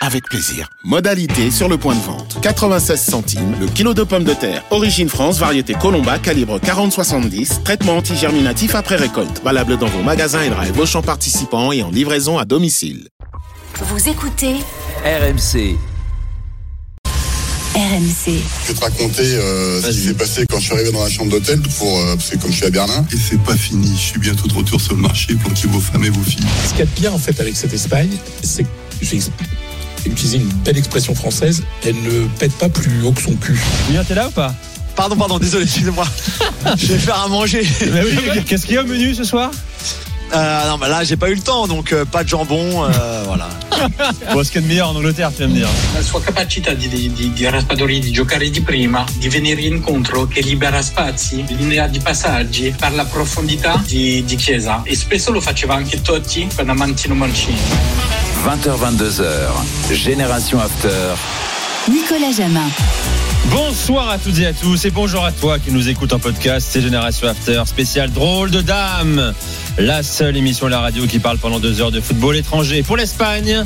avec plaisir. Modalité sur le point de vente. 96 centimes le kilo de pommes de terre. Origine France, variété Colomba, calibre 40-70. Traitement antigerminatif après récolte. Valable dans vos magasins et drive Auchan participants et en livraison à domicile. Vous écoutez RMC. RMC. Je vais te raconter euh, ce qui s'est passé quand je suis arrivé dans la chambre d'hôtel, pour, euh, parce que comme je suis à Berlin. Et c'est pas fini, je suis bientôt de retour sur le marché, planquez vos femmes et vos filles. Ce qu'il y a de bien en fait avec cette Espagne, c'est que j'ai utilisé une belle expression française, elle ne pète pas plus haut que son cul. Julien, t'es là ou pas Pardon, pardon, désolé, excusez-moi. je vais faire à manger. Mais oui, Qu'est-ce qu'il y a au menu ce soir? Euh, non, bah là, j'ai pas eu le temps, donc euh, pas de jambon, euh, voilà. Bon, ce qu'il y a de meilleur en Angleterre, tu vas me dire. La sua capacità di, di, di, di Raspadori di giocare di prima, di venire incontro, che libera spazi, linea di passaggi per la profondità di, di Chiesa. E spesso lo faceva anche Totti con Amantino Mancini. 20h22h. Génération After. Nicolas Jamin. Bonsoir à toutes et à tous et bonjour à toi qui nous écoute en podcast. C'est Génération After, spécial drôle de dame. La seule émission de la radio qui parle pendant deux heures de football étranger. Pour l'Espagne,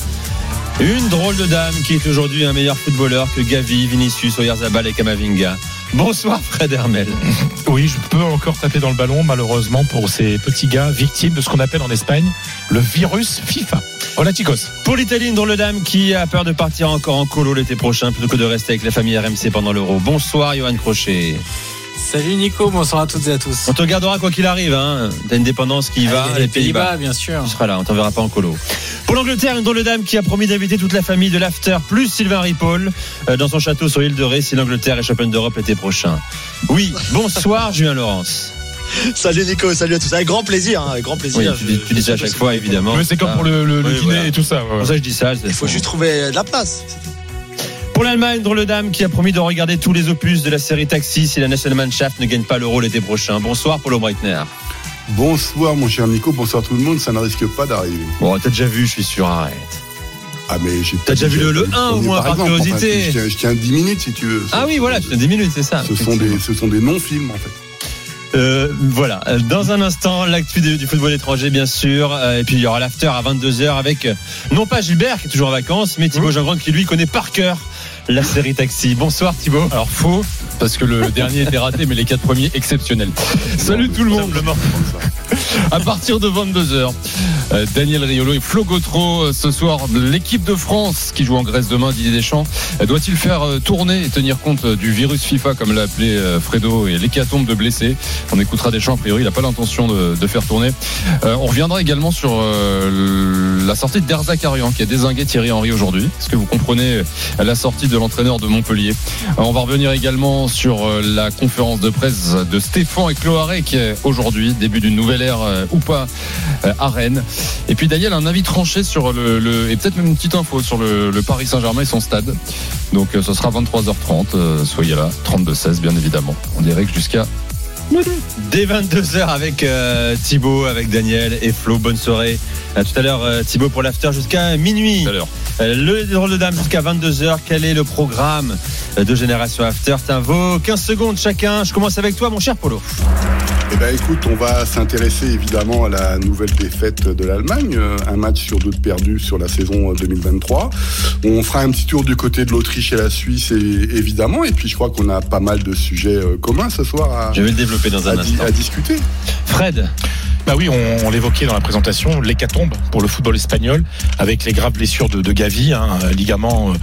une drôle de dame qui est aujourd'hui un meilleur footballeur que Gavi, Vinicius, Oyarzabal et Kamavinga. Bonsoir Fred Hermel. Oui, je peux encore taper dans le ballon, malheureusement, pour ces petits gars victimes de ce qu'on appelle en Espagne le virus FIFA. Hola chicos. Pour l'Italie, une drôle de dame qui a peur de partir encore en colo l'été prochain plutôt que de rester avec la famille RMC pendant l'Euro. Bonsoir Johan Crochet. Salut Nico, bonsoir à toutes et à tous. On te gardera quoi qu'il arrive. Hein. T'as une dépendance qui y va, les Pays-Bas. bien sûr. Tu seras là, on t'enverra pas en colo. Pour l'Angleterre, une drôle de dame qui a promis d'inviter toute la famille de l'After plus Sylvain Ripoll euh, dans son château sur l'île de Ré si l'Angleterre est championne d'Europe l'été prochain. Oui, bonsoir Julien Laurence. Salut Nico, salut à tous. Avec grand plaisir, hein, avec grand Oui, plaisir. tu, dis- tu dis ça à chaque fois évidemment. Mais c'est comme Ah. pour le, le- le Oui, dîner voilà. et tout ça. C'est pour ça que je dis ça. Il faut juste trouver de la place. Pour l'Allemagne, drôle dame qui a promis de regarder tous les opus de la série Taxi si la Nationalmannschaft ne gagne pas l'Euro l'été prochain. Bonsoir Paulo Breitner. Bonsoir mon cher Nico, bonsoir tout le monde, ça ne risque pas d'arriver. Bon, t'as déjà vu, je suis sûr, arrête. Ah mais j'ai T'as déjà vu le- le un, au premier, moins, par exemple. curiosité je, tiens, je tiens 10 minutes si tu veux. Ah oui, voilà, tu as 10 minutes, c'est ça. Ce sont des, ce sont des non-films en fait. Euh, voilà, dans un instant, l'actu du, football étranger, bien sûr. Euh, et puis il y aura l'after à 22h avec, euh, non pas Gilbert qui est toujours en vacances, mais Thibaut Jean qui lui connaît par cœur la série Taxi. Bonsoir Thibaut. Alors faux, parce que le dernier était raté, mais les quatre premiers exceptionnels. Salut tout le monde. À partir de 22h, euh, Daniel Riolo et Flo euh, ce soir, l'équipe de France qui joue en Grèce demain, Didier Deschamps, euh, doit-il faire euh, tourner et tenir compte euh, du virus FIFA, comme l'a appelé euh, Fredo, et l'hécatombe de blessés? On écoutera Deschamps, a priori, il n'a pas l'intention de, faire tourner. Euh, on reviendra également sur euh, la sortie de Derzak Arian, qui a désingué Thierry Henry aujourd'hui. Est-ce que vous comprenez euh, la sortie de l'entraîneur de Montpellier? Euh, On va revenir également sur euh, la conférence de presse de Stéphane et est aujourd'hui, début d'une nouvelle ère euh, ou pas euh, à Rennes. Et puis Daniel, un avis tranché sur le, le- et peut-être même une petite info sur le, le Paris Saint-Germain et son stade. Donc euh, ce sera 23h30, euh, soyez là, 32-16 bien évidemment. On dirait que jusqu'à Dès 22h avec euh, Thibaut, avec Daniel et Flo. Bonne soirée. À tout à l'heure, Thibaut pour l'after jusqu'à minuit. tout à l'heure. Euh, le drôle de dame jusqu'à 22h. Quel est le programme euh, de Génération After C'est un vos 15 secondes chacun. Je commence avec toi, mon cher Polo. Eh ben écoute, on va s'intéresser évidemment à la nouvelle défaite de l'Allemagne, euh, un match sur deux de perdu sur la saison euh, 2023. On fera un petit tour du côté de l'Autriche et la Suisse et- évidemment, et puis je crois qu'on a pas mal de sujets euh, communs ce soir à, Je vais le développer dans un à instant. à discuter. Fred, Bah oui, on, l'évoquait dans la présentation, l'hécatombe pour le football espagnol, avec les graves blessures de, Gavi, hein, ligament,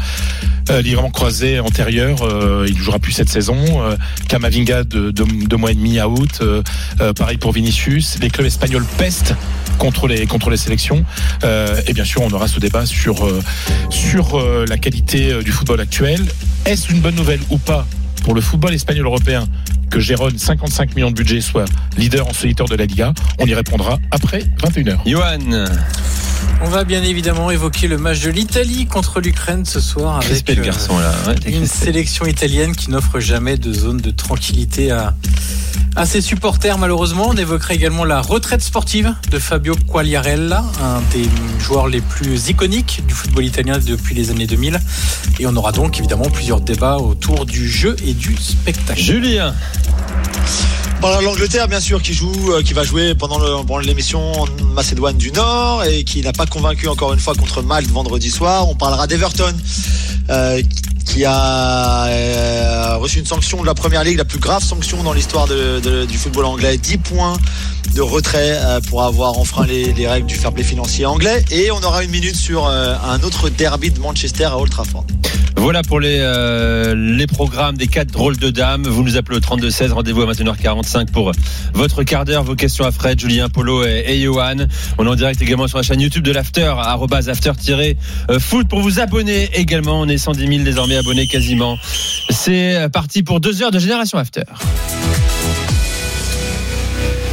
euh, ligament croisé antérieur, euh, il ne jouera plus cette saison. Euh, Camavinga de de- deux mois et demi out, euh, euh, pareil pour Vinicius. Les clubs espagnols pestent contre les contre les sélections. Et bien sûr, on aura ce débat sur sur la qualité du football actuel. Est-ce une bonne nouvelle ou pas? Pour le football espagnol européen que Gérone, 55 millions de budget, soit leader en solitaire de la Liga On y répondra après 21h. Johan. On va bien évidemment évoquer le match de l'Italie contre l'Ukraine ce soir avec euh, garçon là. Ouais, une sélection italienne qui n'offre jamais de zone de tranquillité à, à ses supporters malheureusement. On évoquera également la retraite sportive de Fabio Quagliarella, un des joueurs les plus iconiques du football italien depuis les années 2000. Et on aura donc évidemment plusieurs débats autour du jeu et du spectacle. Julien. Voilà, L'Angleterre, bien sûr, qui joue, euh, qui va jouer pendant le- pendant l'émission en Macédoine du Nord et qui n'a pas convaincu encore une fois contre Malte vendredi soir. On parlera d'Everton, euh, qui a euh, reçu une sanction de la Première Ligue, la plus grave sanction dans l'histoire du football anglais. 10 points de retrait euh, pour avoir enfreint les, les règles du fair play financier anglais. Et on aura une minute sur euh, un autre derby de Manchester à Old Trafford. Voilà pour les, les programmes des quatre drôles de dames. Vous nous appelez au 32-16. Rendez-vous à 21h45 pour votre quart d'heure. Vos questions à Fred, Julien, Polo et, Johan. On est en direct également sur la chaîne YouTube de l'After, arrobase after-foot pour vous abonner également. On est 110 000 désormais abonnés quasiment. C'est parti pour deux heures de Génération After.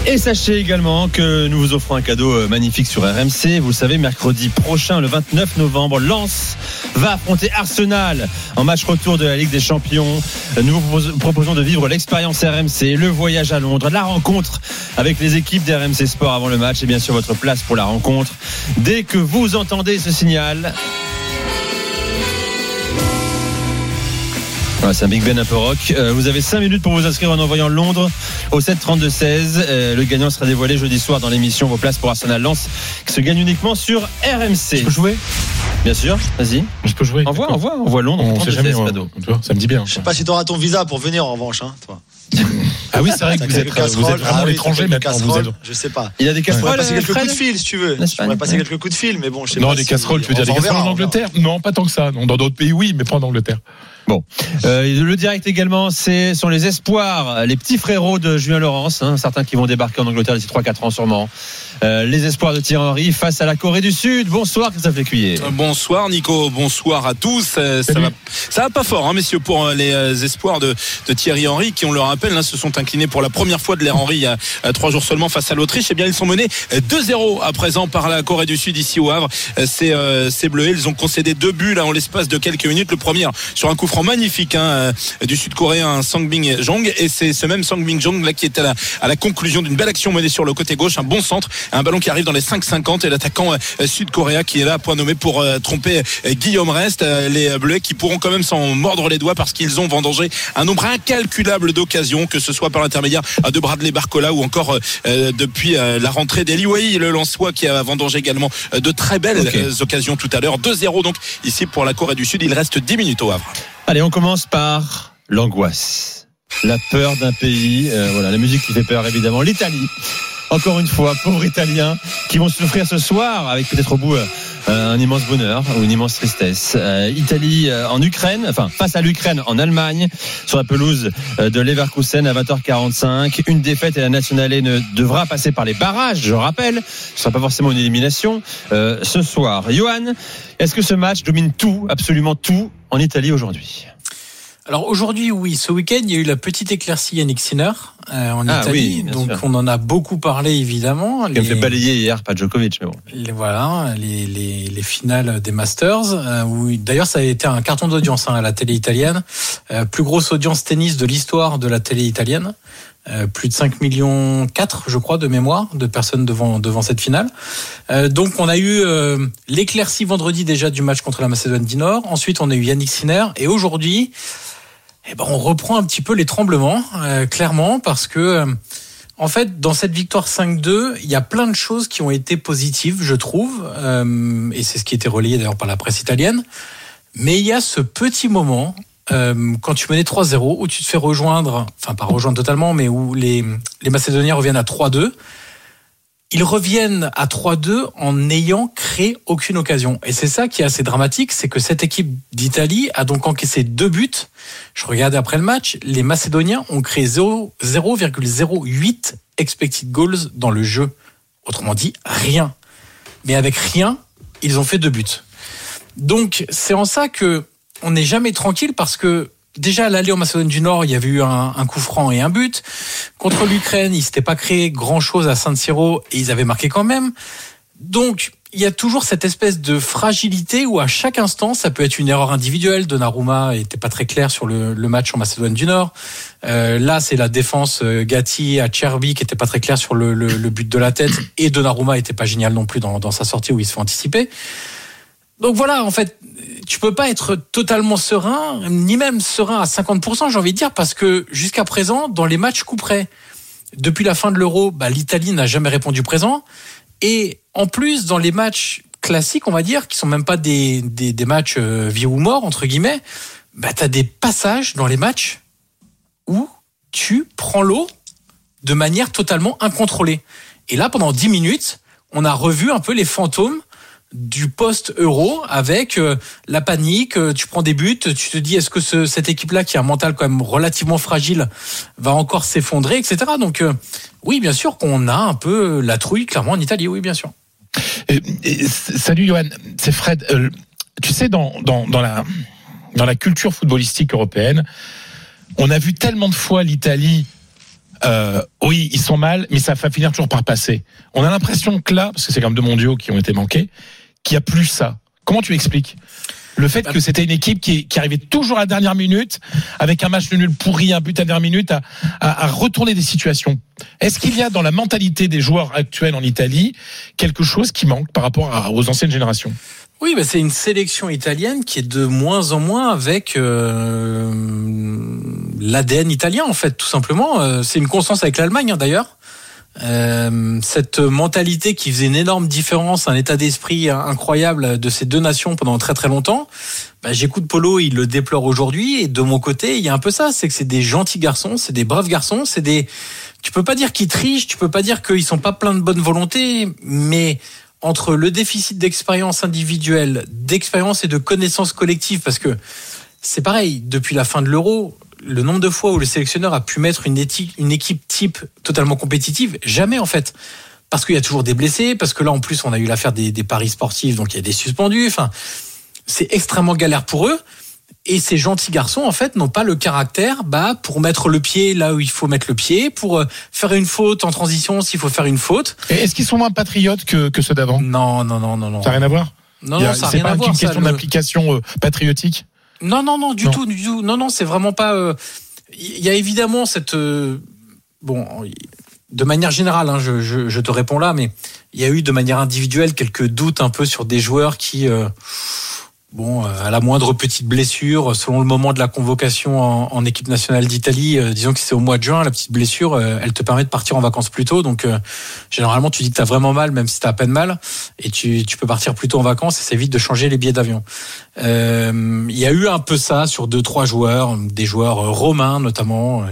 Et sachez également que nous vous offrons un cadeau euh, magnifique sur RMC. Vous le savez, mercredi prochain, le 29 novembre, Lens va affronter Arsenal en match retour de la Ligue des Champions. Nous vous propos- proposons de vivre l'expérience RMC, le voyage à Londres, la rencontre avec les équipes d'RMC Sport avant le match et bien sûr votre place pour la rencontre. Dès que vous entendez ce signal, Voilà, c'est un Big Ben un peu rock. Euh, vous avez 5 minutes pour vous inscrire en envoyant Londres au 7 32 16. Euh, le gagnant sera dévoilé jeudi soir dans l'émission Vos places pour Arsenal Lens qui se gagne uniquement sur RMC. Je peux jouer? Bien sûr, vas-y. Je peux jouer. Envoie, envoie, envoie Londres. On sait 32 jamais. 16, on- cadeau. tu vois, ça me dit bien. Je sais pas si tu auras ton visa pour venir en revanche, hein, toi. Ah oui, c'est vrai que vous êtes, quelques vous êtes casseroles. vraiment Ah oui, l'étranger maintenant. Vous êtes... Je sais pas. Il y a des casseroles. passer euh, quelques coups de fil si tu veux. Je pourrais passer ouais. quelques coups de fil, mais bon, je sais Non, pas. des si- casseroles, tu veux dire des casseroles en. Angleterre? Non, pas tant que ça. Non, dans d'autres pays, oui, mais pas en Angleterre. Bon, Euh, le direct également, c'est sont les espoirs, les petits frérots de Julien Laurence, hein, certains qui vont débarquer en Angleterre d'ici 3-4 ans sûrement. Euh, les espoirs de Thierry Henry face à la Corée du Sud. Bonsoir, Christophe Lécuyer. Bonsoir Nico, bonsoir à tous. Euh, Ça va, ça va pas fort, hein, messieurs, pour euh, les euh, espoirs de, de Thierry Henry, qui, on le rappelle, hein, se sont inclinés pour la première fois de l'ère Henry il y a euh, trois jours seulement face à l'Autriche. Eh bien, ils sont menés euh, 2-0 à présent par la Corée du Sud ici au Havre. Euh, C'est euh, c'est bleu. Ils ont concédé deux buts là en l'espace de quelques minutes. Le premier sur un coup franc magnifique hein, euh, du Sud-Coréen Sangbin Jong, et c'est ce même Sangbin Jong là qui est à la, à la conclusion d'une belle action menée sur le côté gauche, un bon centre, un ballon qui arrive dans les 5,50 et l'attaquant euh, sud-coréen qui est là, point nommé pour euh, tromper Guillaume Rest. Les Bleus qui pourront quand même s'en mordre les doigts parce qu'ils ont vendangé un nombre incalculable d'occasions, que ce soit par l'intermédiaire de Bradley Barcola ou encore depuis la rentrée d'Eli Wahi, le Lançois qui a vendangé également de très belles occasions tout à l'heure. 2-0 donc ici pour la Corée du Sud. Il reste 10 minutes au Havre. Allez, on commence par l'angoisse, la peur d'un pays. Euh, voilà, la musique qui fait peur évidemment. L'Italie. Encore une fois, pauvres Italiens qui vont souffrir ce soir avec peut-être au bout euh, un immense bonheur ou une immense tristesse. Euh, Italie euh, en Ukraine, enfin face à l'Ukraine en Allemagne, sur la pelouse euh, de Leverkusen à 20h45. Une défaite et la nationale ne devra passer par les barrages, je rappelle. Ce sera pas forcément une élimination euh, ce soir. Johan, est-ce que ce match domine tout, absolument tout, en Italie aujourd'hui Alors aujourd'hui, oui, ce week-end, il y a eu la petite éclaircie Yannick Sinner euh, en Ah Italie. oui, donc sûr. on en a beaucoup parlé évidemment. Qui me fait balayer hier, pas Djokovic, mais bon. les- voilà, les, les, les finales des Masters. euh, où d'ailleurs, ça a été un carton d'audience hein, à la télé italienne. Euh, plus grosse audience tennis de l'histoire de la télé italienne. Euh, plus de 5 millions 4, je crois, de mémoire, de personnes devant, devant cette finale. Euh, donc, on a eu euh, l'éclaircie vendredi déjà du match contre la Macédoine du Nord. Ensuite, on a eu Yannick Sinner. Et aujourd'hui, eh ben, on reprend un petit peu les tremblements, euh, clairement, parce que, en fait, dans cette victoire 5-2, il y a plein de choses qui ont été positives, je trouve, et c'est ce qui était relayé d'ailleurs par la presse italienne. Mais il y a ce petit moment, euh, quand tu menais 3-0, où tu te fais rejoindre, enfin pas rejoindre totalement, mais où les, les Macédoniens reviennent à 3-2. Ils reviennent à 3-2 en n'ayant créé aucune occasion. Et c'est ça qui est assez dramatique, c'est que cette équipe d'Italie a donc encaissé deux buts. Je regardais après le match, les Macédoniens ont créé 0 0,08 expected goals dans le jeu. Autrement dit, rien. Mais avec rien, ils ont fait deux buts. Donc c'est en ça que on n'est jamais tranquille parce que déjà à l'aller en Macédoine du Nord, il y avait eu un, un coup franc et un but. Contre l'Ukraine, ils s'étaient pas créé grand chose à San Siro et ils avaient marqué quand même. Donc il y a toujours cette espèce de fragilité où à chaque instant, ça peut être une erreur individuelle. Donnarumma était pas très clair sur le, le match en Macédoine du Nord. Euh, là, c'est la défense euh, Gatti à Cherby qui était pas très clair sur le, le, le but de la tête. Et Donnarumma était pas génial non plus dans, dans sa sortie où il se fait anticiper. Donc voilà, en fait, tu peux pas être totalement serein, ni même serein à 50%, j'ai envie de dire, parce que jusqu'à présent, dans les matchs coup près, depuis la fin de l'Euro, bah, l'Italie n'a jamais répondu présent. Et en plus, dans les matchs classiques, on va dire, qui sont même pas des, des, des matchs euh, vie ou mort, entre guillemets, bah, tu as des passages dans les matchs où tu prends l'eau de manière totalement incontrôlée. Et là, pendant 10 minutes, on a revu un peu les fantômes du post-euro avec euh, la panique, euh, tu prends des buts, tu te dis est-ce que ce, cette équipe-là qui a un mental quand même relativement fragile va encore s'effondrer, etc. Donc euh, oui, bien sûr qu'on a un peu la trouille clairement en Italie, oui, bien sûr. Salut Johan, c'est Fred. Tu sais, dans, dans, dans, la, dans la culture footballistique européenne, on a vu tellement de fois l'Italie. Oui, ils sont mal, mais ça va finir toujours par passer. On a l'impression que là, parce que c'est quand même deux mondiaux qui ont été manqués, qu'il n'y a plus ça. Comment tu expliques le fait que c'était une équipe qui, qui arrivait toujours à la dernière minute, avec un match nul pourri, un but à la dernière minute, à, à, à retourner des situations? Est-ce qu'il y a dans la mentalité des joueurs actuels en Italie quelque chose qui manque par rapport aux anciennes générations? Oui, bah, c'est une sélection italienne qui est de moins en moins avec euh, l'ADN italien, en fait, tout simplement. Euh, C'est une constance avec l'Allemagne, hein, d'ailleurs. Euh, cette mentalité qui faisait une énorme différence, un état d'esprit incroyable de ces deux nations pendant très très longtemps. Bah, J'écoute Polo, il le déplore aujourd'hui, et de mon côté, il y a un peu ça, c'est que c'est des gentils garçons, c'est des braves garçons, c'est des. Tu peux pas dire qu'ils trichent, tu peux pas dire qu'ils sont pas pleins de bonne volonté, mais entre le déficit d'expérience individuelle, d'expérience et de connaissances collectives, parce que c'est pareil, depuis la fin de l'euro, le nombre de fois où le sélectionneur a pu mettre une, équipe type totalement compétitive, jamais en fait. Parce qu'il y a toujours des blessés, parce que là en plus on a eu l'affaire des, des paris sportifs, donc il y a des suspendus. Enfin, c'est extrêmement galère pour eux. Et ces gentils garçons, en fait, n'ont pas le caractère bah, pour mettre le pied là où il faut mettre le pied, pour euh, faire une faute en transition s'il faut faire une faute. Et Est-ce qu'ils sont moins patriotes que, que ceux d'avant? Non, non, non, non, non. Ça n'a rien à voir? Non, non, ça n'a C'est rien pas une question le- d'application euh, patriotique? Non, non, non, du Non. tout, du tout. Non, non, c'est vraiment pas. euh, Il y a évidemment cette. euh, Bon, de manière générale, hein, je, je, je te réponds là, mais il y a eu de manière individuelle quelques doutes un peu sur des joueurs qui. euh, Bon, euh, à la moindre petite blessure, selon le moment de la convocation en, équipe nationale d'Italie, euh, disons que c'est au mois de juin, la petite blessure, euh, elle te permet de partir en vacances plus tôt. Donc, euh, généralement, tu dis que tu as vraiment mal, même si tu as à peine mal, et tu, tu peux partir plus tôt en vacances, et c'est vite de changer les billets d'avion. Euh, Il y a eu un peu ça sur deux, trois joueurs, des joueurs euh, romains notamment,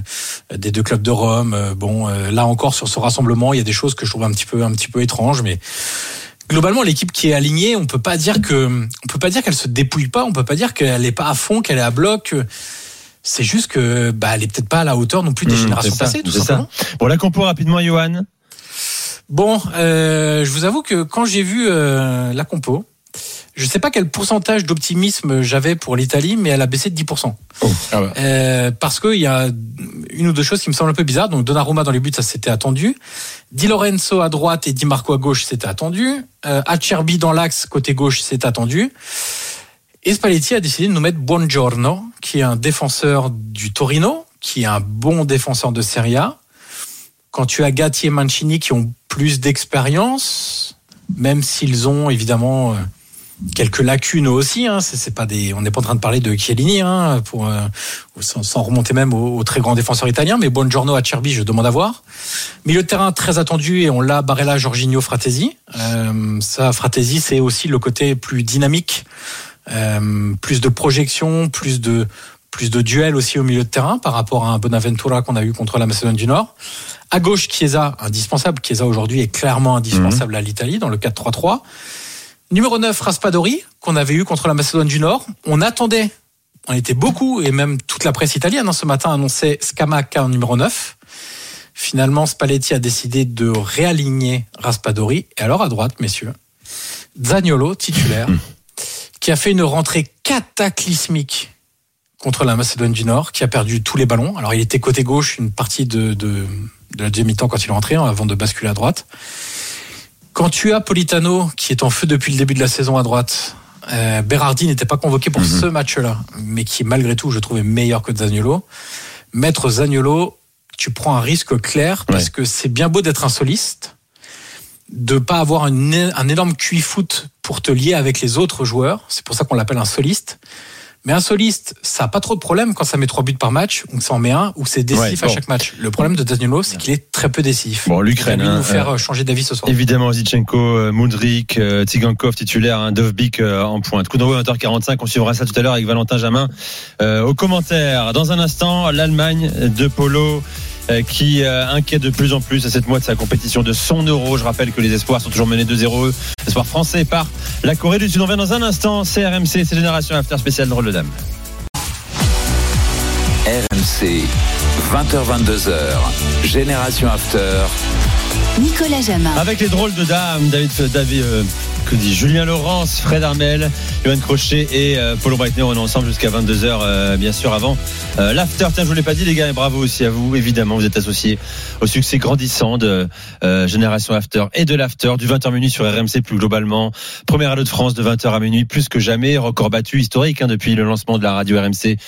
des deux clubs de Rome. Bon, là encore, sur ce rassemblement, il y a des choses que je trouve un petit peu, un petit peu étranges, mais globalement l'équipe qui est alignée on peut pas dire que on peut pas dire qu'elle se dépouille pas on peut pas dire qu'elle est pas à fond qu'elle est à bloc c'est juste que bah elle est peut-être pas à la hauteur non plus des Mmh, générations ça, passées tout ça. simplement Bon, la compo rapidement, Johan. bon euh, je vous avoue que quand j'ai vu euh, la compo je sais pas quel pourcentage d'optimisme j'avais pour l'Italie mais elle a baissé de 10% Ah ouais. Euh, parce qu'il y a une ou deux choses qui me semblent un peu bizarres. Donc Donnarumma dans les buts, ça c'était attendu. Di Lorenzo à droite et Di Marco à gauche, c'était attendu. Euh, Acerbi dans l'axe côté gauche, c'est attendu. Et Spalletti a décidé de nous mettre Buongiorno, qui est un défenseur du Torino, qui est un bon défenseur de Serie A. Quand tu as Gatti et Mancini qui ont plus d'expérience, même s'ils ont évidemment euh, quelques lacunes aussi. Hein. C'est, pas des, on n'est pas en train de parler de Chiellini hein, pour euh, sans, sans remonter même au, au très grand défenseur italien. Mais Buongiorno à Cherby, je demande à voir. Milieu de terrain très attendu et on l'a Barella, Jorginho, Fratesi. Euh, ça, Fratesi, c'est aussi le côté plus dynamique, euh, plus de projection, plus de plus de duels aussi au milieu de terrain par rapport à un Bonaventura qu'on a eu contre la Macédoine du Nord. À gauche, Chiesa, indispensable. Chiesa aujourd'hui est clairement indispensable à l'Italie dans le 4-3-3. Numéro 9, Raspadori, qu'on avait eu contre la Macédoine du Nord. On attendait, on était beaucoup, et même toute la presse italienne hein, ce matin annonçait Scamacca en numéro 9. Finalement, Spalletti a décidé de réaligner Raspadori. Et alors à droite, messieurs, Zaniolo, titulaire, qui a fait une rentrée cataclysmique contre la Macédoine du Nord, qui a perdu tous les ballons. Alors il était côté gauche une partie de, de, de la deuxième mi-temps quand il est rentré, hein, avant de basculer à droite. Quand tu as Politano qui est en feu depuis le début de la saison à droite, euh, Berardi n'était pas convoqué pour ce match-là, mais qui malgré tout, je trouvais meilleur que Zaniolo. Mettre Zaniolo, tu prends un risque clair parce que c'est bien beau d'être un soliste, de pas avoir une un énorme QI foot pour te lier avec les autres joueurs. C'est pour ça qu'on l'appelle un soliste. Mais un soliste, ça a pas trop de problème quand ça met trois buts par match, ou que ça en met un, ou c'est décisif Ouais, à chaque match. Le problème de Danilo, c'est qu'il est très peu décisif. Bon, l'Ukraine, Il va hein, nous faire euh, euh, changer d'avis ce soir. Évidemment, Zichenko, euh, Mudrik, euh, Tsigankov titulaire, hein, Dovbik euh, en pointe. Coup d'envoi 20h45, on suivra ça tout à l'heure avec Valentin Jamin euh, aux commentaires. Dans un instant, l'Allemagne de Polo qui euh, inquiète de plus en plus à cette mois de sa compétition de son euro. Je rappelle que les espoirs sont toujours menés 2-0. Espoirs français par la Corée du Sud. On vient dans un instant. CRMC, c'est Génération After spécial drôle de dame. RMC, 20h22h, Génération After. Nicolas Jamin. Avec les drôles de dames, David, David euh, que dit Julien Laurence, Fred Armel, Johan Crochet et euh, Paulo Breitner. On est ensemble jusqu'à 22h, euh, bien sûr, avant euh, l'after. Tiens, je vous l'ai pas dit, les gars, et bravo aussi à vous. Évidemment, vous êtes associés au succès grandissant de euh, Génération After et de l'after du 20h minuit sur RMC plus globalement. Première à de France de 20h à minuit, plus que jamais. Record battu historique hein, depuis le lancement de la radio RMC.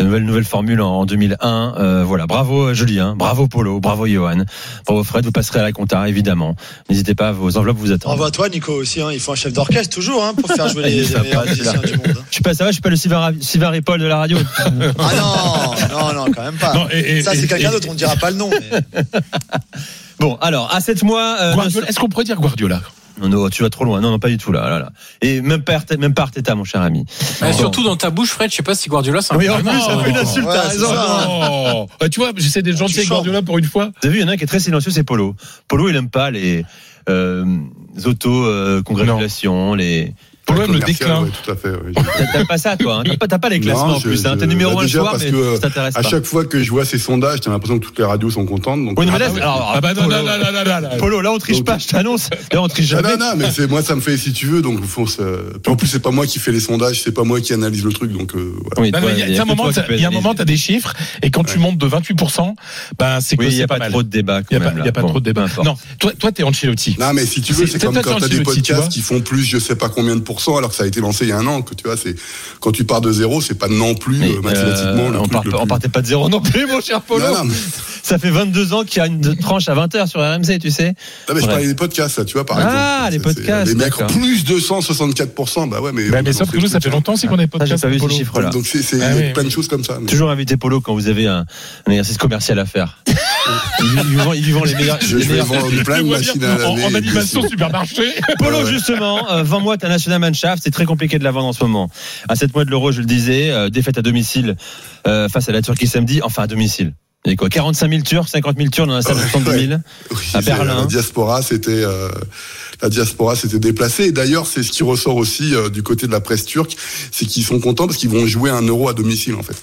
Nouvelle, nouvelle formule en, en 2001. Euh, voilà, bravo Julien, bravo Polo, bravo Johan, bravo Fred. Vous passerez à la compta, évidemment. N'hésitez pas, vos enveloppes vous attendent. À toi, Nico, aussi. hein. Il faut un chef d'orchestre, toujours, hein, pour faire jouer les, les meilleurs musiciens du monde. hein. Je suis pas, ça va, je suis pas le Sylvain Ripoll de la radio. Ah non, non, non, quand même pas. Non, et- et- Ça, c'est quelqu'un d'autre, on ne dira pas le nom. mais- Bon, alors, à 7 mois. euh, Guardiola- Est-ce qu'on pourrait dire Guardiola? Non, non, tu vas trop loin. Non, non, pas du tout là. là, là. Et même pas, Arteta- même pas Arteta, mon cher ami. Mais Bon. surtout dans ta bouche, Fred, je sais pas si Guardiola c'est un Oui, en plus, ça fait une insulte, t'as raison. Oh Euh, Tu vois, j'essaie d'être gentil avec. Guardiola pour une fois. Avez vu, il y en a un qui est très silencieux, c'est Polo. Polo, il aime pas les euh, auto-congratulations, les. Pour le déclin. ouais, tout à fait. ouais. T'as t'as pas ça, toi. hein. T'as pas, t'as pas les classements Non, en plus. je- hein. T'es je- numéro bah, un le soir, mais que ça t'intéresse À chaque fois que je vois ces sondages, j'ai l'impression que toutes les radios sont contentes. Donc, Oui, mais là, alors, Ah bah non, Polo, là, on triche Donc- pas, je t'annonce. Là, on triche jamais. non, non, mais c'est moi, ça me fait si tu veux. Donc, Puis en plus, c'est pas moi qui fais les sondages, c'est pas moi qui analyse le truc. Donc, euh, voilà. Oui, il y a- y un moment, t'as- peux il y a un analyser. moment, t'as des chiffres, et quand tu montes de 28%, ben, c'est que il n'y c'est a pas, mal. trop de débat. Il quand n'y a, pas- même, il y a là. pas Bon, trop de débat. Non, toi, toi, t'es Ancelotti. Non, mais si tu veux, C'est- comme quand t'as des podcasts qui font plus, je sais pas combien de pourcents, alors que ça a été lancé il y a un an. Que tu vois, c'est quand tu pars de zéro, c'est pas non plus Mais, euh, mathématiquement euh, le on, part- le on plus- partait pas de zéro non plus, mon cher Polo. Non, non, mais, Ça fait 22 ans qu'il y a une tranche à 20h sur RMC, tu sais. non, mais je parlais des podcasts, là, tu vois, par Ah, exemple. les C'est- c'est- podcasts, Les mecs, plus 264%, bah ouais, mais. Bah, mais sauf que nous, ça fait longtemps aussi qu'on est Ah, j'ai podcast. pas vu ces Polo. chiffres-là. Donc, c'est c'est Ah oui, plein oui. de choses comme ça. mais- Toujours inviter Polo quand vous avez un, un exercice commercial à faire. Il, lui- il lui vend, il lui vend les meilleurs. Je les vais meilleurs vendre plein de machines à en, laver. en animation supermarché. Polo, justement, euh, vends-moi ta National Mannschaft. C'est très compliqué de la vendre en ce moment. À 7 mois de l'euro, je le disais, euh, défaite à domicile euh, face à la Turquie samedi, enfin à domicile. A quoi 45 000 Turcs, 50 000 Turcs dans la salle de 70 000 Oui, à c'est- Berlin. La diaspora, c'était euh, la diaspora s'était déplacée. Et d'ailleurs, c'est ce qui ressort aussi euh, du côté de la presse turque, c'est qu'ils sont contents parce qu'ils vont jouer un euro à domicile en fait.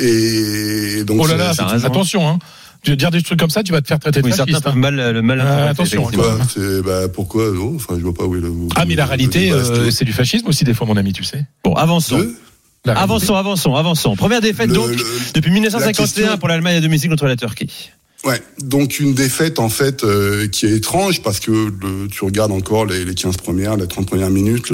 Et donc Oh là c'est- là, attention, hein. Tu veux dire des trucs comme ça, tu vas te faire traiter de Oui, certains fasciste. peuvent hein. mal, le mal Ah, interpréter, attention. Quoi bah pourquoi non Enfin, je vois pas où est le. Ah, mais la réalité, euh, c'est du fascisme aussi, des fois, mon ami, tu sais. Bon, avançons. Avançons, avançons, avançons. Première défaite Le- donc le- depuis la 1951 question- pour l'Allemagne à domicile contre la Turquie. Ouais, donc une défaite en fait euh, qui est étrange parce que le, tu regardes encore les, les 15 premières, les 30 premières minutes,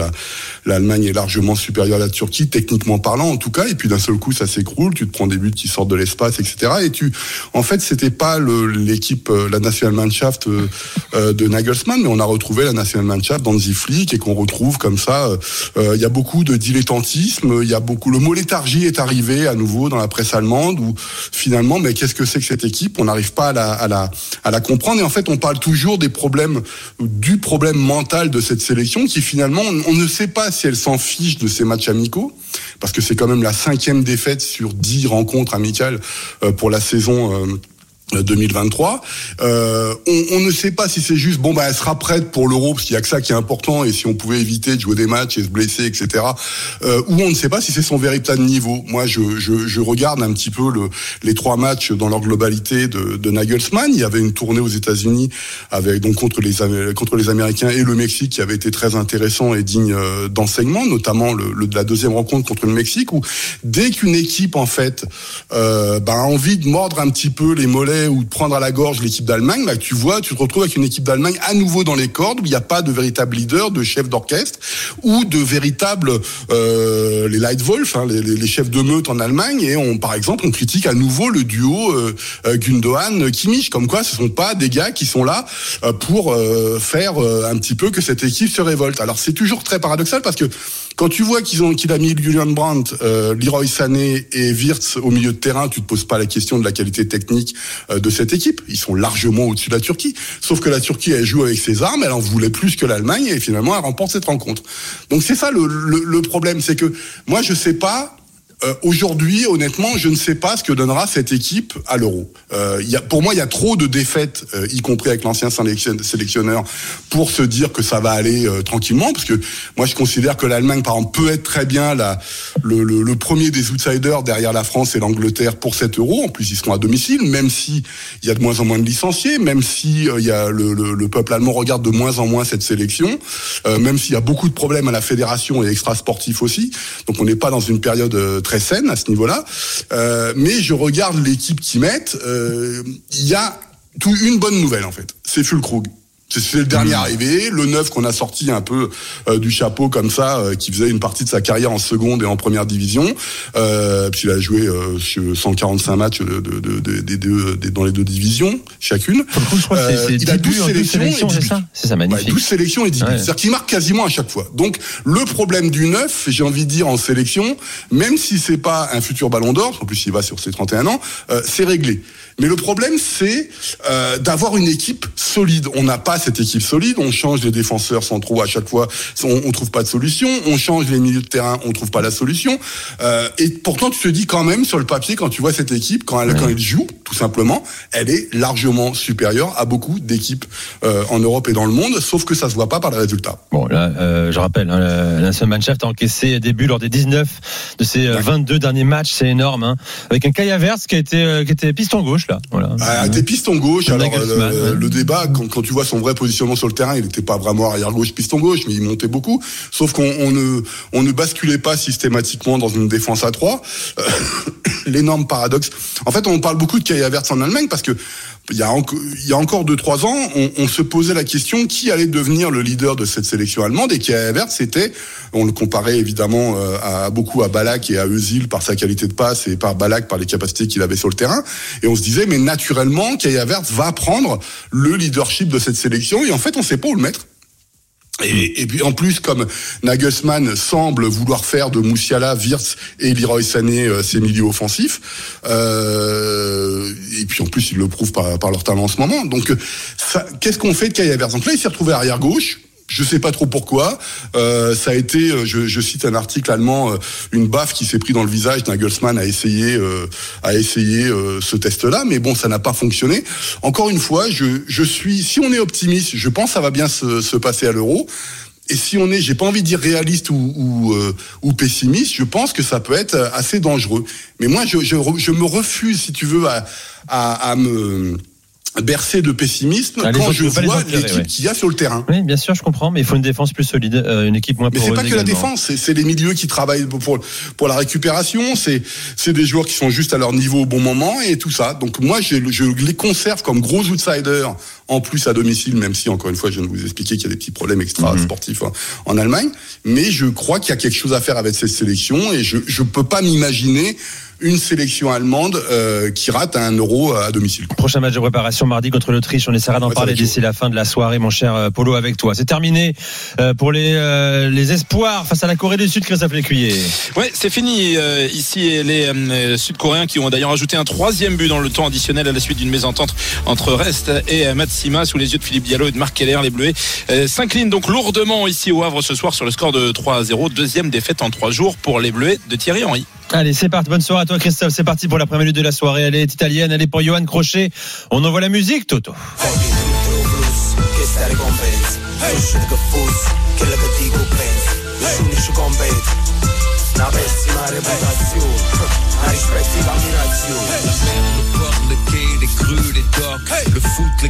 l'Allemagne est largement supérieure à la Turquie, techniquement parlant en tout cas, et puis d'un seul coup ça s'écroule, tu te prends des buts qui sortent de l'espace, etc. Et tu, en fait, c'était pas l'équipe, euh, la Nationalmannschaft euh, euh, de Nagelsmann, mais on a retrouvé la Nationalmannschaft d'Hansi Flick et qu'on retrouve comme ça. euh, Il y a beaucoup de dilettantisme, il y a beaucoup, le mot léthargie est arrivé à nouveau dans la presse allemande où finalement, mais qu'est-ce que c'est que cette équipe? On pas à la, comprendre. Et en fait, on parle toujours des problèmes, du problème mental de cette sélection qui finalement, on, ne sait pas si elle s'en fiche de ces matchs amicaux, parce que c'est quand même la cinquième défaite sur dix rencontres amicales euh, pour la saison. Euh, 2023. Euh, on, on ne sait pas si c'est juste bon bah elle sera prête pour l'euro parce qu'il y a que ça qui est important et si on pouvait éviter de jouer des matchs et se blesser etc. Euh, ou on ne sait pas si c'est son véritable niveau. Moi je, je, je regarde un petit peu le, les trois matchs dans leur globalité de, de Nagelsmann. Il y avait une tournée aux États-Unis avec donc contre les contre les Américains et le Mexique qui avait été très intéressant et digne euh, d'enseignement, notamment le, le- la deuxième rencontre contre le Mexique où dès qu'une équipe en fait euh, bah, a envie de mordre un petit peu les mollets ou de prendre à la gorge l'équipe d'Allemagne, bah, tu vois, tu te retrouves avec une équipe d'Allemagne à nouveau dans les cordes où il n'y a pas de véritable leader, de chef d'orchestre ou de véritable euh, les Leitwolf, hein, les, les, chefs de meute en Allemagne. Et on, par exemple, on critique à nouveau le duo euh, euh Gundogan Kimmich, comme quoi ce sont pas des gars qui sont là euh, pour euh, faire un petit peu que cette équipe se révolte. Alors c'est toujours très paradoxal parce que quand tu vois qu'ils ont qu'il a mis Julian Brandt, euh, Leroy Sané et Wirtz au milieu de terrain, tu te poses pas la question de la qualité technique euh, de cette équipe. Ils sont largement au-dessus de la Turquie. Sauf que la Turquie, elle joue avec ses armes, elle en voulait plus que l'Allemagne et finalement elle remporte cette rencontre. Donc c'est ça le, le, le problème, c'est que moi je sais pas euh, Aujourd'hui, honnêtement, je ne sais pas ce que donnera cette équipe à l'Euro. Euh, y a, pour moi, il y a trop de défaites, euh, y compris avec l'ancien sélectionneur, pour se dire que ça va aller euh, tranquillement. Parce que moi, je considère que l'Allemagne, par exemple, peut être très bien la, le, le, le, premier des outsiders derrière la France et l'Angleterre pour cet Euro. En plus, ils seront à domicile, même si il y a de moins en moins de licenciés, même si il y a le, le, peuple allemand regarde de moins en moins cette sélection, même s'il y a beaucoup de problèmes à la fédération et extra sportifs aussi. Donc, on n'est pas dans une période saine à ce niveau-là. Euh, mais je regarde l'équipe qui mettent. Euh, il y a tout, une bonne nouvelle en fait. C'est Fulkrug. C'est le dernier mmh. arrivé, le neuf qu'on a sorti un peu euh, du chapeau comme ça, euh, qui faisait une partie de sa carrière en seconde et en première division. Euh, puis il a joué euh, 145 matchs de, de, de, de, dans les deux divisions chacune. je crois euh, il a 12 sélections, c'est ça? C'est ça, magnifique. Ouais, 12 sélections et 10 buts. Ouais. C'est-à-dire qu'il marque quasiment à chaque fois. Donc le problème du neuf, j'ai envie de dire en sélection, même si c'est pas un futur ballon d'or, en plus il va sur ses 31 ans, euh, c'est réglé. Mais le problème, c'est euh, d'avoir une équipe solide. On n'a pas cette équipe solide. On change les défenseurs centraux à chaque fois. On, on trouve pas de solution. On change les milieux de terrain. On trouve pas la solution. Euh, et pourtant, tu te dis quand même sur le papier, quand tu vois cette équipe, quand elle, quand elle joue, tout simplement, elle est largement supérieure à beaucoup d'équipes euh, en Europe et dans le monde. Sauf que ça se voit pas par les résultats. Bon, là, euh, je rappelle, hein, la Nationalmannschaft a encaissé début lors des 19 de ses 22 derniers matchs. C'est énorme. Hein, avec un Kaya qui été, qui était piston gauche là. Voilà. Ah, t'es piston gauche. Alors le, le, débat, quand, quand, tu vois son vrai positionnement sur le terrain, il n'était pas vraiment arrière gauche, piston gauche, mais il montait beaucoup. Sauf qu'on on ne, on ne basculait pas systématiquement dans une défense à trois. Euh, L'énorme paradoxe. En fait, on parle beaucoup de Kai Havertz en Allemagne parce que il y a, il y a encore deux trois ans, on, on, se posait la question qui allait devenir le leader de cette sélection allemande? Et Kai Havertz c'était, on le comparait évidemment euh, à beaucoup à Balak et à Özil par sa qualité de passe et par Balak par les capacités qu'il avait sur le terrain. Et on se disait mais naturellement Kai Havertz va prendre le leadership de cette sélection. Et en fait on sait pas où le mettre. Et, puis en plus, comme Nagelsmann semble vouloir faire de Moussiala, Wirtz et Leroy Sané euh, ses milieux offensifs, euh, et puis en plus ils le prouvent par, leur talent en ce moment. Donc, qu'est-ce qu'on fait de là, il s'est retrouvé arrière gauche. Je sais pas trop pourquoi. Euh, ça a été, je, je, cite un article allemand, euh, une baffe qui s'est pris dans le visage. Nagelsmann a essayé, euh, a essayé euh, ce test-là, mais bon, ça n'a pas fonctionné. Encore une fois, je, je suis, si on est optimiste, je pense que ça va bien se, se passer à l'euro. Et si on est, j'ai pas envie de dire réaliste ou, ou, euh, ou, pessimiste, je pense que ça peut être assez dangereux. Mais moi, je, je, je me refuse, si tu veux, à, à, à me bercé de pessimisme ah, quand je vois l'équipe ouais. qu'il y a sur le terrain. Oui, bien sûr, je comprends, mais il faut une défense plus solide, euh, une équipe moins Mais c'est pas que la défense, c'est les milieux qui travaillent pour pour la récupération, c'est c'est des joueurs qui sont juste à leur niveau au bon moment et tout ça. Donc moi, je, je les conserve comme gros outsiders en plus à domicile, même si encore une fois, je viens de vous expliquer qu'il y a des petits problèmes extra sportifs en, en Allemagne. Mais je crois qu'il y a quelque chose à faire avec cette sélection et je je peux pas m'imaginer une sélection allemande euh, qui rate un euro à domicile. Prochain match de préparation mardi contre l'Autriche. On essaiera d'en ouais, parler d'ici la fin de la soirée, mon cher Polo, avec toi. C'est terminé euh, pour les, euh, les espoirs face à la Corée du Sud, Christophe Lécuyer. Ouais, c'est fini euh, ici. Les Sud-Coréens qui ont d'ailleurs ajouté un troisième but dans le temps additionnel à la suite d'une mésentente entre Rest et Matsima sous les yeux de Philippe Diallo et de Marc Keller. Les Bleus s'inclinent donc lourdement ici au Havre ce soir sur le score de 3 à 0. Deuxième défaite en trois jours pour les Bleus de Thierry Henry. Allez, c'est parti. Bonne soirée à toi, Christophe. C'est parti pour la première minute de la soirée. Elle est italienne, elle est pour Johan Crochet. On envoie la musique, Toto.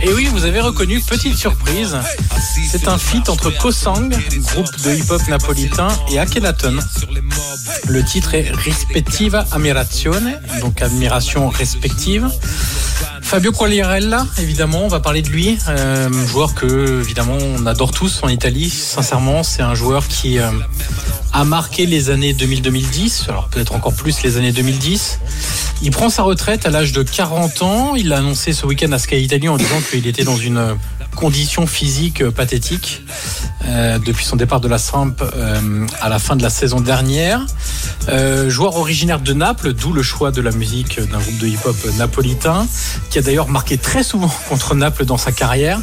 Et oui, vous avez reconnu, petite surprise, c'est un feat entre Kosang, groupe de hip-hop napolitain, et Akhenaton. Le titre est Rispettiva Ammirazione, donc admiration respective Fabio Quagliarella, évidemment, on va parler de lui. Euh, joueur que, évidemment, on adore tous en Italie. Sincèrement, c'est un joueur qui euh, a marqué les années 2000-2010, alors peut-être encore plus les années 2010. Il prend sa retraite à l'âge de 40 ans. Il l'a ce week-end à Sky Italy en disant qu'il était dans une condition physique euh, pathétique euh, depuis son départ de la Samp euh, à la fin de la saison dernière. Joueur originaire de Naples, d'où le choix de la musique d'un groupe de hip-hop napolitain, qui a d'ailleurs marqué très souvent contre Naples dans sa carrière.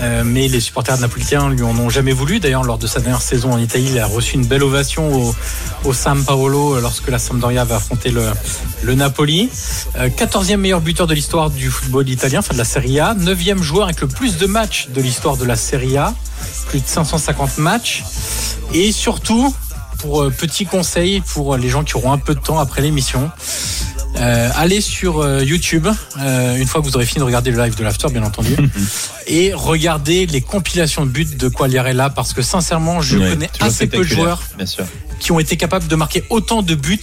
Euh, mais les supporters napolitains lui en ont jamais voulu. D'ailleurs, lors de sa dernière saison en Italie, il a reçu une belle ovation au, au San Paolo lorsque la Sampdoria va affronter le, le Napoli. Euh, 14e meilleur buteur de l'histoire du football italien, enfin de la Serie A. 9e joueur avec le plus de matchs de l'histoire de la Serie A. Plus de 550 matchs. Et surtout, pour euh, petit conseil pour les gens qui auront un peu de temps après l'émission, euh, allez sur euh, YouTube, euh, une fois que vous aurez fini de regarder le live de l'after, bien entendu, et regardez les compilations de buts de Quagliarella, parce que sincèrement, je connais assez peu de joueurs Bien sûr. qui ont été capables de marquer autant de buts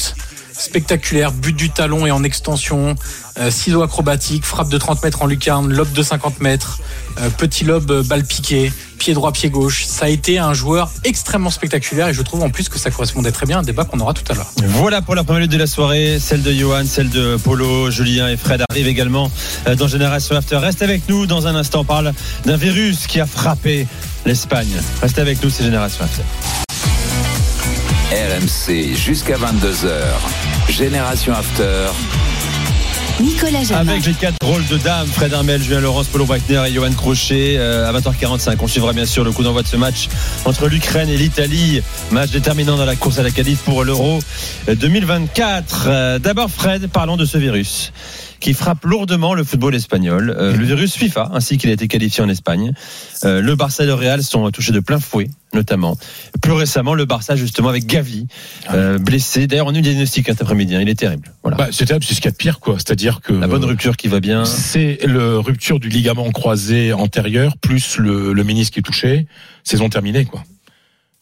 spectaculaires, but du talon et en extension, euh, ciseaux acrobatiques, frappe de 30 mètres en lucarne, lobe de 50 mètres, euh, petit lobe euh, balle piqué, pied droit, pied gauche. Ça a été un joueur extrêmement spectaculaire et je trouve en plus que ça correspondait très bien à un débat qu'on aura tout à l'heure. Voilà pour la première minute de la soirée, celle de Johan, celle de Polo, Julien et Fred arrivent également euh, dans Génération After. Reste avec nous dans un instant, on parle d'un virus qui a frappé l'Espagne. Restez avec nous, c'est Génération After. RMC jusqu'à 22h. Génération After. Nicolas Jamin. Avec les quatre rôles de dames, Fred Armel, Julien Laurence, Polo Wagner et Johan Crochet euh, à 20h45. On suivra bien sûr le coup d'envoi de ce match entre l'Ukraine et l'Italie. Match déterminant dans la course à la qualif pour l'Euro 2024. Euh, D'abord Fred, parlons de ce virus qui frappe lourdement le football espagnol. Euh, le virus FIFA, ainsi qu'il a été qualifié en Espagne. Euh, le Barça et le Real sont touchés de plein fouet, notamment. Plus récemment, le Barça, justement, avec Gavi, euh, blessé. D'ailleurs, on a eu le diagnostic cet après-midi. hein, il est terrible. Voilà. Bah, c'est terrible, c'est ce qu'il y a de pire, quoi. C'est-à-dire que La bonne rupture qui va bien. c'est le rupture du ligament croisé antérieur plus le, le ménisque qui est touché. Saison terminée, quoi.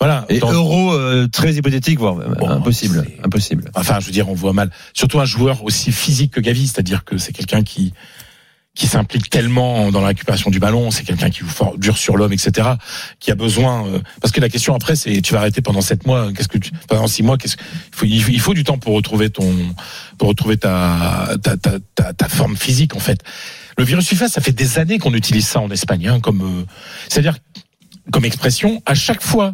Voilà. Et Dans- euro euh, très hypothétique, voire Bon, impossible, impossible. Enfin, je veux dire, on voit mal. Surtout un joueur aussi physique que Gavi, c'est-à-dire que c'est quelqu'un qui qui s'implique tellement dans la récupération du ballon, c'est quelqu'un qui vous dure sur l'homme, etc. Qui a besoin. euh, parce que la question après, c'est tu vas arrêter pendant sept mois. Qu'est-ce que tu pendant six mois Qu'est-ce faut, il faut il faut du temps pour retrouver ton pour retrouver ta ta, ta, ta, ta forme physique en fait. Le virus FIFA, ça fait des années qu'on utilise ça en Espagne, hein, comme euh, c'est-à-dire comme expression à chaque fois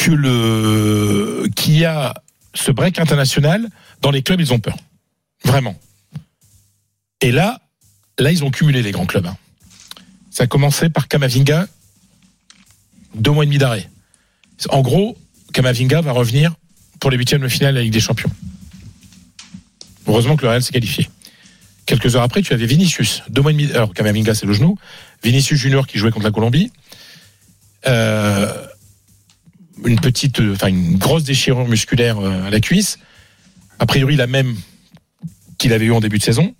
que le qu'il y a ce break international dans les clubs, ils ont peur. Vraiment. Et là, là, ils ont cumulé les grands clubs. hein. Ça a commencé par Kamavinga, deux mois et demi d'arrêt. En gros, Kamavinga va revenir pour les huitièmes de finale de la Ligue des Champions. Heureusement que le Real s'est qualifié. Quelques heures après, tu avais Vinicius, deux mois et demi. Alors Kamavinga, c'est le genou. Vinicius Junior qui jouait contre la Colombie. Euh, une petite, euh, enfin une grosse déchirure musculaire euh, à la cuisse. A priori la même qu'il avait eu en début de saison.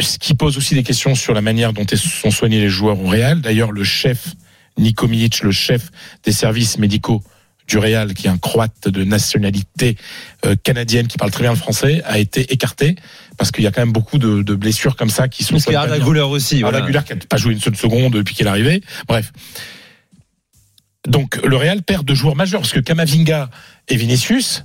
Ce qui pose aussi des questions sur la manière dont sont soignés les joueurs au Real. D'ailleurs, le chef Niko Milic, le chef des services médicaux du Real, qui est un croate de nationalité euh, canadienne qui parle très bien le français, a été écarté parce qu'il y a quand même beaucoup de, de blessures comme ça qui sont Parce qu'il y a aussi. Voilà. Qui n'a pas joué une seule seconde depuis qu'il est arrivé. Bref. Donc le Real perd deux joueurs majeurs parce que Kamavinga et Vinicius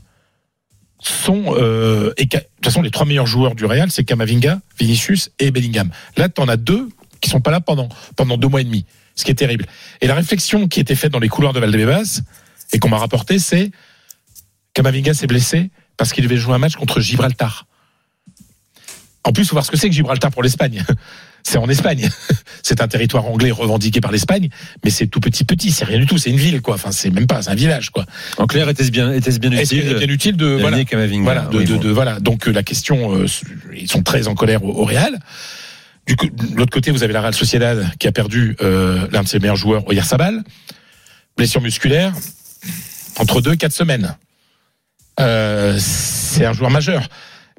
sont euh, et de toute façon les trois meilleurs joueurs du Real c'est Kamavinga, Vinicius et Bellingham. Là tu en as deux qui sont pas là pendant pendant deux mois et demi, ce qui est terrible. Et la réflexion qui était faite dans les couloirs de Valdebebas et qu'on m'a rapporté c'est Kamavinga s'est blessé parce qu'il devait jouer un match contre Gibraltar. En plus, faut voir ce que c'est que Gibraltar pour l'Espagne. C'est en Espagne. C'est un territoire anglais revendiqué par l'Espagne, mais c'est tout petit petit, c'est rien du tout, c'est une ville quoi. Enfin, c'est même pas, c'est un village quoi. En clair, était-ce bien, était-ce bien utile est bien utile de voilà, voilà, de, Oui, de- bon. de- voilà. Donc euh, la question, euh, ils sont très en colère au, au Real. Du coup, de l'autre côté, vous avez la Real Sociedad qui a perdu euh, l'un de ses meilleurs joueurs, Oyarzabal, blessure musculaire, entre deux et quatre semaines. Euh, c'est un joueur majeur.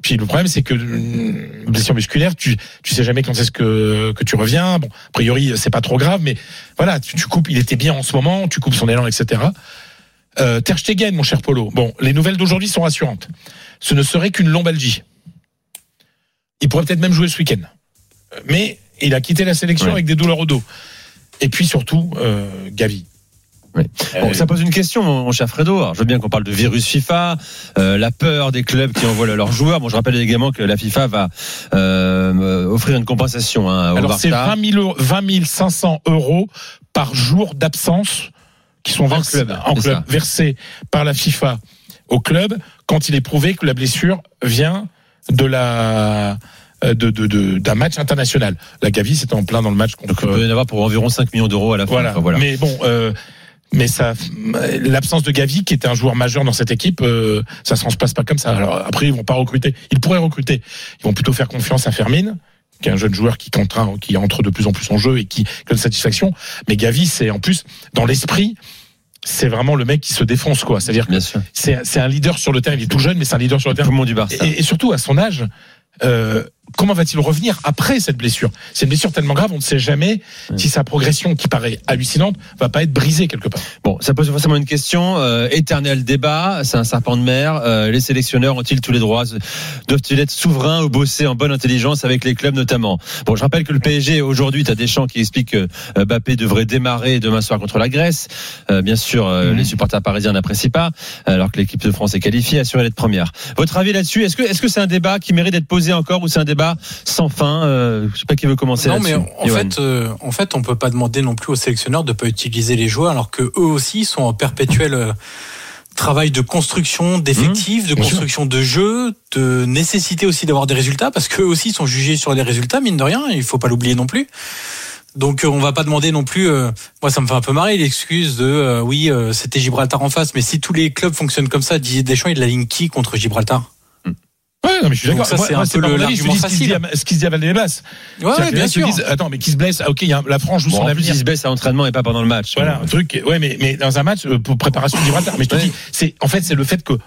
Puis le problème, c'est que euh, blessure musculaire, tu tu sais jamais quand est-ce que que tu reviens. Bon, a priori, c'est pas trop grave, mais voilà, tu, tu coupes. Il était bien en ce moment, tu coupes son élan, etc. Euh, Ter Stegen, mon cher Polo. Bon, les nouvelles d'aujourd'hui sont rassurantes. Ce ne serait qu'une lombalgie. il pourrait peut-être même jouer ce week-end. Mais il a quitté la sélection Ouais. avec des douleurs au dos. Et puis surtout, euh, Gavi. Oui. Bon, Euh, ça pose une question, mon cher Fredo. Alors, je veux bien qu'on parle de virus FIFA, euh, la peur des clubs qui envoient leurs joueurs. Bon, je rappelle également que la FIFA va euh, offrir une compensation hein, au Alors c'est Barça. 20 000, euros- 20 500 euros par jour d'absence qui sont versés, club, en c'est club, ça. versés par la FIFA au club quand il est prouvé que la blessure vient de la euh, de de- de- d'un match international. La Gavi c'était en plein dans le match Donc, contre il peut y en avoir pour environ 5 millions d'euros à la fin. voilà. Enfin, voilà. Mais bon, euh, mais ça, l'absence de Gavi, qui était un joueur majeur dans cette équipe, euh, ça se passe pas comme ça. Alors après, ils vont pas recruter. Ils pourraient recruter. Ils vont plutôt faire confiance à Fermine, qui est un jeune joueur qui qui entre de plus en plus en jeu et qui donne satisfaction. Mais Gavi, c'est en plus dans l'esprit. C'est vraiment le mec qui se défonce, quoi. C'est-à-dire que c'est un leader sur le terrain. Il est tout jeune, mais c'est un leader sur le terrain. Tout le monde du Barça. Et, et surtout à son âge, euh, comment va-t-il revenir après cette blessure? C'est une blessure tellement grave, on ne sait jamais si sa progression, qui paraît hallucinante, va pas être brisée quelque part. Bon, ça pose forcément une question. euh, éternel débat, c'est un serpent de mer. Euh, les sélectionneurs ont-ils tous les droits? Doivent-ils être souverains ou bosser en bonne intelligence avec les clubs notamment? Bon, je rappelle que le PSG aujourd'hui, tu as Deschamps qui explique que euh, Mbappé devrait démarrer demain soir contre la Grèce. Euh, bien sûr, euh, Mhm. les supporters parisiens n'apprécient pas, alors que l'équipe de France est qualifiée, assurée d'être première. Votre avis là-dessus Est-ce que est-ce que c'est un débat qui mérite d'être posé encore ou c'est un débat sans fin euh, Je sais pas qui veut commencer Non, mais en fait, euh, en fait, on peut pas demander non plus aux sélectionneurs de pas utiliser les joueurs, alors que eux aussi sont en perpétuel euh, travail de construction d'effectifs, de bien sûr. construction de jeux, de nécessité aussi d'avoir des résultats, parce qu'eux aussi sont jugés sur les résultats, mine de rien. Il faut pas l'oublier non plus. Donc euh, on va pas demander non plus. euh, moi, ça me fait un peu marrer l'excuse de euh, oui, euh, c'était Gibraltar en face, mais si tous les clubs fonctionnent comme ça, Didier Deschamps, il la ligne qui contre Gibraltar? Ouais, non, mais je suis d'accord. c'est un peu l'argument ce qui se dit facile. à- ce qui se dit à Valdebebas. Ouais, bien là, ils se sûr. disent, attends, mais qui se blesse Ah, Ok, il y a, la France joue Bon, son avenir. il se baisse à l'entraînement et pas pendant le match. Voilà, un truc. Ouais, mais, mais dans un match euh, pour préparation de Gibraltar. Mais je te Ouais. dis, c'est en fait c'est le fait que euh,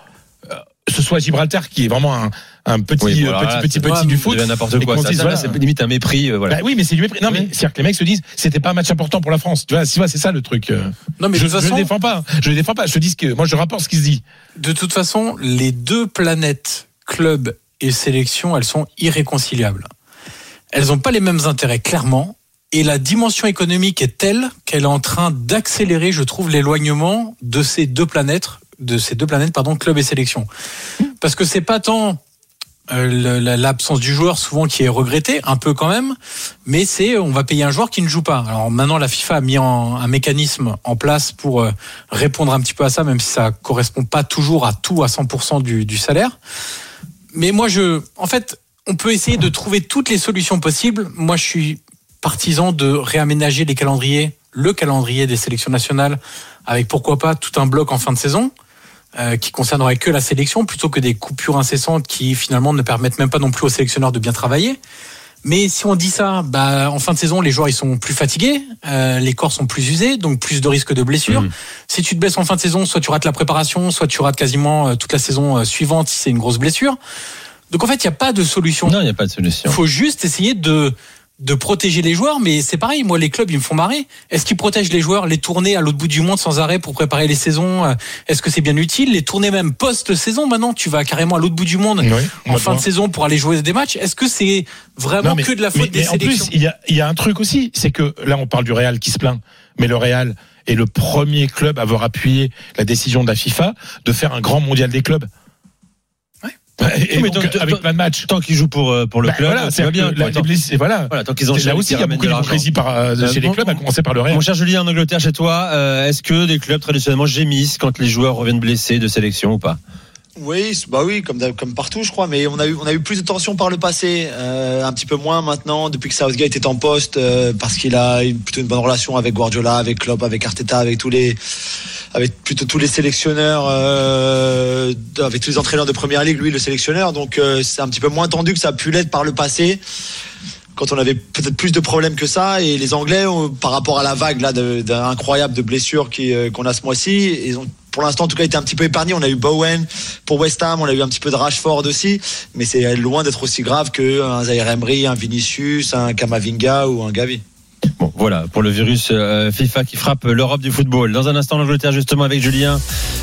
ce soit Gibraltar qui est vraiment un, un petit Oui, euh, alors petit petit c'est- petit du foot. n'importe quoi. Ça, voilà. c'est limite un mépris. euh, voilà. Bah oui, mais c'est du mépris. Non, mais c'est-à-dire que les mecs se disent, c'était pas un match important pour la France. Tu vois, c'est ça le truc. Non, mais je, de toute façon, défends pas. hein. Je le défends pas. Je te dis ce que moi je rapporte ce qui se dit. De toute façon, les deux planètes, club et sélection, elles sont irréconciliables. Elles n'ont pas les mêmes intérêts, clairement. Et la dimension économique est telle qu'elle est en train d'accélérer, je trouve, l'éloignement de ces deux planètes, de ces deux planètes, pardon, club et sélection. Parce que c'est pas tant euh, l'absence du joueur souvent qui est regrettée, un peu quand même, mais c'est on va payer un joueur qui ne joue pas. Alors maintenant la FIFA a mis un mécanisme en place pour euh, répondre un petit peu à ça, même si ça correspond pas toujours à tout à 100% du, du salaire. Mais moi je, en fait, on peut essayer de trouver toutes les solutions possibles. Moi je suis partisan de réaménager les calendriers, le calendrier des sélections nationales, avec pourquoi pas tout un bloc en fin de saison euh, qui concernerait que la sélection plutôt que des coupures incessantes qui finalement ne permettent même pas non plus aux sélectionneurs de bien travailler. Mais si on dit ça, bah, en fin de saison, les joueurs ils sont plus fatigués, euh, les corps sont plus usés, donc plus de risques de blessures. Mhm. Si tu te blesses en fin de saison, soit tu rates la préparation, soit tu rates quasiment euh, toute la saison euh, suivante si c'est une grosse blessure. Donc en fait, il n'y a pas de solution. Non, il n'y a pas de solution. Il faut juste essayer de de protéger les joueurs, mais c'est pareil. Moi, les clubs, ils me font marrer. Est-ce qu'ils protègent les joueurs, les tournées à l'autre bout du monde sans arrêt pour préparer les saisons euh, Est-ce que c'est bien utile? Les tournées même post-saison, maintenant, tu vas carrément à l'autre bout du monde Oui, en fin de saison pour aller jouer des matchs. Est-ce que c'est vraiment Non, mais- que de la faute mais- des mais en sélections? plus, il y a, il y a un truc aussi, c'est que là, on parle du Real qui se plaint, mais le Real est le premier club à avoir appuyé la décision de la FIFA de faire un grand mondial des clubs. Et, mais donc, donc, avec plein de matchs. Tant qu'ils jouent pour, euh, pour le Bah, club, voilà, va bien. la- blessés, voilà. Voilà, tant qu'ils C'est enchaînent. là aussi, il y a beaucoup d'hypocrisie par, euh, Euh, chez les clubs, à commencer par le Real. Mon cher Julien, en Angleterre, chez toi, euh, est-ce que des clubs traditionnellement gémissent quand les joueurs reviennent blessés de sélection ou pas? Oui, bah oui, comme, comme partout, je crois. Mais on a eu, on a eu plus de tensions par le passé, euh, un petit peu moins maintenant depuis que Southgate est en poste, euh, parce qu'il a une, plutôt une bonne relation avec Guardiola, avec Klopp, avec Arteta, avec tous les, avec plutôt tous les sélectionneurs, euh, avec tous les entraîneurs de première ligue, lui le sélectionneur. Donc c'est un petit peu moins tendu que ça a pu l'être par le passé. Quand on avait peut-être plus de problèmes que ça, et les Anglais, par rapport à la vague là incroyable de blessures qu'on a ce mois-ci, ils ont pour l'instant en tout cas été un petit peu épargnés. On a eu Bowen pour West Ham, on a eu un petit peu de Rashford aussi, mais c'est loin d'être aussi grave qu'un Zaire Emery, un Vinicius, un Kamavinga ou un Gavi. Bon, Voilà, pour le virus euh, FIFA qui frappe l'Europe du football. Dans un instant, l'Angleterre, justement, avec Julien.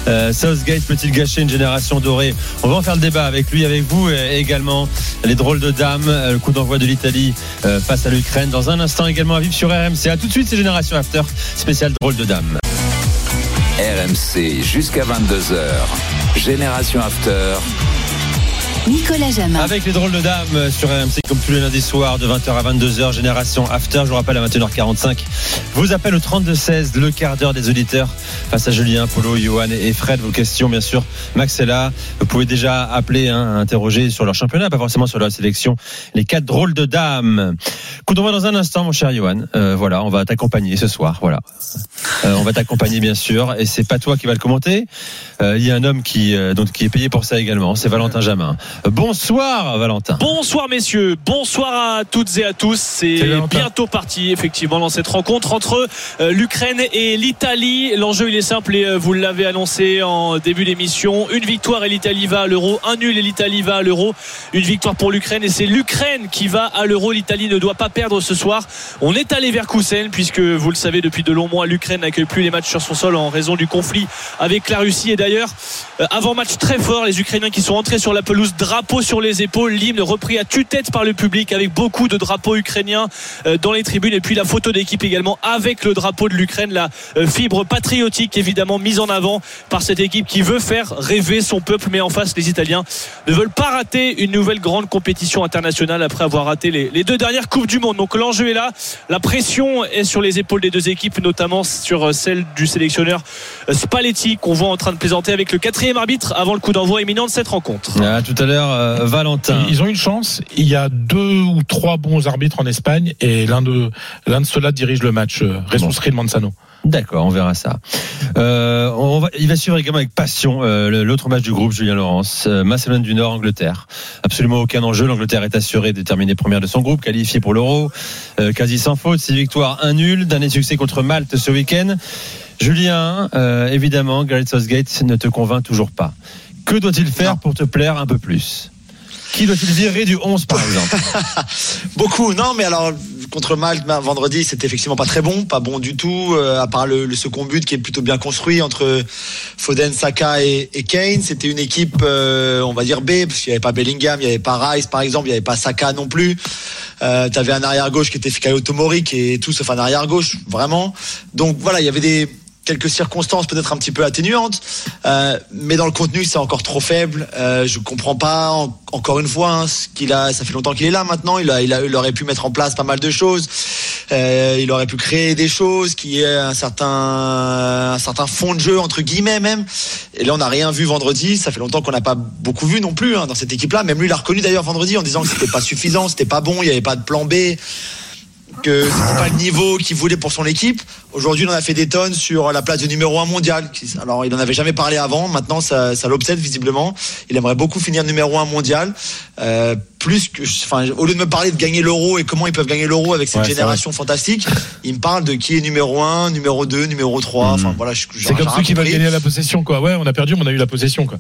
Euh, Southgate peut-il gâcher une génération dorée On va en faire le débat avec lui, avec vous, et également les drôles de dames, euh, le coup d'envoi de l'Italie face à l'Ukraine. Dans un instant, également à vivre sur RMC. À tout de suite, c'est Génération After, spécial drôle de dames. RMC jusqu'à 22h. Génération After. Nicolas Jamin. Avec les drôles de dames sur RMC comme tous les lundis soirs de 20h à 22h, Génération After, je vous rappelle à 21h45. Vous appelle au 32-16, le quart d'heure des auditeurs face à Julien, Polo, Johan et Fred. Vos questions, bien sûr. Max est. Vous pouvez déjà appeler, hein, interroger sur leur championnat, pas forcément sur leur sélection. Les quatre drôles de dames. Coup d'envoi dans un instant, mon cher Johan. Euh, voilà, on va t'accompagner ce soir. Voilà. Euh, on va t'accompagner, bien sûr. Et c'est pas toi qui va le commenter. Euh, Il y a un homme qui, donc, qui est payé pour ça également. C'est Valentin Jamin. Bonsoir Valentin. Bonsoir messieurs, bonsoir à toutes et à tous. C'est bientôt parti effectivement dans cette rencontre entre euh, l'Ukraine et l'Italie. L'enjeu il est simple et euh, vous l'avez annoncé en début d'émission. Une victoire et l'Italie va à l'euro, un nul et l'Italie va à l'euro. Une victoire pour l'Ukraine et c'est l'Ukraine qui va à l'euro. L'Italie ne doit pas perdre ce soir. On est allé vers Koussen puisque vous le savez depuis de longs mois l'Ukraine n'accueille plus les matchs sur son sol en raison du conflit avec la Russie et d'ailleurs euh, avant match très fort les Ukrainiens qui sont entrés sur la pelouse drapeau sur les épaules. L'hymne repris à tue-tête par le public avec beaucoup de drapeaux ukrainiens euh, dans les tribunes. Et puis la photo d'équipe également avec le drapeau de l'Ukraine la euh, fibre patriotique évidemment mise en avant par cette équipe qui veut faire rêver son peuple. Mais en face les Italiens ne veulent pas rater une nouvelle grande compétition internationale après avoir raté les, deux dernières coupes du monde. Donc l'enjeu est là. La pression est sur les épaules des deux équipes notamment sur euh, celle du sélectionneur Spalletti qu'on voit en train de plaisanter avec le quatrième arbitre avant le coup d'envoi imminent de cette rencontre. Ah, euh, Valentin. Ils ont une chance. Il y a deux ou trois bons arbitres en Espagne et l'un de l'un de ceux-là dirige le match. Euh, Reed Manzano. D'accord, on verra ça. Euh, on va, il va suivre également avec passion euh, l'autre match du groupe, Julien Laurence. Euh, Macédoine du Nord, Angleterre. Absolument aucun enjeu. L'Angleterre est assurée de terminer première de son groupe, qualifiée pour l'Euro. Quasi sans faute, six victoires, un nul. Dernier succès contre Malte ce week-end. Julien, évidemment, Gareth Southgate ne te convainc toujours pas. Que doit-il faire pour te plaire un peu plus? Qui doit-il virer du 11 par exemple? Beaucoup, non, mais alors contre Malte ben, vendredi, c'était effectivement pas très bon, pas bon du tout, euh, à part le, le second but qui est plutôt bien construit entre Foden, Saka et, et Kane. C'était une équipe, euh, on va dire B, parce qu'il n'y avait pas Bellingham, il n'y avait pas Rice par exemple, il n'y avait pas Saka non plus. Euh, tu avais un arrière gauche qui était Fikayo Tomori, qui est tout sauf un arrière gauche, vraiment. Donc voilà, il y avait des quelques circonstances peut-être un petit peu atténuantes, euh, mais dans le contenu c'est encore trop faible. Euh, je comprends pas en- encore une fois hein, ce qu'il a. Ça fait longtemps qu'il est là maintenant. Il a, il a, il aurait pu mettre en place pas mal de choses. Euh, il aurait pu créer des choses qui est un certain un certain fond de jeu entre guillemets même. Et là on n'a rien vu vendredi. Ça fait longtemps qu'on n'a pas beaucoup vu non plus hein, dans cette équipe-là. Même lui il a reconnu d'ailleurs vendredi en disant que c'était pas suffisant, c'était pas bon, il n'y avait pas de plan B que c'était pas le niveau qu'il voulait pour son équipe. Aujourd'hui, il en a fait des tonnes sur la place de numéro 1 mondial. Alors, il en avait jamais parlé avant. Maintenant, ça, ça l'obsède visiblement. Il aimerait beaucoup finir numéro 1 mondial. Euh, plus que, enfin, au lieu de me parler de gagner l'euro et comment ils peuvent gagner l'euro avec cette Ouais, génération fantastique, il me parle de qui est numéro 1, numéro 2, numéro 3. Enfin, voilà, je, C'est comme ceux qui veulent gagner la possession, quoi. Ouais, on a perdu, mais on a eu la possession, quoi.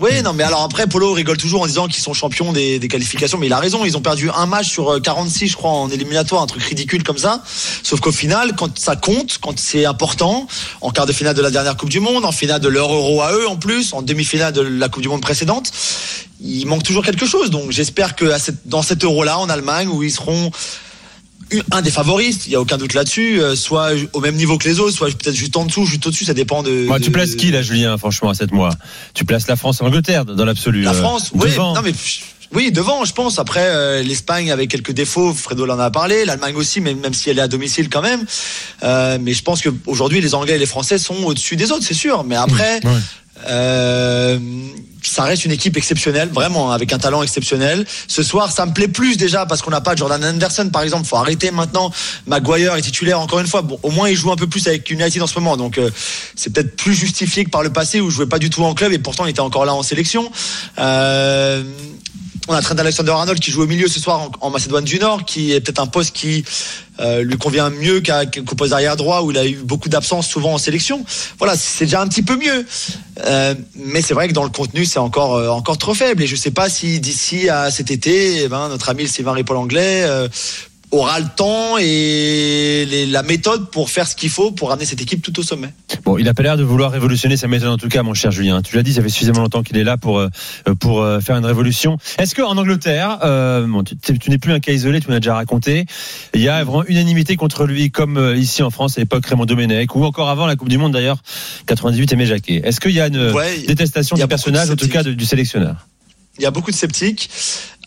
Oui, non, mais alors après, Polo rigole toujours en disant qu'ils sont champions des, qualifications, mais il a raison, ils ont perdu un match sur euh, 46, je crois, en éliminatoire, un truc ridicule comme ça. Sauf qu'au final, quand ça compte, quand c'est important, en quart de finale de la dernière Coupe du Monde, en finale de leur Euro à eux en plus, en demi-finale de la Coupe du Monde précédente, il manque toujours quelque chose. Donc j'espère que cette- dans cet Euro-là, en Allemagne, où ils seront un des favoristes, il y a aucun doute là-dessus, euh, soit au même niveau que les autres, soit peut-être juste en dessous, juste au-dessus, ça dépend de. Moi, tu places qui là, Julien, franchement, à 7 mois? Tu places la France et l'Angleterre dans l'absolu. La euh, France, oui, devant. non mais oui, devant, je pense. Après, euh, l'Espagne avec quelques défauts, Fredo en a parlé, l'Allemagne aussi, mais même si elle est à domicile quand même. Euh, mais je pense que aujourd'hui, les Anglais et les Français sont au-dessus des autres, c'est sûr. Mais après, euh, ça reste une équipe exceptionnelle, vraiment, avec un talent exceptionnel. Ce soir, ça me plaît plus déjà parce qu'on n'a pas Jordan Anderson, par exemple. Faut arrêter maintenant. Maguire est titulaire encore une fois. Bon, au moins, il joue un peu plus avec United en ce moment, donc euh, c'est peut-être plus justifié que par le passé où je jouais pas du tout en club et pourtant il était encore là en sélection. Euh, on a Trent Alexander-Arnold qui joue au milieu ce soir en, Macédoine du Nord, qui est peut-être un poste qui euh, lui convient mieux qu'à- qu'au poste arrière droit où il a eu beaucoup d'absences souvent en sélection. Voilà, c'est déjà un petit peu mieux. Euh, mais c'est vrai que dans le contenu, c'est encore euh, encore trop faible. Et je sais pas si d'ici à cet été, eh ben, notre ami Sylvain Ripoll anglais aura le temps et les- la méthode pour faire ce qu'il faut pour ramener cette équipe tout au sommet. Bon, il a pas l'air de vouloir révolutionner sa méthode en tout cas, mon cher Julien. Tu l'as dit, ça fait suffisamment longtemps qu'il est là pour euh, pour euh, faire une révolution. Est-ce que en Angleterre, euh, bon, tu, tu n'es plus un cas isolé, tu m'as déjà raconté, il y a vraiment unanimité contre lui, comme ici en France à l'époque Raymond Domenech ou encore avant la Coupe du Monde d'ailleurs 98 Aimé Jacquet. Est-ce qu'il y a une Ouais, détestation il y a du personnage, en tout cas de- du sélectionneur? Il y a beaucoup de sceptiques.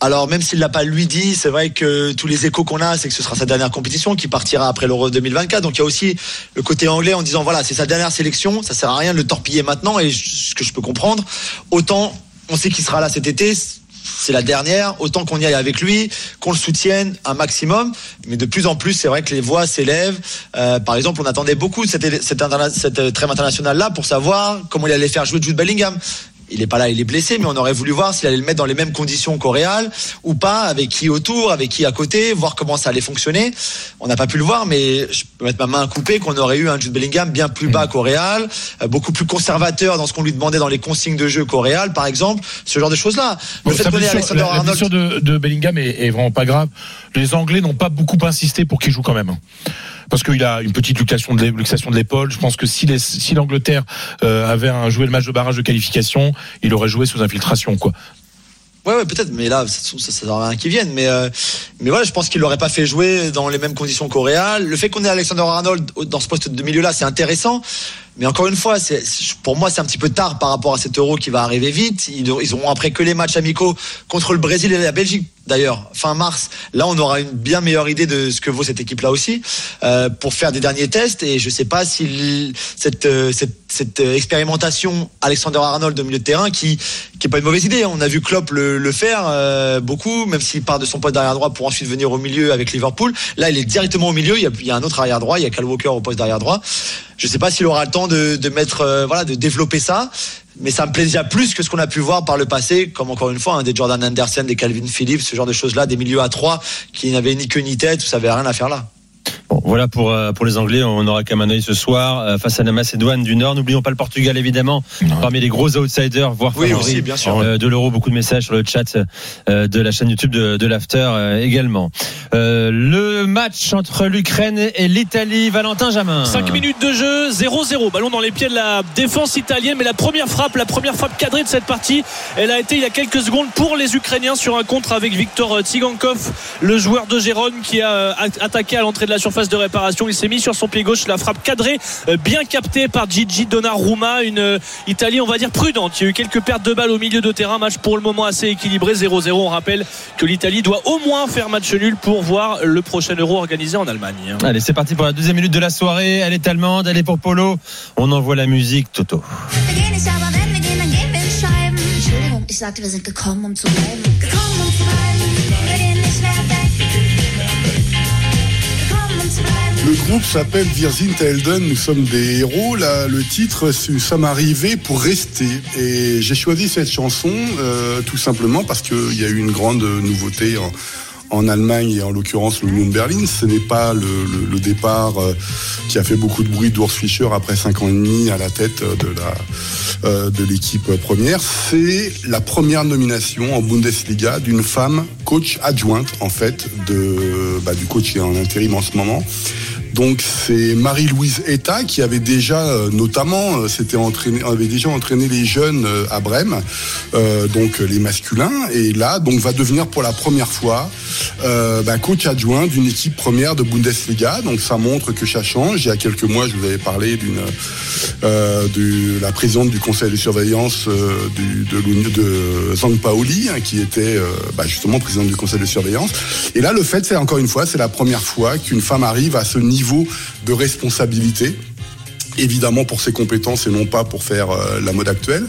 Alors même s'il l'a pas lui dit, c'est vrai que tous les échos qu'on a, c'est que ce sera sa dernière compétition qui partira après l'Euro 2024. Donc il y a aussi le côté anglais en disant voilà, c'est sa dernière sélection, ça sert à rien de le torpiller maintenant et ce que je peux comprendre, autant on sait qu'il sera là cet été, c'est la dernière, autant qu'on y aille avec lui, qu'on le soutienne un maximum. Mais de plus en plus, c'est vrai que les voix s'élèvent. Euh, par exemple, on attendait beaucoup cette, cette, cette internationale-là pour savoir comment il allait faire jouer Jude Bellingham. Il est pas là, il est blessé, mais on aurait voulu voir s'il allait le mettre dans les mêmes conditions qu'au Real ou pas, avec qui autour, avec qui à côté, voir comment ça allait fonctionner. On n'a pas pu le voir, mais je peux mettre ma main à couper qu'on aurait eu un Jude Bellingham bien plus bas qu'au Real, euh, beaucoup plus conservateur dans ce qu'on lui demandait dans les consignes de jeu qu'au Real, par exemple, ce genre de choses-là. Le fait blessure- la Arnold blessure de, de Bellingham est, est vraiment pas grave. Les Anglais n'ont pas beaucoup insisté pour qu'il joue quand même. Parce qu'il a une petite luxation de l'épaule. Je pense que si, l'Angleterre euh, avait joué le match de barrage de qualification, il aurait joué sous infiltration. Quoi. Ouais, peut-être, mais là, ça, ça, ça rien qu'ils viennent. Mais, euh, mais voilà, je pense qu'il l'aurait pas fait jouer dans les mêmes conditions qu'au Real. Le fait qu'on ait Alexander Arnold dans ce poste de milieu-là, c'est intéressant. Mais encore une fois, pour moi, c'est un petit peu tard par rapport à cet Euro qui va arriver vite. Ils, ils auront après que les matchs amicaux contre le Brésil et la Belgique. D'ailleurs, fin mars, là, on aura une bien meilleure idée de ce que vaut cette équipe-là aussi euh, pour faire des derniers tests. Et je sais pas si l- cette, euh, cette, cette euh, expérimentation Alexander Arnold de milieu de terrain qui qui est pas une mauvaise idée. On a vu Klopp le, le faire euh, beaucoup, même s'il part de son poste d'arrière droit pour ensuite venir au milieu avec Liverpool. Là, il est directement au milieu. Il y a, il y a un autre arrière droit. Il y a Cal Walker au poste d'arrière droit. Je sais pas s'il aura le temps de, de mettre, euh, voilà, de développer ça. Mais ça me déjà plus que ce qu'on a pu voir par le passé, comme encore une fois, hein, des Jordan Anderson, des Calvin Phillips, ce genre de choses-là, des milieux à trois qui n'avaient ni queue ni tête, ça avait rien à faire là. Bon, voilà pour, euh, pour les Anglais. On aura quand même un œil ce soir euh, face à la Macédoine du Nord. N'oublions pas le Portugal, évidemment, parmi les gros outsiders, voire Oui, favoris, aussi, bien sûr. euh, de l'Euro. Beaucoup de messages sur le chat euh, de la chaîne YouTube de, de l'After euh, également. Euh, le match entre l'Ukraine et l'Italie, Valentin Jamin. 5 minutes de jeu, 0-0. Ballon dans les pieds de la défense italienne. Mais la première frappe, la première frappe cadrée de cette partie, elle a été il y a quelques secondes pour les Ukrainiens sur un contre avec Victor Tsigankov, le joueur de Gérone qui a attaqué à l'entrée de la surface de réparation. Il s'est mis sur son pied gauche. La frappe cadrée, euh, bien captée par Gigi Donnarumma. Une euh, Italie, on va dire, prudente. Il y a eu quelques pertes de balles au milieu de terrain. Match pour le moment assez équilibré, 0-0. On rappelle que l'Italie doit au moins faire match nul pour voir le prochain Euro organisé en Allemagne. Allez, c'est parti pour la deuxième minute de la soirée. Elle est allemande, elle est pour Polo. On envoie la musique, Toto. Wir gehen nicht, aber wenn wir gehen, dann gehen wir in Scheiben. Entschuldigung, ich sagte, wir sind gekommen, um zu bleiben. Gekommen, um zu bleiben. Wir gehen nicht mehr weg. Le groupe s'appelle Virzin Elden, nous sommes des héros. Le titre, c'est sommes arrivés pour rester. Et j'ai choisi cette chanson euh, tout simplement parce qu'il y a eu une grande nouveauté en, en Allemagne et en l'occurrence l'Union de Berlin. Ce n'est pas le, départ euh, qui a fait beaucoup de bruit d'Urs Fischer après cinq ans et demi à la tête de la euh, de l'équipe première. C'est la première nomination en Bundesliga d'une femme coach adjointe en fait bah, du coach qui est en intérim en ce moment. Donc c'est Marie-Louise Eta qui avait déjà euh, notamment euh, entraîné avait déjà entraîné les jeunes euh, à Brême donc les masculins. Et là donc va devenir pour la première fois bah, coach adjoint d'une équipe première de Bundesliga. Donc ça montre que ça change. Il y a quelques mois je vous avais parlé d'une de la présidente du conseil de surveillance de, de Zang Paoli hein, qui était bah, justement présidente du conseil de surveillance. Et là le fait c'est encore une fois c'est la première fois qu'une femme arrive à ce niveau de responsabilité évidemment pour ses compétences et non pas pour faire euh, la mode actuelle.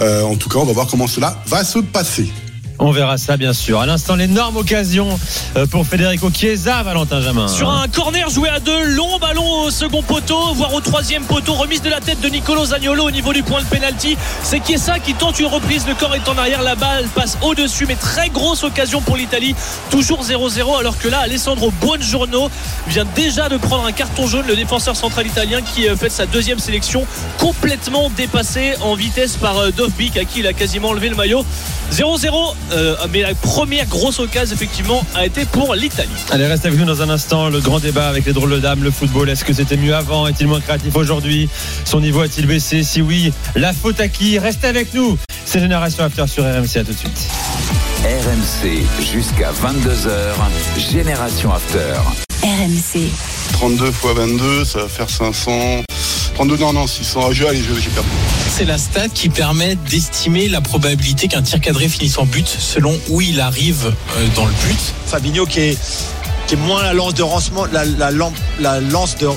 Euh, en tout cas, on va voir comment cela va se passer. On verra ça, bien sûr. À l'instant, l'énorme occasion euh, pour Federico Chiesa, Valentin Jamin. Sur un corner joué à deux, long ballon au second poteau, voire au troisième poteau, remise de la tête de Nicolo Zagnolo au niveau du point de pénalty. C'est Chiesa qui tente une reprise, le corps est en arrière, la balle passe au-dessus, mais très grosse occasion pour l'Italie. Toujours 0-0, alors que là, Alessandro Buongiorno vient déjà de prendre un carton jaune, le défenseur central italien qui euh, fait sa deuxième sélection, complètement dépassé en vitesse par euh, Dovbik, à qui il a quasiment enlevé le maillot. 0-0 euh, mais la première grosse occasion effectivement a été pour l'Italie. Allez, reste avec nous dans un instant. Le grand débat avec les drôles de dames, le football. Est-ce que c'était mieux avant? Est-il moins créatif aujourd'hui? Son niveau a-t-il baissé? Si oui, la faute à qui? Restez avec nous. C'est Génération After sur RMC. À tout de suite. RMC jusqu'à 22h. Génération After. RMC. 32 x 22, ça va faire 500. 32, non, non, 600. Je, allez, je- j'ai perdu. C'est la stat qui permet d'estimer la probabilité qu'un tir cadré finisse en but selon où il arrive euh, dans le but. Fabinho qui est, qui est moins la lance de lancement, la, la, lampe- la lance de.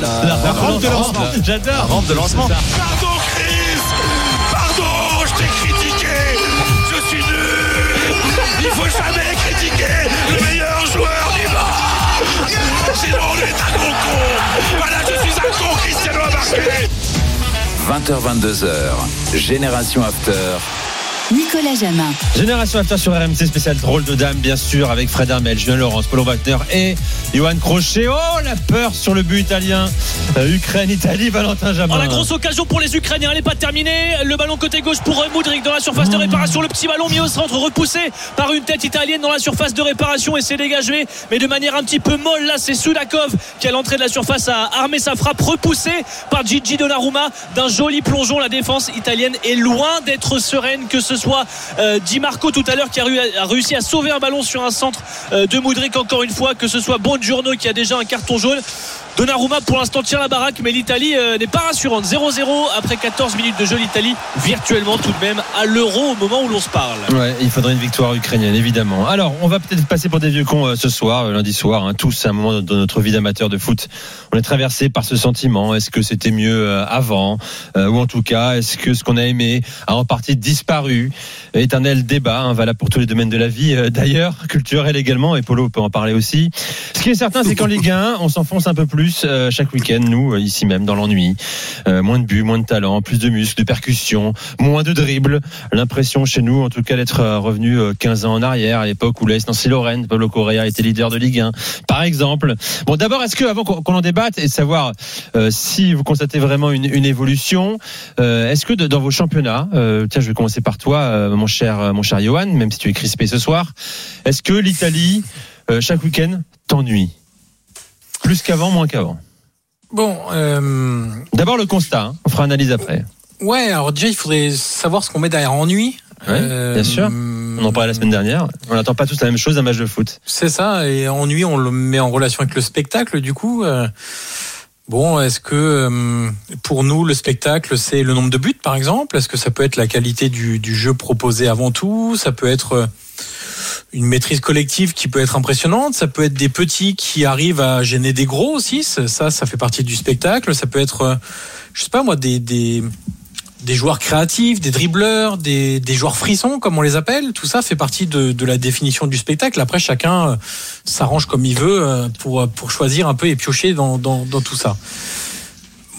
La, la rampe de lancement. La J'adore. rampe de lancement. Pardon Chris Pardon, je t'ai critiqué Je suis nul Il faut jamais critiquer le meilleur joueur Con Voilà, je suis un con, Cristiano a marqué 20h-22h. Génération After. Nicolas Jamin. Génération After sur RMC spécial drôle de dame, bien sûr, avec Fred Hermel, Julien Laurence, Paulo Wagner et Johan Crochet. Oh, la peur sur le but italien. Euh, Ukraine, Italie, Valentin Jamin. Oh, la grosse occasion pour les Ukrainiens, elle n'est pas terminée. Le ballon côté gauche pour euh, Moudric dans la surface de réparation. Le petit ballon mis au centre, repoussé par une tête italienne dans la surface de réparation et c'est dégagé, mais de manière un petit peu molle. Là, c'est Sudakov qui à l'entrée de la surface a armé sa frappe, repoussé par Gigi Donnarumma d'un joli plongeon. La défense italienne est loin d'être sereine, que ce soit euh, Di Marco tout à l'heure qui a réussi à sauver un ballon sur un centre euh, de Moudric encore une fois, que ce soit Bongiorno qui a déjà un carton jaune. Donnarumma pour l'instant tient la baraque mais l'Italie euh, n'est pas rassurante 0-0 après 14 minutes de jeu l'Italie virtuellement tout de même à l'euro au moment où l'on se parle Ouais, il faudrait une victoire ukrainienne, évidemment. Alors, on va peut-être passer pour des vieux cons euh, ce soir, euh, lundi soir. hein. tous, à un moment de notre vie d'amateur de foot, on est traversé par ce sentiment. Est-ce que c'était mieux euh, avant? Euh, Ou en tout cas, est-ce que ce qu'on a aimé a en partie disparu? Éternel débat, hein, valable pour tous les domaines de la vie, euh, d'ailleurs, culturel également, et Polo peut en parler aussi. Ce qui est certain, c'est qu'en Ligue 1, on s'enfonce un peu plus euh, chaque week-end, nous, euh, ici même, dans l'ennui. Euh, moins de buts, moins de talent, plus de muscles, de percussions, moins de dribbles. L'impression chez nous, en tout cas, d'être euh, revenu euh, 15 ans en arrière, à l'époque où l'AS Nancy Lorraine, Pablo Correa était leader de Ligue 1, par exemple. Bon, d'abord, est-ce que, avant qu'on en débatte et savoir euh, si vous constatez vraiment une, une évolution, euh, est-ce que dans vos championnats, euh, tiens, je vais commencer par toi, euh, mon cher, euh, mon cher Johan, même si tu es crispé ce soir, est-ce que l'Italie, euh, chaque week-end, t'ennuie? Plus qu'avant, moins qu'avant Bon, euh, D'abord le constat, hein. on fera analyse après. ouais, alors déjà, il faudrait savoir ce qu'on met derrière ennui. Ouais, Euh, bien sûr. On en parlait la semaine dernière. On n'attend pas tous la même chose d'un match de foot. C'est ça, et ennui, on le met en relation avec le spectacle, du coup. euh, Bon, est-ce que euh, pour nous, le spectacle, c'est le nombre de buts, par exemple? Est-ce que ça peut être la qualité du, du jeu proposé avant tout? Ça peut être une maîtrise collective qui peut être impressionnante. Ça peut être des petits qui arrivent à gêner des gros aussi. Ça, ça fait partie du spectacle. Ça peut être, euh, je sais pas moi, des, joueurs créatifs, des dribbleurs, des, joueurs frissons, comme on les appelle. Tout ça fait partie de, la définition du spectacle. Après, chacun euh, s'arrange comme il veut euh, pour, choisir un peu et piocher dans tout ça.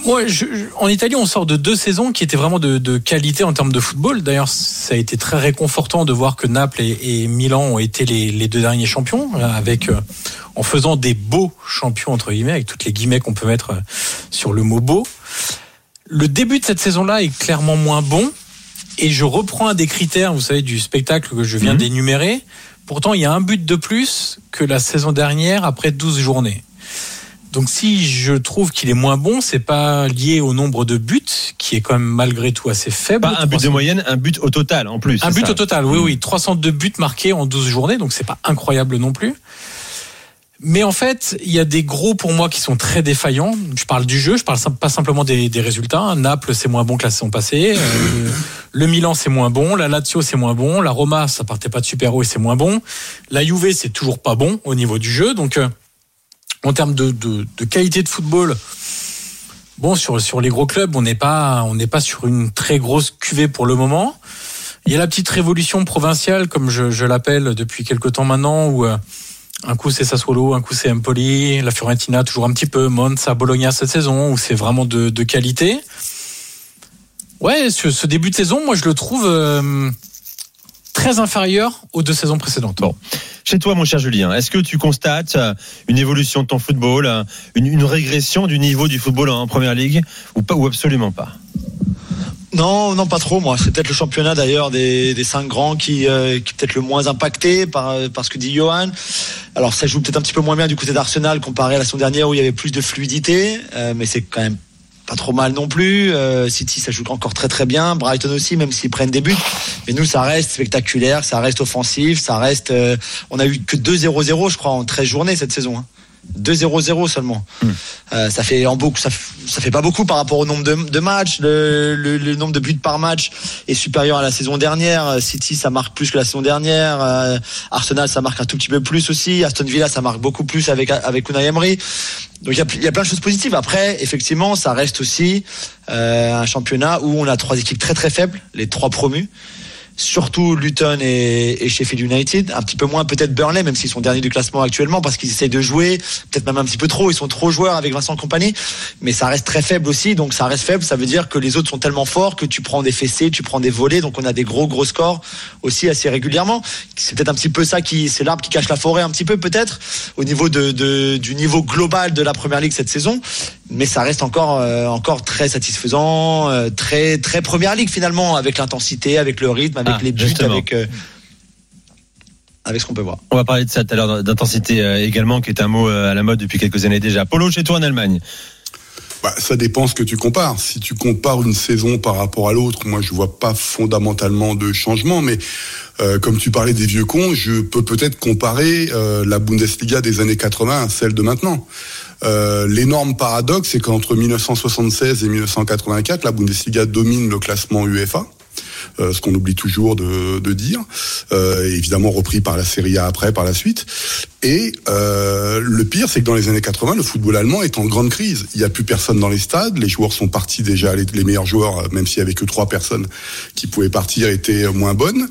Je- je- en Italie, on sort de deux saisons qui étaient vraiment de, de qualité en termes de football. D'ailleurs, ça a été très réconfortant de voir que Naples et, et Milan ont été les, les deux derniers champions, euh, avec euh, en faisant des beaux champions entre guillemets, avec toutes les guillemets qu'on peut mettre euh, sur le mot beau. Le début de cette saison-là est clairement moins bon, et je reprends un des critères, vous savez, du spectacle que je viens Mhm. d'énumérer. Pourtant, il y a un but de plus que la saison dernière après 12 journées. Donc si je trouve qu'il est moins bon, c'est pas lié au nombre de buts, qui est quand même malgré tout assez faible. Pas un but de 300. moyenne, un but au total en plus. Un but ça au total, oui, oui. 302 buts marqués en 12 journées, donc c'est pas incroyable non plus. Mais en fait, il y a des gros pour moi qui sont très défaillants. Je parle du jeu, je parle pas simplement des, des résultats. Naples, c'est moins bon que la saison passée. Euh, le Milan, c'est moins bon. La Lazio, c'est moins bon. La Roma, ça partait pas de super haut et c'est moins bon. La Juve, c'est toujours pas bon au niveau du jeu. Donc, euh, en termes de, de, qualité de football, bon, sur, sur les gros clubs, on n'est pas, pas sur une très grosse cuvée pour le moment. Il y a la petite révolution provinciale, comme je, je l'appelle depuis quelque temps maintenant, où euh, un coup c'est Sassuolo, un coup c'est Empoli, la Fiorentina toujours un petit peu, Monza, Bologna cette saison, où c'est vraiment de, de qualité. Ouais, ce, ce début de saison, moi je le trouve euh, très inférieur aux deux saisons précédentes. Bon. Chez toi, mon cher Julien, est-ce que tu constates euh, une évolution de ton football, euh, une, une régression du niveau du football en première ligue ou pas ou absolument pas? Non, non, pas trop. Moi, c'est peut-être le championnat d'ailleurs des, des cinq grands qui, euh, qui est peut-être le moins impacté par, par ce que dit Johan. Alors, ça joue peut-être un petit peu moins bien du côté d'Arsenal comparé à la saison dernière où il y avait plus de fluidité, euh, mais c'est quand même pas trop mal non plus. Euh, City, ça joue encore très très bien. Brighton aussi, même s'ils prennent des buts. Mais nous, ça reste spectaculaire, ça reste offensif, ça reste. euh, on a eu que 2-0-0, je crois, en 13 journées cette saison. Hein. 2-0-0 seulement. Euh, ça fait en beaucoup, ça, ça fait pas beaucoup par rapport au nombre de, de matchs. Le, le- le nombre de buts par match est supérieur à la saison dernière. Euh, City, ça marque plus que la saison dernière. Euh, Arsenal, ça marque un tout petit peu plus aussi. Aston Villa, ça marque beaucoup plus avec avec Unai Emery. Donc il y a, y a plein de choses positives. Après, effectivement, ça reste aussi euh, un championnat où on a trois équipes très très faibles, les trois promus. Surtout Luton et, et Sheffield United, un petit peu moins peut-être Burnley, même s'ils sont derniers du classement actuellement, parce qu'ils essayent de jouer, peut-être même un petit peu trop, ils sont trop joueurs avec Vincent Compagnie, mais ça reste très faible aussi, donc ça reste faible, ça veut dire que les autres sont tellement forts que tu prends des fessées, tu prends des volets, donc on a des gros gros scores aussi assez régulièrement. C'est peut-être un petit peu ça qui, c'est l'arbre qui cache la forêt un petit peu peut-être, au niveau de, de- du niveau global de la première ligue cette saison, mais ça reste encore euh, encore très satisfaisant, euh, très très première ligue finalement, avec l'intensité, avec le rythme, avec Ah, les buts, justement. avec euh, avec ce qu'on peut voir. On va parler de ça tout à l'heure d'intensité euh, également, qui est un mot euh, à la mode depuis quelques années déjà. Polo, chez toi en Allemagne. Bah, ça dépend ce que tu compares. Si tu compares une saison par rapport à l'autre, moi je vois pas fondamentalement de changement, mais euh, comme tu parlais des vieux cons, je peux peut-être comparer euh, la Bundesliga des années 80 à celle de maintenant. Euh, L'énorme paradoxe, c'est qu'entre 1976 et 1984, la Bundesliga domine le classement UEFA. euh, ce qu'on oublie toujours de, dire, euh, évidemment repris par la Serie A après, par la suite. Et euh, le pire, c'est que dans les années 80, le football allemand est en grande crise. Il n'y a plus personne dans les stades, les joueurs sont partis déjà, les, meilleurs joueurs, même s'il y avait que trois personnes qui pouvaient partir, étaient moins bonnes.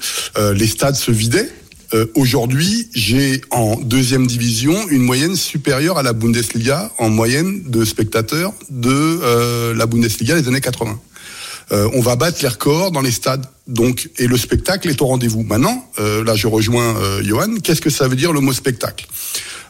Les stades se vidaient. Euh, Aujourd'hui, j'ai en deuxième division une moyenne supérieure à la Bundesliga en moyenne de spectateurs de euh, la Bundesliga des années 80. Euh, on va battre les records dans les stades. Donc, et le spectacle est au rendez-vous. Maintenant, euh, là, je rejoins Johan. Qu'est-ce que ça veut dire le mot spectacle?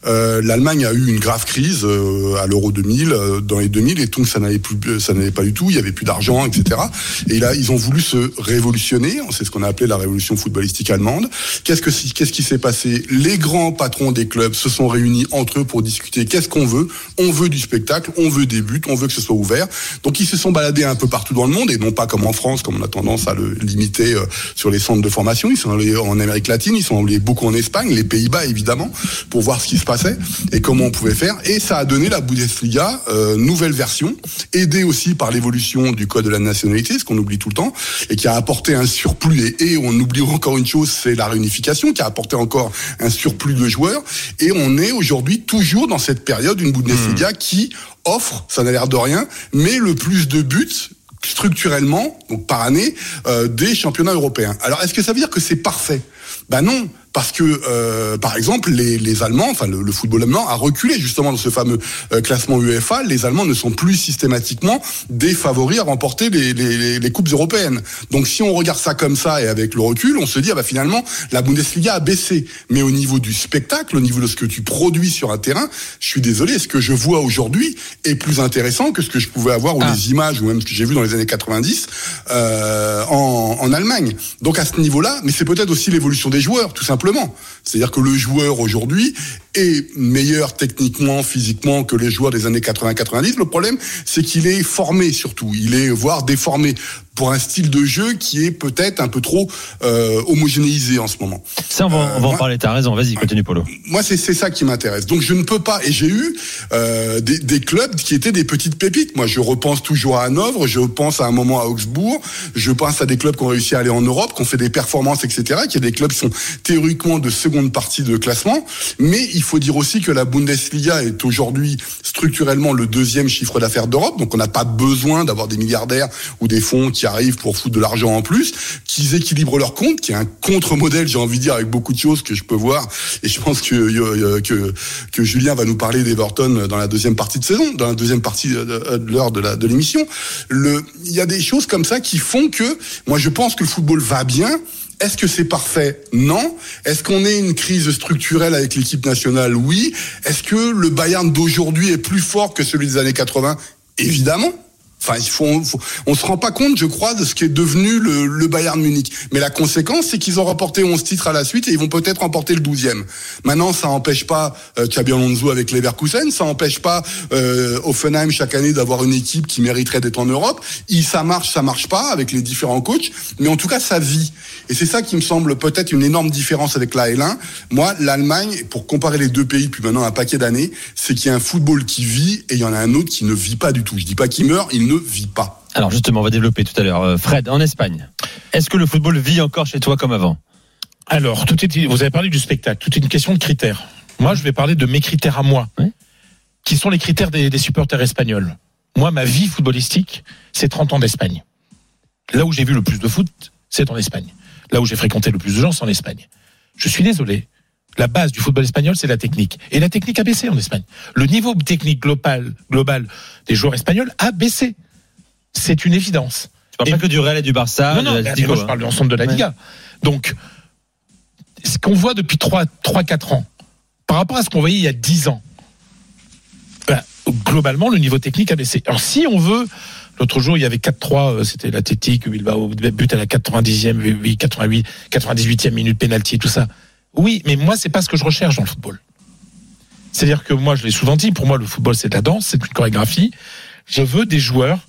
Euh, L'Allemagne a eu une grave crise euh, à l'euro 2000, euh, dans les 2000, et donc ça n'allait plus, ça n'allait pas du tout. Il y avait plus d'argent, etc. Et là, ils ont voulu se révolutionner. C'est ce qu'on a appelé la révolution footballistique allemande. Qu'est-ce qu'est-ce qui s'est passé? Les grands patrons des clubs se sont réunis entre eux pour discuter. Qu'est-ce qu'on veut? On veut du spectacle, on veut des buts, on veut que ce soit ouvert. Donc ils se sont baladés un peu partout dans le monde et non pas comme en France, comme on a tendance à le limiter sur les centres de formation. Ils sont allés en Amérique latine, ils sont allés beaucoup en Espagne, les Pays-Bas évidemment, pour voir ce qui se passait et comment on pouvait faire. Et ça a donné la Bundesliga, euh, nouvelle version, aidée aussi par l'évolution du code de la nationalité, ce qu'on oublie tout le temps, et qui a apporté un surplus. Et, et on oublie encore une chose, c'est la réunification, qui a apporté encore un surplus de joueurs. Et on est aujourd'hui toujours dans cette période, une Bundesliga qui offre, ça n'a l'air de rien, mais le plus de buts structurellement, donc par année, euh, des championnats européens. Alors, est-ce que ça veut dire que c'est parfait? Ben non, parce que, euh, par exemple, les, les Allemands, enfin le, le football allemand a reculé justement dans ce fameux euh, classement UEFA. Les Allemands ne sont plus systématiquement des favoris à remporter les, les, les- les coupes européennes. Donc, si on regarde ça comme ça et avec le recul, on se dit ah bah finalement la Bundesliga a baissé. Mais au niveau du spectacle, au niveau de ce que tu produis sur un terrain, je suis désolé, ce que je vois aujourd'hui est plus intéressant que ce que je pouvais avoir ou les images ou même ce que j'ai vu dans les années 90 euh, en, en Allemagne. Donc à ce niveau-là, mais c'est peut-être aussi l'évolution des joueurs, tout simplement simplement. C'est-à-dire que le joueur aujourd'hui est meilleur techniquement, physiquement que les joueurs des années 80-90. Le problème, c'est qu'il est formé surtout. Il est voire déformé pour un style de jeu qui est peut-être un peu trop euh, homogénéisé en ce moment. Ça, on va, on va en parler. T'as raison. Vas-y, continue, Polo. Moi, c'est c'est ça qui m'intéresse. Donc, je ne peux pas. Et j'ai eu euh, des, des clubs qui étaient des petites pépites. Moi, je repense toujours à Hanovre, je pense à un moment à Augsbourg, je pense à des clubs qui ont réussi à aller en Europe, qui ont fait des performances, etc. Qui a des clubs qui sont théoriquement de seconde partie de classement. Mais il faut dire aussi que la Bundesliga est aujourd'hui structurellement le deuxième chiffre d'affaires d'Europe. Donc, on n'a pas besoin d'avoir des milliardaires ou des fonds qui arrivent pour foutre de l'argent en plus, qu'ils équilibrent leur compte, qui est un contre-modèle, j'ai envie de dire, avec beaucoup de choses que je peux voir. Et je pense que, euh, que, que Julien va nous parler d'Everton dans la deuxième partie de saison, dans la deuxième partie de, l'heure de l'émission. Il y a des choses comme ça qui font que, moi, je pense que le football va bien. Est-ce que c'est parfait Non. Est-ce qu'on est une crise structurelle avec l'équipe nationale? Oui. Est-ce que le Bayern d'aujourd'hui est plus fort que celui des années 80 Évidemment. Enfin, il on se rend pas compte, je crois, de ce qui est devenu le, Bayern Munich. Mais la conséquence, c'est qu'ils ont remporté 11 titres à la suite et ils vont peut-être remporter le 12e. Maintenant, ça empêche pas euh, Xabi Alonso avec Leverkusen, ça empêche pas euh, Offenheim chaque année d'avoir une équipe qui mériterait d'être en Europe. Il, ça marche, ça marche pas avec les différents coachs, mais en tout cas, ça vit. Et c'est ça qui me semble peut-être une énorme différence avec la L1. Moi, l'Allemagne, pour comparer les deux pays depuis maintenant un paquet d'années, c'est qu'il y a un football qui vit et il y en a un autre qui ne vit pas du tout. Je dis pas qu'il meurt, il ne vit pas. Alors justement, on va développer tout à l'heure. Euh, Fred, en Espagne, est-ce que le football vit encore chez toi comme avant? Alors, tout est, vous avez parlé du spectacle, tout est une question de critères. Moi, je vais parler de mes critères à moi, qui sont les critères des, des supporters espagnols. Moi, ma vie footballistique, c'est 30 ans d'Espagne. Là où j'ai vu le plus de foot, c'est en Espagne. Là où j'ai fréquenté le plus de gens, c'est en Espagne. Je suis désolé. La base du football espagnol, c'est la technique. Et la technique a baissé en Espagne. Le niveau technique global, global des joueurs espagnols a baissé. C'est une évidence. Tu parles pas que du Real et du Barça. Non, non, de moi je hein. parle de l'ensemble de la Ouais. Liga. Donc, ce qu'on voit depuis 3-4 ans, par rapport à ce qu'on voyait il y a 10 ans, ben, globalement, le niveau technique a baissé. Alors, si on veut, l'autre jour, il y avait 4-3, euh, c'était l'Athletic, Bilbao, but à la 90e, oui, 88, 98e minute, penalty et tout ça. Oui, mais moi, c'est pas ce que je recherche dans le football. C'est-à-dire que moi, je l'ai souvent dit, pour moi, le football, c'est de la danse, c'est une chorégraphie. Je veux des joueurs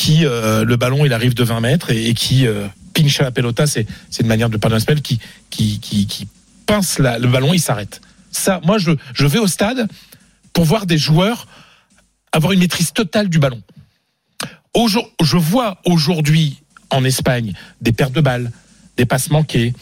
qui, euh, le ballon, il arrive de 20 mètres et, qui euh, pinche à la pelota, c'est, une manière de parler espagnol, qui, qui, pince le ballon, il s'arrête. Ça, moi, je, je vais au stade pour voir des joueurs avoir une maîtrise totale du ballon. Aujourd- je vois aujourd'hui en Espagne des pertes de balles, des passes manquées,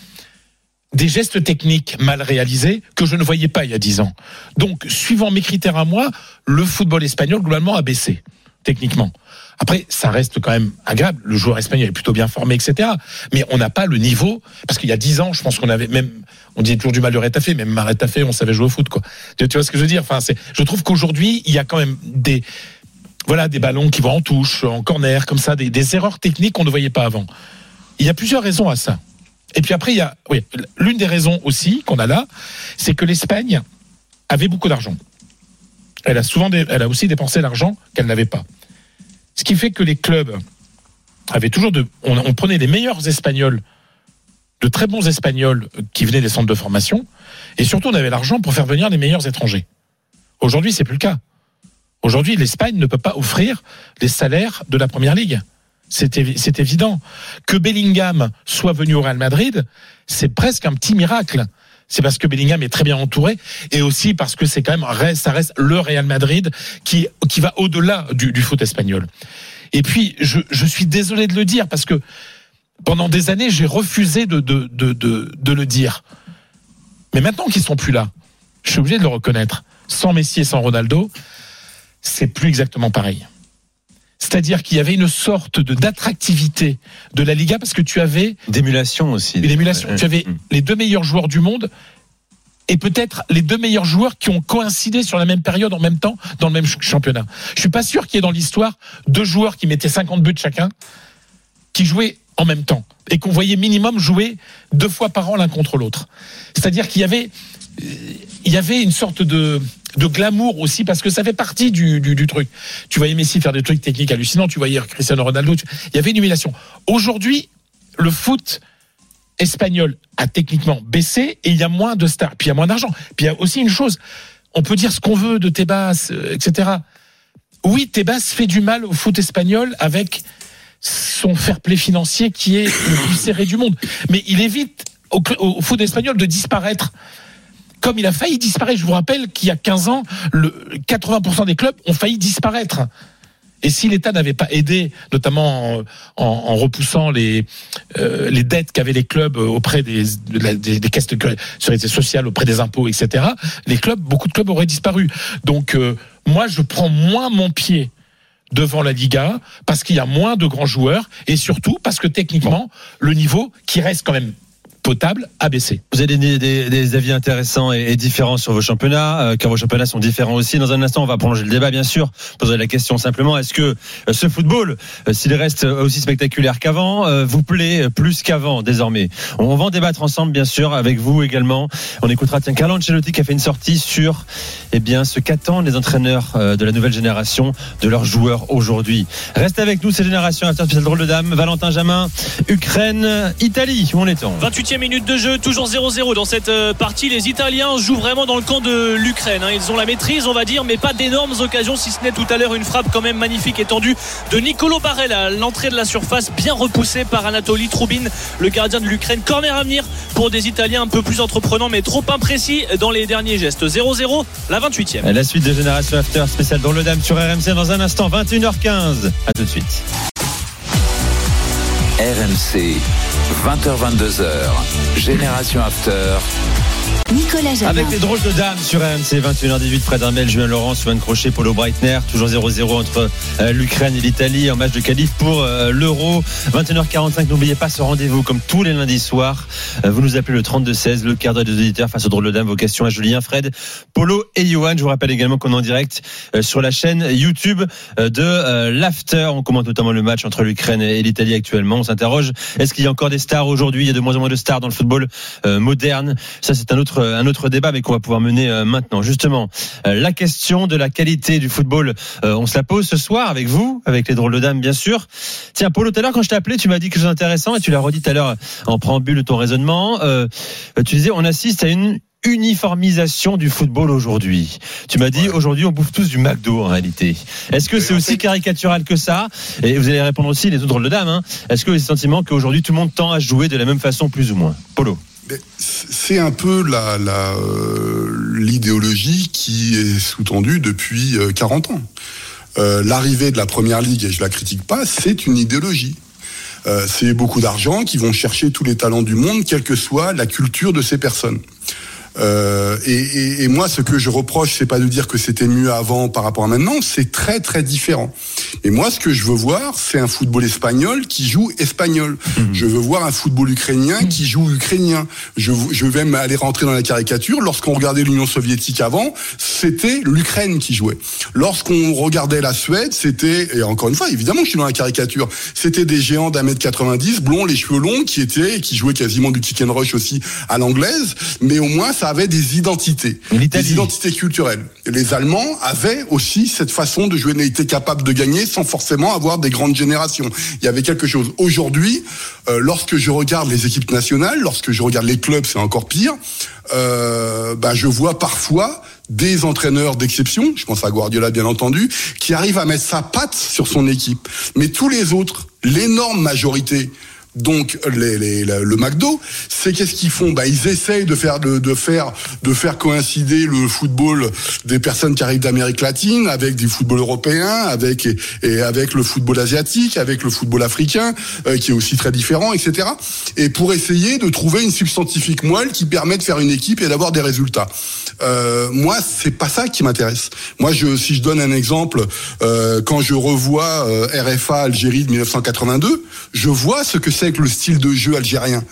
des gestes techniques mal réalisés que je ne voyais pas il y a 10 ans. Donc, suivant mes critères à moi, le football espagnol globalement a baissé techniquement. Après, ça reste quand même agréable. Le joueur espagnol est plutôt bien formé, etc. Mais on n'a pas le niveau parce qu'il y a 10 ans, je pense qu'on avait même, on disait toujours du mal de Rétafé, même à on savait jouer au foot, quoi. Tu, vois ce que je veux dire? Je trouve qu'aujourd'hui, il y a quand même des, voilà, des ballons qui vont en touche, en corner, comme ça, des, des erreurs techniques qu'on ne voyait pas avant. Il y a plusieurs raisons à ça. Et puis après, il y a, oui, l'une des raisons aussi qu'on a là, c'est que l'Espagne avait beaucoup d'argent. Elle a souvent, elle a aussi dépensé l'argent qu'elle n'avait pas. Ce qui fait que les clubs avaient toujours de, on, prenait les meilleurs Espagnols, de très bons Espagnols qui venaient des centres de formation, et surtout on avait l'argent pour faire venir les meilleurs étrangers. Aujourd'hui, c'est plus le cas. Aujourd'hui, l'Espagne ne peut pas offrir les salaires de la première ligue. C'est évident. Que Bellingham soit venu au Real Madrid, c'est presque un petit miracle. C'est parce que Bellingham est très bien entouré et aussi parce que c'est quand même ça reste le Real Madrid qui qui va au-delà du, du foot espagnol. Et puis je, je suis désolé de le dire parce que pendant des années j'ai refusé de de, de de de le dire. Mais maintenant qu'ils sont plus là, je suis obligé de le reconnaître. Sans Messi et sans Ronaldo, c'est plus exactement pareil. C'est-à-dire qu'il y avait une sorte de d'attractivité de la Liga parce que tu avais d'émulation aussi. Une émulation. Tu avais les deux meilleurs joueurs du monde et peut-être les deux meilleurs joueurs qui ont coïncidé sur la même période en même temps dans le même ch- championnat. Je suis pas sûr qu'il y ait dans l'histoire deux joueurs qui mettaient 50 buts chacun qui jouaient en même temps et qu'on voyait minimum jouer deux fois par an l'un contre l'autre. C'est-à-dire qu'il y avait euh, il y avait une sorte de, de glamour aussi parce que ça fait partie du, truc. Tu voyais Messi faire des trucs techniques hallucinants, tu voyais Cristiano Ronaldo, il y avait une humiliation. Aujourd'hui, le foot espagnol a techniquement baissé et il y a moins de stars, puis il y a moins d'argent. Puis il y a aussi une chose, on peut dire ce qu'on veut de Tebas, euh, etc. Oui, Tebas fait du mal au foot espagnol avec son fair play financier qui est le plus serré du monde. Mais il évite au foot espagnol de disparaître comme il a failli disparaître. Je vous rappelle qu'il y a 15 ans, le 80% des clubs ont failli disparaître. Et si l'État n'avait pas aidé, notamment en, en- en repoussant les, euh, les dettes qu'avaient les clubs auprès des, de la- des, des caisses de sécurité sociale, auprès des impôts, etc., les clubs, beaucoup de clubs auraient disparu. Donc, euh, moi, je prends moins mon pied devant la Liga parce qu'il y a moins de grands joueurs et surtout parce que techniquement, le niveau qui reste quand même potable à baisser. Vous avez des, des- des avis intéressants et, et différents sur vos championnats, euh, car vos championnats sont différents aussi. Dans un instant, on va prolonger le débat, bien sûr. Poser la question simplement est-ce que euh, ce football, euh, s'il reste aussi spectaculaire qu'avant, euh, vous plaît plus qu'avant désormais? On va en débattre ensemble, bien sûr, avec vous également. On écoutera tiens Carlo Ancelotti qui a fait une sortie sur eh bien ce qu'attendent les entraîneurs euh, de la nouvelle génération de leurs joueurs aujourd'hui. Reste avec nous, ces générations After Spécial Drôle de Dame. Valentin Jamin, Ukraine, Italie. Où on est-on? 28e minute de jeu, toujours 0-0 dans cette euh, partie. Les Italiens jouent vraiment dans le camp de l'Ukraine. hein. Ils ont la maîtrise, on va dire, mais pas d'énormes occasions, si ce n'est tout à l'heure une frappe quand même magnifique étendue de Nicolo Barella. à L'entrée de la surface bien repoussée par Anatoly Troubin, le gardien de l'Ukraine. Corner à venir pour des Italiens un peu plus entreprenants, mais trop imprécis dans les derniers gestes. 0-0, la 28e. La suite de Génération After spécial dans le Dame sur RMC dans un instant, 21h15. À tout de suite. RMC, 20h22h, Génération After. Nicolas Jamin. Avec les drôles de dames sur RMC 21h18, Fred Hermel, Julien Laurent, Swan Crochet, Polo Breitner, toujours 0-0 entre euh, l'Ukraine et l'Italie en match de qualif pour euh, l'Euro. 21h45, n'oubliez pas ce rendez-vous comme tous les lundis soirs. Euh, vous nous appelez le 32-16, le quart d'heure des auditeurs face aux drôles de dames. Vos questions à Julien, Fred, Polo et Johan. Je vous rappelle également qu'on est en direct sur la chaîne YouTube de l'After. On commente notamment le match entre l'Ukraine et l'Italie actuellement. On s'interroge, est-ce qu'il y a encore des stars aujourd'hui? Il y a de moins en moins de stars dans le football moderne. Ça, c'est un autre, un autre débat, mais qu'on va pouvoir mener euh, maintenant. Justement, euh, la question de la qualité du football, euh, on se la pose ce soir avec vous, avec les drôles de dames, bien sûr. Tiens, Paulo, tout à l'heure, quand je t'ai appelé, tu m'as dit quelque chose d'intéressant et tu l'as redit tout à l'heure en préambule de ton raisonnement. Euh, tu disais, on assiste à une uniformisation du football aujourd'hui. Tu m'as dit aujourd'hui on bouffe tous du McDo en réalité. Est-ce que c'est aussi caricatural que ça? Et vous allez répondre aussi les autres drôles de dames. Hein. Est-ce que vous avez le sentiment qu'aujourd'hui tout le monde tend à jouer de la même façon plus ou moins? Polo. Mais C'est un peu euh, l'idéologie qui est sous-tendue depuis euh, 40 ans. Euh, L'arrivée de la première ligue, et je la critique pas, c'est une idéologie. Euh, c'est beaucoup d'argent qui vont chercher tous les talents du monde, quelle que soit la culture de ces personnes. Euh, et, et- et moi, ce que je reproche, c'est pas de dire que c'était mieux avant par rapport à maintenant, c'est très très différent. Et moi, ce que je veux voir, c'est un football espagnol qui joue espagnol. Je veux voir un football ukrainien qui joue ukrainien. Je, vais même aller rentrer dans la caricature. Lorsqu'on regardait l'Union soviétique avant, c'était l'Ukraine qui jouait. Lorsqu'on regardait la Suède, c'était, et encore une fois, évidemment, je suis dans la caricature, c'était des géants d'un mètre 90, blonds, les cheveux longs, qui étaient, qui jouaient quasiment du kick and rush aussi à l'anglaise, mais au moins, ça avait des identités. Des identités culturelles. Et les Allemands avaient aussi cette façon de jouer, étaient capables de gagner sans forcément avoir des grandes générations. Il y avait quelque chose. Aujourd'hui, euh, lorsque je regarde les équipes nationales, lorsque je regarde les clubs, c'est encore pire, euh, bah, je vois parfois des entraîneurs d'exception, je pense à Guardiola bien entendu, qui arrivent à mettre sa patte sur son équipe. Mais tous les autres, l'énorme majorité, donc le, McDo, c'est qu'est-ce qu'ils font? Bah ils essayent de faire de, faire de faire coïncider le football des personnes qui arrivent d'Amérique latine avec du football européen, avec et, avec le football asiatique, avec le football africain euh, qui est aussi très différent, etc. Et pour essayer de trouver une substantifique moelle qui permet de faire une équipe et d'avoir des résultats. Euh, moi, c'est pas ça qui m'intéresse. Moi, si je donne un exemple, euh, quand je revois euh, RFA Algérie de 1982, je vois ce que c'est que le style de jeu algérien.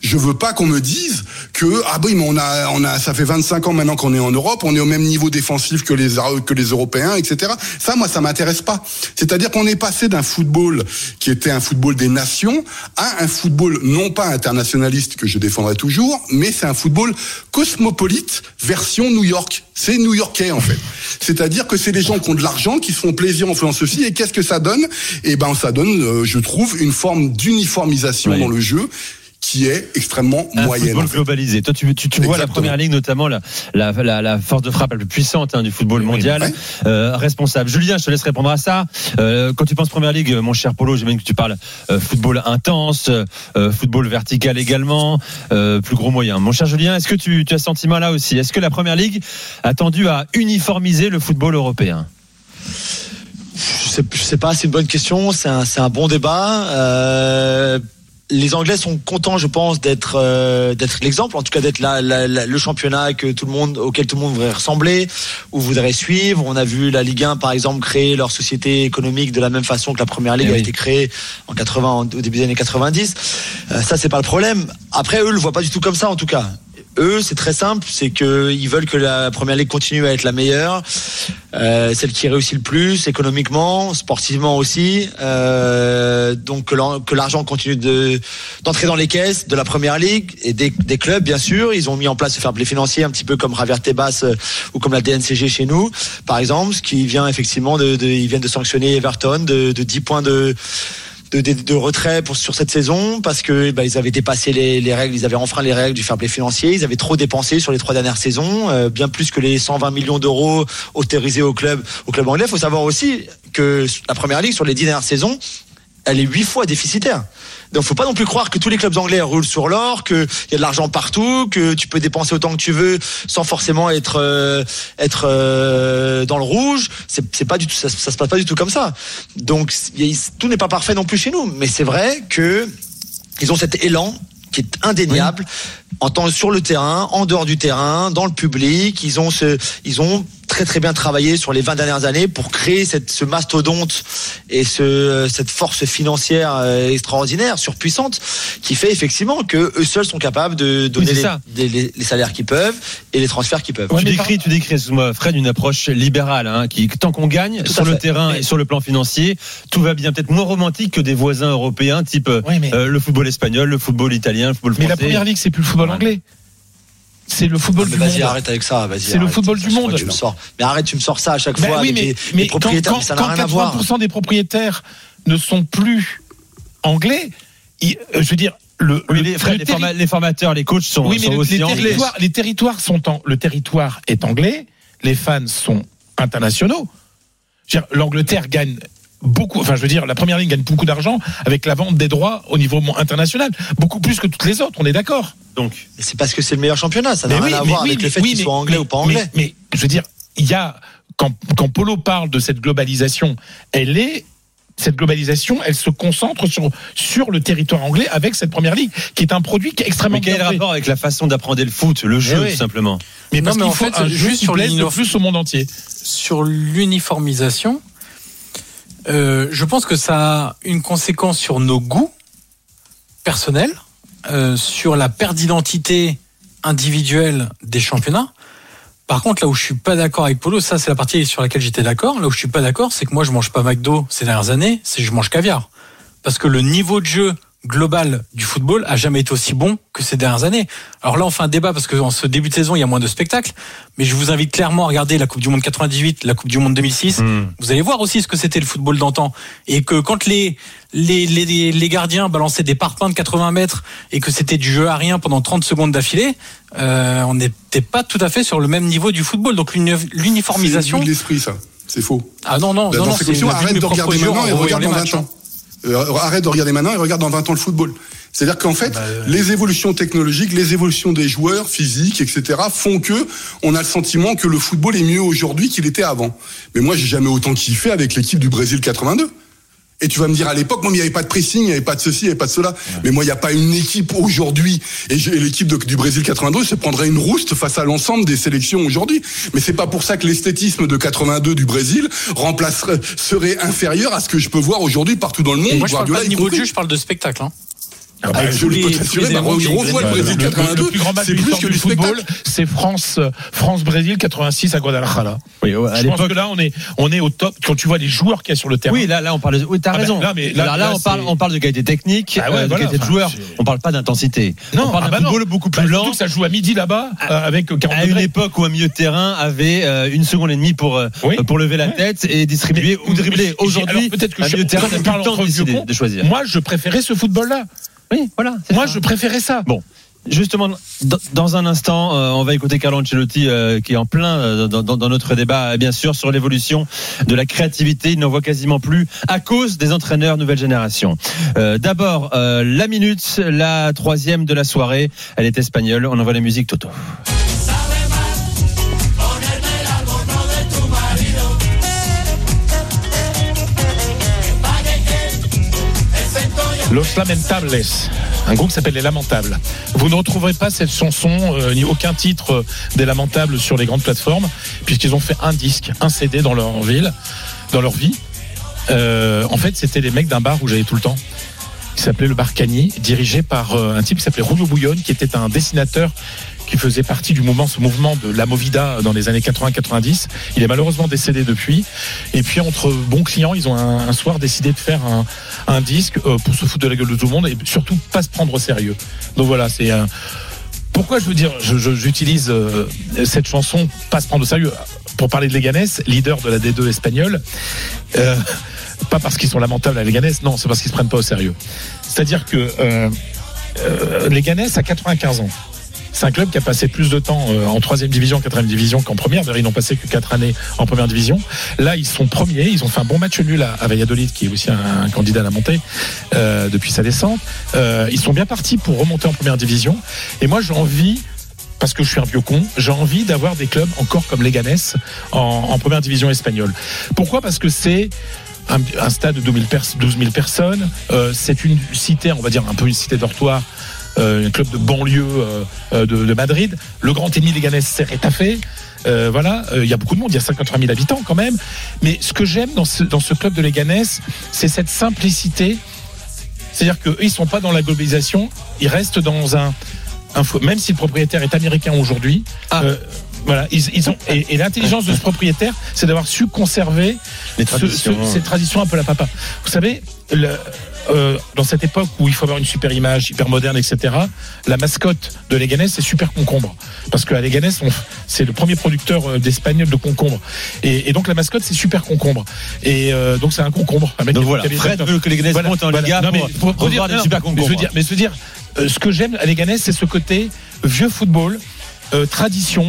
Je veux pas qu'on me dise que ah oui mais on a on a ça fait 25 ans maintenant qu'on est en Europe, on est au même niveau défensif que les que les Européens, etc. Ça moi ça m'intéresse pas. C'est-à-dire qu'on est passé d'un football qui était un football des nations à un football non pas internationaliste que je défendrai toujours, mais c'est un football cosmopolite version New York. C'est new-yorkais en fait. C'est-à-dire que c'est des gens qui ont de l'argent, qui se font plaisir en faisant ceci. Et qu'est-ce que ça donne? Eh ben, ça donne, euh, je trouve, une forme d'uniformisation dans le jeu qui est extrêmement Un moyenne. football en fait. globalisé. Toi, tu, tu, tu vois la première ligue, notamment la, la, la, la force de frappe la plus puissante hein, du football mondial, euh, responsable. Julien, je te laisse répondre à ça. Euh, quand tu penses première ligue, mon cher Polo, j'imagine que tu parles euh, football intense, euh, football vertical également, euh, plus gros moyen. Mon cher Julien, est-ce que tu, tu as ce sentiment là aussi? Est-ce que la première ligue a tendu à uniformiser le football européen? Je sais, je sais pas, c'est une bonne question, c'est un, c'est un bon débat. Euh, les Anglais sont contents, je pense, d'être euh, d'être l'exemple, en tout cas d'être la, la- la- le championnat que tout le monde auquel tout le monde voudrait ressembler ou voudrait suivre. On a vu la Ligue 1 par exemple créer leur société économique de la même façon que la Première Ligue Eh a été créée en 80 en- au début des années 90. Euh, ça c'est pas le problème. Après eux le voient pas du tout comme ça en tout cas. Eux, c'est très simple, c'est que ils veulent que la première ligue continue à être la meilleure, euh, celle qui réussit le plus économiquement, sportivement aussi. Euh, donc que l'argent continue de d'entrer dans les caisses de la première ligue et des, des clubs, bien sûr. Ils ont mis en place ce fair play financier, un petit peu comme Javier Tebas euh, ou comme la DNCG chez nous, par exemple, ce qui vient effectivement de, de ils viennent de sanctionner Everton de, de 10 points de de, de, de retrait pour, sur cette saison parce que bah, ils avaient dépassé les, les règles, ils avaient enfreint les règles du fair play financier, ils avaient trop dépensé sur les trois dernières saisons, euh, bien plus que les 120 millions d'euros autorisés au club au club anglais. Il faut savoir aussi que la première ligue sur les dix dernières saisons, elle est huit fois déficitaire. Donc faut pas non plus croire que tous les clubs anglais roulent sur l'or, qu'il y a de l'argent partout, que tu peux dépenser autant que tu veux sans forcément être euh, être euh, dans le rouge. C'est pas du tout ça, ça se passe pas du tout comme ça. Donc tout n'est pas parfait non plus chez nous, mais c'est vrai que ils ont cet élan qui est indéniable en temps sur le terrain, en dehors du terrain, dans le public. Ils ont ce, ils ont très très bien travaillé sur les 20 dernières années pour créer cette, ce mastodonte et ce, cette force financière euh, extraordinaire, surpuissante, qui fait effectivement que eux seuls sont capables de donner les, salaires qu'ils peuvent et les transferts qu'ils peuvent. tu décris, tu décris, excuse-moi, Fred, une approche libérale, hein, qui, tant qu'on gagne Tout sur le fait. terrain et sur le plan financier, tout va bien. Peut-être moins romantique que des voisins européens, type euh, euh, le football espagnol, le football italien, le football Mais français. la première ligue, c'est plus le football anglais. C'est le football Mais du vas-y, monde. arrête avec ça, vas-y. C'est le football du monde. Tu me sors. Mais arrête, tu me sors ça à chaque Ben fois. oui, mais, les, mais propriétaires, quand, mais ça n'a rien à voir. 80% des propriétaires ne sont plus anglais, ils- euh, je veux dire, le, Oui, le- les, Fred, le les, forma- les formateurs, les coachs sont, oui, mais sont le- aussi les, anglais. territoires, les territoires sont en, le territoire est anglais, les fans sont internationaux. Je veux dire, L'Angleterre gagne beaucoup, enfin je veux dire, la première ligne gagne beaucoup d'argent avec la vente des droits au niveau international, beaucoup plus que toutes les autres, on est d'accord. Donc, C'est parce que c'est le meilleur championnat, ça n'a Mais rien oui, à voir oui, avec le fait oui, qu'ils soient anglais mais- ou pas mais- anglais. Mais, je veux dire, il y a quand, quand Polo parle de cette globalisation, elle est cette globalisation, elle se concentre sur sur le territoire anglais avec cette première ligue, qui est un produit qui est extrêmement Mais quel est le bien rapport avec la façon d'apprendre le foot, le jeu, oui. tout simplement? Mais Non, parce mais qu'il en faut fait, un juste jeu qui plaise le plus au monde entier. sur l'uniformisation, euh, je pense que ça a une conséquence sur nos goûts personnels, euh, sur la perte d'identité individuelle des championnats. Par contre, là où je suis pas d'accord avec Polo, ça c'est la partie sur laquelle j'étais d'accord. Là où je suis pas d'accord, c'est que moi je mange pas McDo ces dernières années, c'est que je mange caviar. Parce que le niveau de jeu global du football a jamais été aussi bon que ces dernières années. Alors là, on fait un débat parce que en ce début de saison, il y a moins de spectacles. Mais je vous invite clairement à regarder la Coupe du Monde 98, la Coupe du Monde 2006. Vous allez voir aussi ce que c'était le football d'antan. Et que quand les, les, les, les gardiens balançaient des parpaings de 80 mètres et que c'était du jeu à rien pendant 30 secondes d'affilée, euh, on n'était pas tout à fait sur le même niveau du football. Donc l'uni- l'uniformisation. C'est l'esprit, ça. C'est faux. Ah non, non, Bah, non, non, arrête de regarder maintenant et regarde voyant dans les 20 matchs, ans. Euh, arrête de regarder maintenant et regarde dans 20 ans le football. C'est-à-dire qu'en fait, les évolutions technologiques, les évolutions des joueurs physiques, etc., font que on a le sentiment que le football est mieux aujourd'hui qu'il était avant. Mais moi, j'ai jamais autant kiffé avec l'équipe du Brésil 82. Et tu vas me dire à l'époque, moi, il n'y avait pas de pressing, il n'y avait pas de ceci, il n'y avait pas de cela. Mais moi, il n'y a pas une équipe aujourd'hui. Et l'équipe du Brésil 82 se prendrait une rouste face à l'ensemble des sélections aujourd'hui. Mais c'est pas pour ça que l'esthétisme de 82 du Brésil remplacerait, serait inférieur à ce que je peux voir aujourd'hui partout dans le monde. Et moi, je parle pas de niveau de jeu, je parle de spectacle. Hein. Ah bah, Ah, je le les- peux t'assurer, bah. Brésil Le- le- 82, le plus grand match c'est plus que du football, c'est France France Brésil 86 à Guadalajara. Oui, à Je pense que là on est on est au top quand tu vois les joueurs qu'il y a sur le terrain. Oui, là, là, on parle. De... Oui, t'as Ah ben, raison. là, mais là- Alors là, là, on parle, on parle de qualité technique, Ah ouais, euh, de qualité de joueur. On parle pas d'intensité. Non, on parle ah d'un bah football beaucoup Bah, plus lent. que ça joue à midi là-bas euh, avec 40 À une époque où un milieu de terrain avait euh, une seconde et demie pour euh, pour lever la tête et distribuer ou dribbler. Aujourd'hui, peut-être que un je milieu de terrain n'a on plus parle le temps entre vieux de choisir. Moi, je préférais ce football-là. Oui, voilà. Moi, ça. je préférais ça. Bon. Justement, dans- un instant, euh, on va écouter Carlo Ancelotti euh, qui est en plein euh, dans, notre débat, bien sûr, sur l'évolution de la créativité. Il n'en voit quasiment plus à cause des entraîneurs nouvelle génération. D'abord, la minute, la troisième de la soirée. Elle est espagnole. On envoie la musique Toto. Los Lamentables. un groupe qui s'appelle Les Lamentables. Vous ne retrouverez pas cette chanson euh, ni aucun titre euh, des Lamentables sur les grandes plateformes, puisqu'ils ont fait un disque, un CD dans leur ville, dans leur vie. Euh, en fait, c'était les mecs d'un bar où j'allais tout le temps, qui s'appelait le Bar Cagny, dirigé par un type qui s'appelait Julio Bouillon, qui était un dessinateur qui faisait partie du mouvement, ce mouvement de la Movida dans les années 80-90. Il est malheureusement décédé depuis. Et puis entre bons clients, ils ont un, soir décidé de faire un, un disque euh, pour se foutre de la gueule de tout le monde et surtout pas se prendre au sérieux. Donc voilà, c'est un. Pourquoi je veux dire, j'utilise euh, cette chanson, pas se prendre au sérieux, pour parler de Leganés, leader de la D2 espagnole. Euh, pas parce qu'ils sont lamentables à Leganés, non, c'est parce qu'ils se prennent pas au sérieux. C'est-à-dire que euh, euh, Leganés a 95 ans. C'est un club qui a passé plus de temps euh, en troisième division, quatrième division qu'en première. D'ailleurs, ils n'ont passé que quatre années en première division. Là, ils sont premiers. Ils ont fait un bon match nul à, Valladolid, qui est aussi un, candidat à la montée euh, depuis sa descente. Euh, ils sont bien partis pour remonter en première division. Et moi, j'ai envie parce que je suis un vieux con, j'ai envie d'avoir des clubs encore comme Leganés en, première division espagnole. Pourquoi? Parce que c'est un, stade de 12 000, pers- 12 000 personnes, c'est une cité, on va dire un peu une cité dortoir, un club de banlieue euh, euh, de, de Madrid. Le grand ennemi Leganés, c'est Retafe. Euh, voilà, euh, il y a beaucoup de monde, il y a 53 000 habitants quand même. Mais ce que j'aime dans ce, dans ce club de Leganés, c'est cette simplicité. C'est-à-dire qu'eux, ils sont pas dans la globalisation, ils restent dans un, même si le propriétaire est américain aujourd'hui. euh, voilà, ils, ils ont et, et l'intelligence de ce propriétaire, c'est d'avoir su conserver ce- ce- ces traditions un peu la papa. Vous savez, le- euh, dans cette époque où il faut avoir une super image, hyper moderne, etc. La mascotte de Leganés, c'est super concombre, parce qu'à Leganés, c'est le premier producteur euh, d'espagnol de concombre, et, et donc la mascotte c'est super concombre, et euh, donc c'est un concombre. Un mec Donc voilà, Fred veut que Leganés monte en Liga Non, mais pour- pour- des je dire, mais je veux dire, euh, ce que j'aime à Leganés, c'est ce côté vieux football, euh, tradition.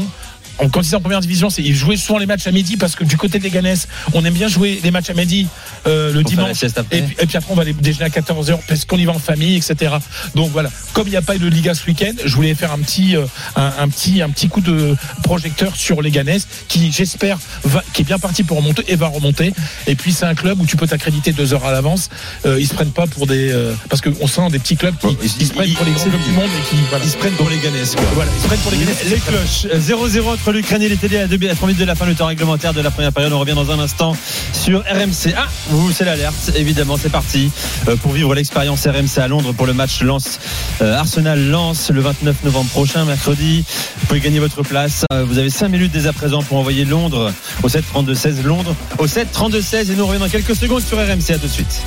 Quand ils étaient en première division, c'est ils jouaient souvent les matchs à midi parce que du côté de Leganés, on aime bien jouer les matchs à midi euh, le dimanche. Et puis, et puis après, on va aller déjeuner à 14h parce qu'on y va en famille, etc. Donc voilà, comme il n'y a pas eu de Liga ce week-end, je voulais faire un petit, euh, un, un petit, un petit coup de projecteur sur Leganés qui, j'espère, va, qui est bien parti pour remonter et va remonter. Et puis c'est un club où tu peux t'accréditer deux heures à l'avance. Euh, ils se prennent pas pour des, euh, parce qu'on sent des petits clubs qui ils, se prennent pour les grands clubs du monde et qui, voilà. Ils se prennent pour les Ganais. Voilà, ils se prennent pour les Ganais. Les cloches. 0-0 entre l'Ukraine et l'Italie à 2 à 3 minutes de la fin du temps réglementaire de la première période. On revient dans un instant sur RMC. Ah, vous, c'est l'alerte. Évidemment, c'est parti euh, pour vivre l'expérience RMC à Londres pour le match Lens euh, Arsenal Lens le 29 novembre prochain, mercredi. Vous pouvez gagner votre place. Euh, Vous avez 5 minutes dès à présent pour envoyer Londres au 7 32 16 Londres au 7 32 16 et nous revenons dans quelques secondes sur RMC. À tout de suite.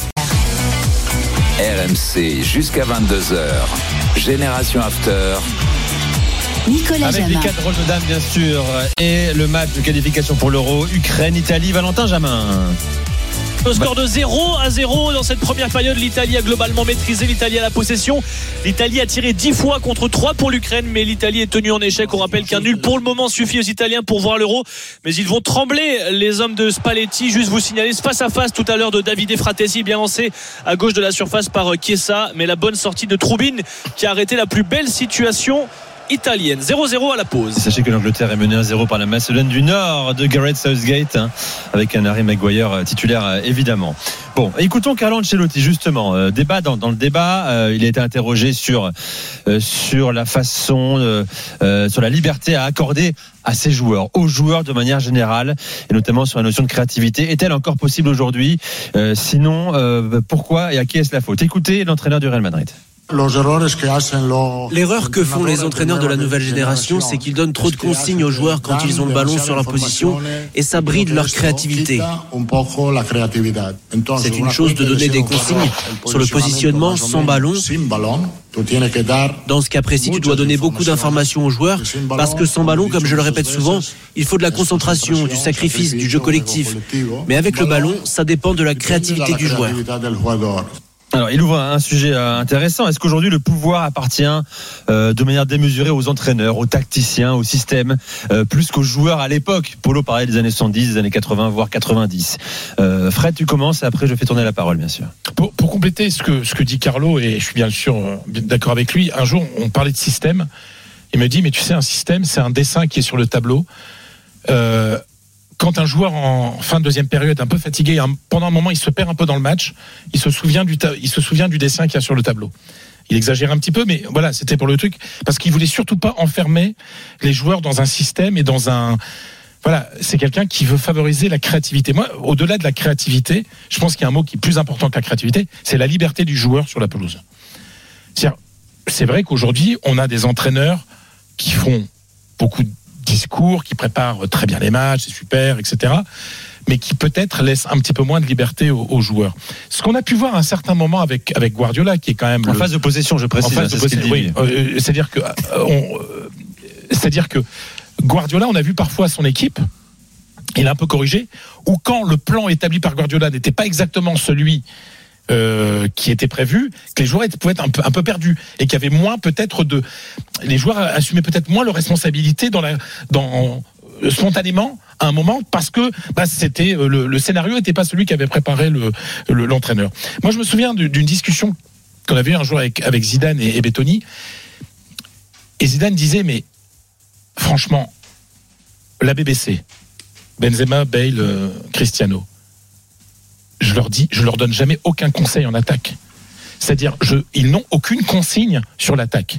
RMC jusqu'à 22h. Génération After. Nicolas Avec les quatre rôles de dames, bien sûr. Et le match de qualification pour l'Euro, Ukraine-Italie, Valentin Jamin. Au score de 0 à 0 dans cette première période, l'Italie a globalement maîtrisé, l'Italie a la possession. L'Italie a tiré 10 fois contre 3 pour l'Ukraine, mais l'Italie est tenue en échec. On rappelle qu'un nul pour le moment suffit aux Italiens pour voir l'Euro, mais ils vont trembler les hommes de Spalletti. Juste vous signaler ce face à face tout à l'heure de Davide Fratesi, bien lancé à gauche de la surface par Chiesa, mais la bonne sortie de Troubine qui a arrêté la plus belle situation italienne. 0-0 à la pause. Sachez que l'Angleterre est menée 1-0 par la Macédoine du Nord de Gareth Southgate, hein, avec un Harry Maguire euh, titulaire euh, évidemment. Bon, écoutons Carlo Ancelotti justement. Euh, débat dans, le débat, il a été interrogé sur euh, sur la façon, sur la liberté à accorder à ses joueurs, aux joueurs de manière générale, et notamment sur la notion de créativité. Est-elle encore possible aujourd'hui? Sinon, pourquoi et à qui est-ce la faute? Écoutez l'entraîneur du Real Madrid. L'erreur que font les entraîneurs de la nouvelle génération, c'est qu'ils donnent trop de consignes aux joueurs quand ils ont le ballon sur leur position et ça bride leur créativité. C'est une chose de donner des consignes sur le positionnement sans ballon. Dans ce cas précis, tu dois donner beaucoup d'informations aux joueurs parce que sans ballon, comme je le répète souvent, il faut de la concentration, du sacrifice, du jeu collectif. Mais avec le ballon, ça dépend de la créativité du joueur. Alors, il ouvre un sujet euh, intéressant. Est-ce qu'aujourd'hui le pouvoir appartient euh, de manière démesurée aux entraîneurs, aux tacticiens, au système, euh, plus qu'aux joueurs à l'époque? Polo parlait des années 70, des années 80, voire 90. Euh, Fred, tu commences et après je fais tourner la parole, bien sûr. Pour, compléter ce que, ce que dit Carlo, et je suis bien sûr d'accord avec lui, un jour on parlait de système. Il me dit, mais tu sais, un système, c'est un dessin qui est sur le tableau. Quand un joueur en fin de deuxième période est un peu fatigué, pendant un moment il se perd un peu dans le match, il se souvient du, dessin qu'il y a sur le tableau. il exagère un petit peu, mais voilà, c'était pour le truc parce qu'il voulait surtout pas enfermer les joueurs dans un système et dans un voilà, c'est quelqu'un qui veut favoriser la créativité. Moi, au-delà de la créativité, je pense qu'il y a un mot qui est plus important que la créativité, c'est la liberté du joueur sur la pelouse. C'est vrai qu'aujourd'hui, on a des entraîneurs qui font beaucoup de discours, qui préparent très bien les matchs, c'est super, etc. Mais qui peut-être laissent un petit peu moins de liberté aux, aux joueurs. Ce qu'on a pu voir à un certain moment avec, avec Guardiola, qui est quand même En le- phase de possession, je précise. en hein, phase de ce qu'il possession, oui. Euh, c'est-à-dire que, euh, euh, c'est-à-dire que Guardiola, on a vu parfois son équipe. Il a un peu corrigé. Ou quand le plan établi par Guardiola n'était pas exactement celui euh, qui était prévu, que les joueurs pouvaient être un peu, perdus et qu'il y avait moins peut-être de, les joueurs assumaient peut-être moins leurs responsabilités dans spontanément à un moment parce que bah, c'était euh, le, scénario n'était pas celui qu'avait préparé le le- l'entraîneur. Moi, je me souviens du- d'une discussion qu'on avait eu un jour avec, avec Zidane et, et Bettoni. Et Zidane disait, mais franchement, la BBC, Benzema, Bale, euh, Cristiano, je leur dis, je leur donne jamais aucun conseil en attaque. C'est-à-dire, ils n'ont aucune consigne sur l'attaque.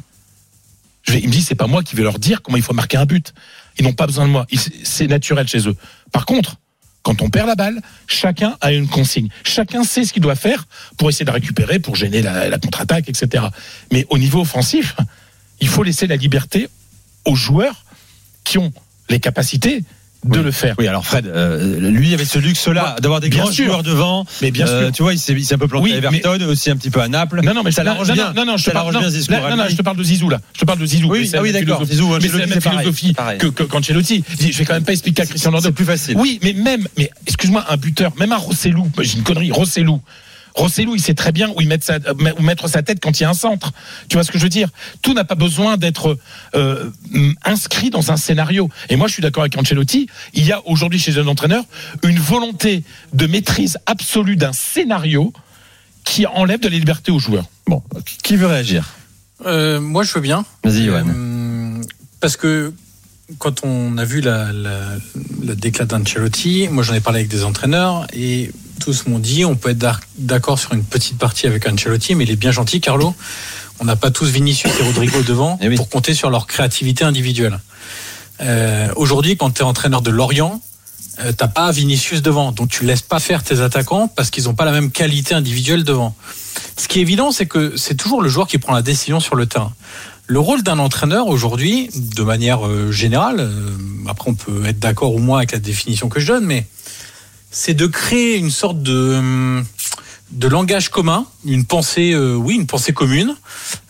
Je vais- il me dit, c'est pas moi qui vais leur dire comment il faut marquer un but. Ils n'ont pas besoin de moi. Ils- C'est naturel chez eux. Par contre, quand on perd la balle, chacun a une consigne. Chacun sait ce qu'il doit faire pour essayer de récupérer, pour gêner la, la contre-attaque, etc. Mais au niveau offensif, il faut laisser la liberté aux joueurs qui ont les capacités de le faire. Oui, alors Fred, euh, lui avait ce luxe-là d'avoir des grands sûr. joueurs devant. Mais bien Euh, sûr. tu vois, il s'est un peu planté Oui, à Everton, aussi un petit peu à Naples. Non, non, mais ça l'arrange non, bien. Non, non, je te parle, l'arrange non, bien ce discours. là, à non, non, lui. je te parle de Zizou là. Je te parle de Zizou. Oui, Mais ah oui, d'accord. Zizou, mais c'est la même philosophie Pareil. que, que, qu'Ancelotti. Je vais quand même pas expliquer à Christian Ronaldo. C'est plus facile. Oui, mais même, mais excuse-moi, un buteur, même un Rossellou, j'ai une connerie, Rossellou. Rossellou, il sait très bien où, il met sa, euh, où mettre sa tête quand il y a un centre. Tu vois ce que je veux dire? Tout n'a pas besoin d'être euh, inscrit dans un scénario. Et moi, je suis d'accord avec Ancelotti. Il y a aujourd'hui chez un entraîneur une volonté de maîtrise absolue d'un scénario qui enlève de la liberté aux joueurs. Bon, qui veut réagir? Euh, moi, je veux bien. Vas-y, Johan. Euh, parce que quand on a vu la, la, la déclat d'Ancelotti, moi j'en ai parlé avec des entraîneurs et tous m'ont dit on peut être d'ac- d'accord sur une petite partie avec Ancelotti, mais il est bien gentil, Carlo. On n'a pas tous Vinicius et Rodrigo devant Eh pour compter sur leur créativité individuelle. Euh, Aujourd'hui, quand tu es entraîneur de Lorient, euh, t'as pas Vinicius devant, donc tu laisses pas faire tes attaquants parce qu'ils n'ont pas la même qualité individuelle devant. Ce qui est évident, c'est que c'est toujours le joueur qui prend la décision sur le terrain. Le rôle d'un entraîneur aujourd'hui, de manière euh, générale, euh, après on peut être d'accord ou moins avec la définition que je donne, mais c'est de créer une sorte de, hum, de langage commun, une pensée, euh, oui, une pensée commune,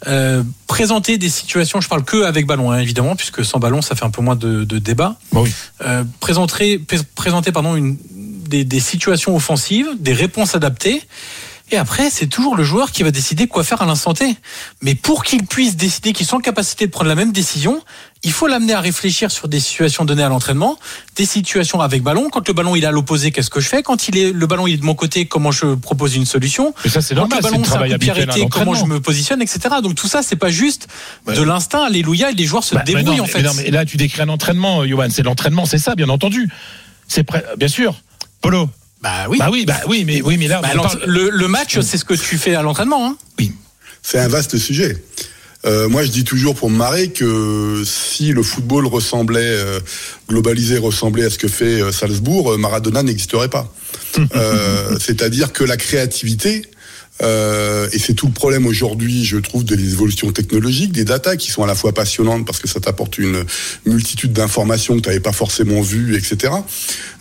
euh, présenter des situations, je parle que avec ballon, hein, évidemment, puisque sans ballon, ça fait un peu moins de, de débat. Euh, présenter, pr- présenter pardon, une, des, des situations offensives, des réponses adaptées. Et après, c'est toujours le joueur qui va décider quoi faire à l'instant T. Mais pour qu'il puisse décider qu'il soit en capacité de prendre la même décision, il faut l'amener à réfléchir sur des situations données à l'entraînement, des situations avec ballon. Quand le ballon il est à l'opposé, qu'est-ce que je fais? Quand il est le ballon il est de mon côté, comment je propose une solution? Mais ça, c'est Quand normal, le c'est ballon le c'est comment je me positionne, etc. Donc tout ça, c'est pas juste de l'instinct. Alléluia, et les joueurs se Bah, mais débrouillent non, en fait. mais non, mais là, tu décris un entraînement, Johan. C'est l'entraînement, c'est ça, bien entendu. C'est prêt, bien sûr. Polo. Bah oui. Bah oui, bah oui, mais oui, mais là, Bah, parle- le, le match, c'est ce que tu fais à l'entraînement. Hein C'est un vaste sujet. Euh, moi, je dis toujours pour me marrer que si le football ressemblait, euh, globalisé ressemblait à ce que fait euh, Salzbourg, Maradona n'existerait pas. Euh, C'est-à-dire que la créativité, euh, et c'est tout le problème aujourd'hui, je trouve, des évolutions technologiques, des datas qui sont à la fois passionnantes parce que ça t'apporte une multitude d'informations que tu n'avais pas forcément vues, etc.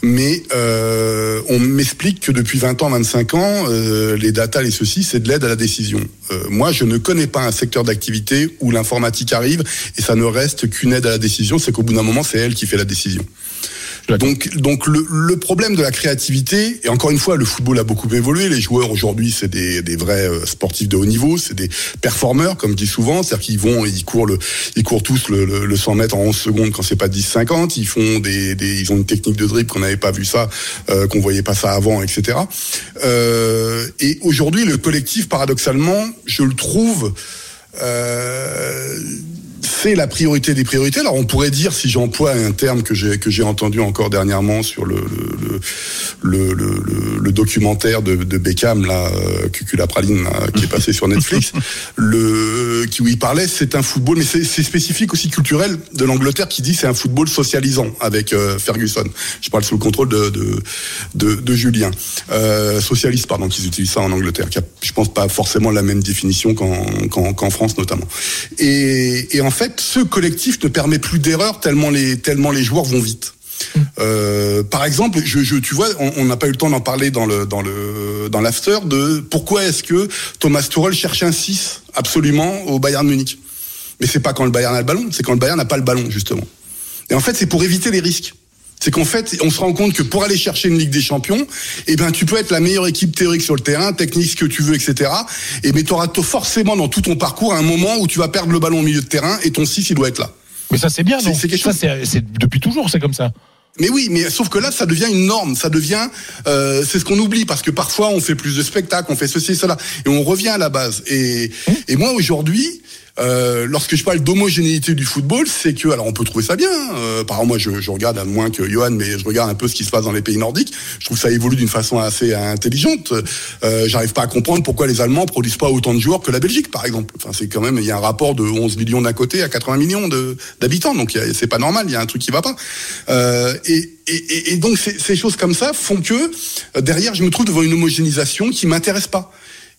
Mais euh, on m'explique que depuis 20 ans, 25 ans, euh, les datas, les ceci, c'est de l'aide à la décision. Euh, moi, je ne connais pas un secteur d'activité où l'informatique arrive et ça ne reste qu'une aide à la décision, c'est qu'au bout d'un moment, c'est elle qui fait la décision. Donc, donc le, le problème de la créativité, et encore une fois, le football a beaucoup évolué. Les joueurs aujourd'hui, c'est des, des vrais euh, sportifs de haut niveau, c'est des performeurs, comme je dis souvent, c'est-à-dire qu'ils vont, ils courent le, ils courent tous le, le, le 100 mètres en 11 secondes quand c'est pas 10-50. Ils font des, des, ils ont une technique de dribble qu'on n'avait pas vu ça, euh, qu'on voyait pas ça avant, etc. Euh, et aujourd'hui, le collectif, paradoxalement, je le trouve. Euh, c'est la priorité des priorités. Alors on pourrait dire, si j'emploie un terme que j'ai que j'ai entendu encore dernièrement sur le, le, le- le, le, le, le documentaire de, de Beckham là, euh, Cucula Praline, là, qui est passé sur Netflix, le qui où il parlait, c'est un football, mais c'est spécifique aussi culturel de l'Angleterre qui dit c'est un football socialisant avec euh, Ferguson. Je parle sous le contrôle de de, de, de Julien, euh, socialiste pardon, qu'ils utilisent ça en Angleterre, qui a, je pense pas forcément la même définition qu'en France notamment. Et, et en fait, ce collectif ne permet plus d'erreur tellement les tellement les joueurs vont vite. Euh, par exemple, je, je, tu vois, on on n'a pas eu le temps d'en parler dans le dans le dans l'after de pourquoi est-ce que Thomas Tuchel cherche un 6 absolument au Bayern Munich? Mais c'est pas quand le Bayern a le ballon, c'est quand le Bayern n'a pas le ballon justement. Et en fait, c'est pour éviter les risques. C'est qu'en fait, on se rend compte que pour aller chercher une Ligue des Champions, eh ben, tu peux être la meilleure équipe théorique sur le terrain, technique, ce que tu veux, etc. Et mais tu auras forcément dans tout ton parcours un moment où tu vas perdre le ballon au milieu de terrain et ton 6, il doit être là. Mais ça, c'est bien, non? C'est quelque Ça, chose. c'est c'est depuis toujours, c'est comme ça. Mais oui, mais sauf que là, ça devient une norme, ça devient, euh, c'est ce qu'on oublie parce que parfois on fait plus de spectacles, on fait ceci, cela, et on revient à la base. Et, et moi aujourd'hui, euh, lorsque je parle d'homogénéité du football, c'est que, alors on peut trouver ça bien. Euh, par exemple, moi, je, je regarde à moins que Johan, mais je regarde un peu ce qui se passe dans les pays nordiques. Je trouve que ça évolue d'une façon assez intelligente. Euh, J'arrive pas à comprendre pourquoi les Allemands produisent pas autant de joueurs que la Belgique, par exemple. Enfin, c'est quand même, il y a un rapport de 11 millions d'un côté à 80 millions d'habitants, donc c'est pas normal. Il y a un truc qui va pas. Euh, et, et, et- et donc ces, ces choses comme ça font que euh, derrière, je me trouve devant une homogénéisation qui m'intéresse pas.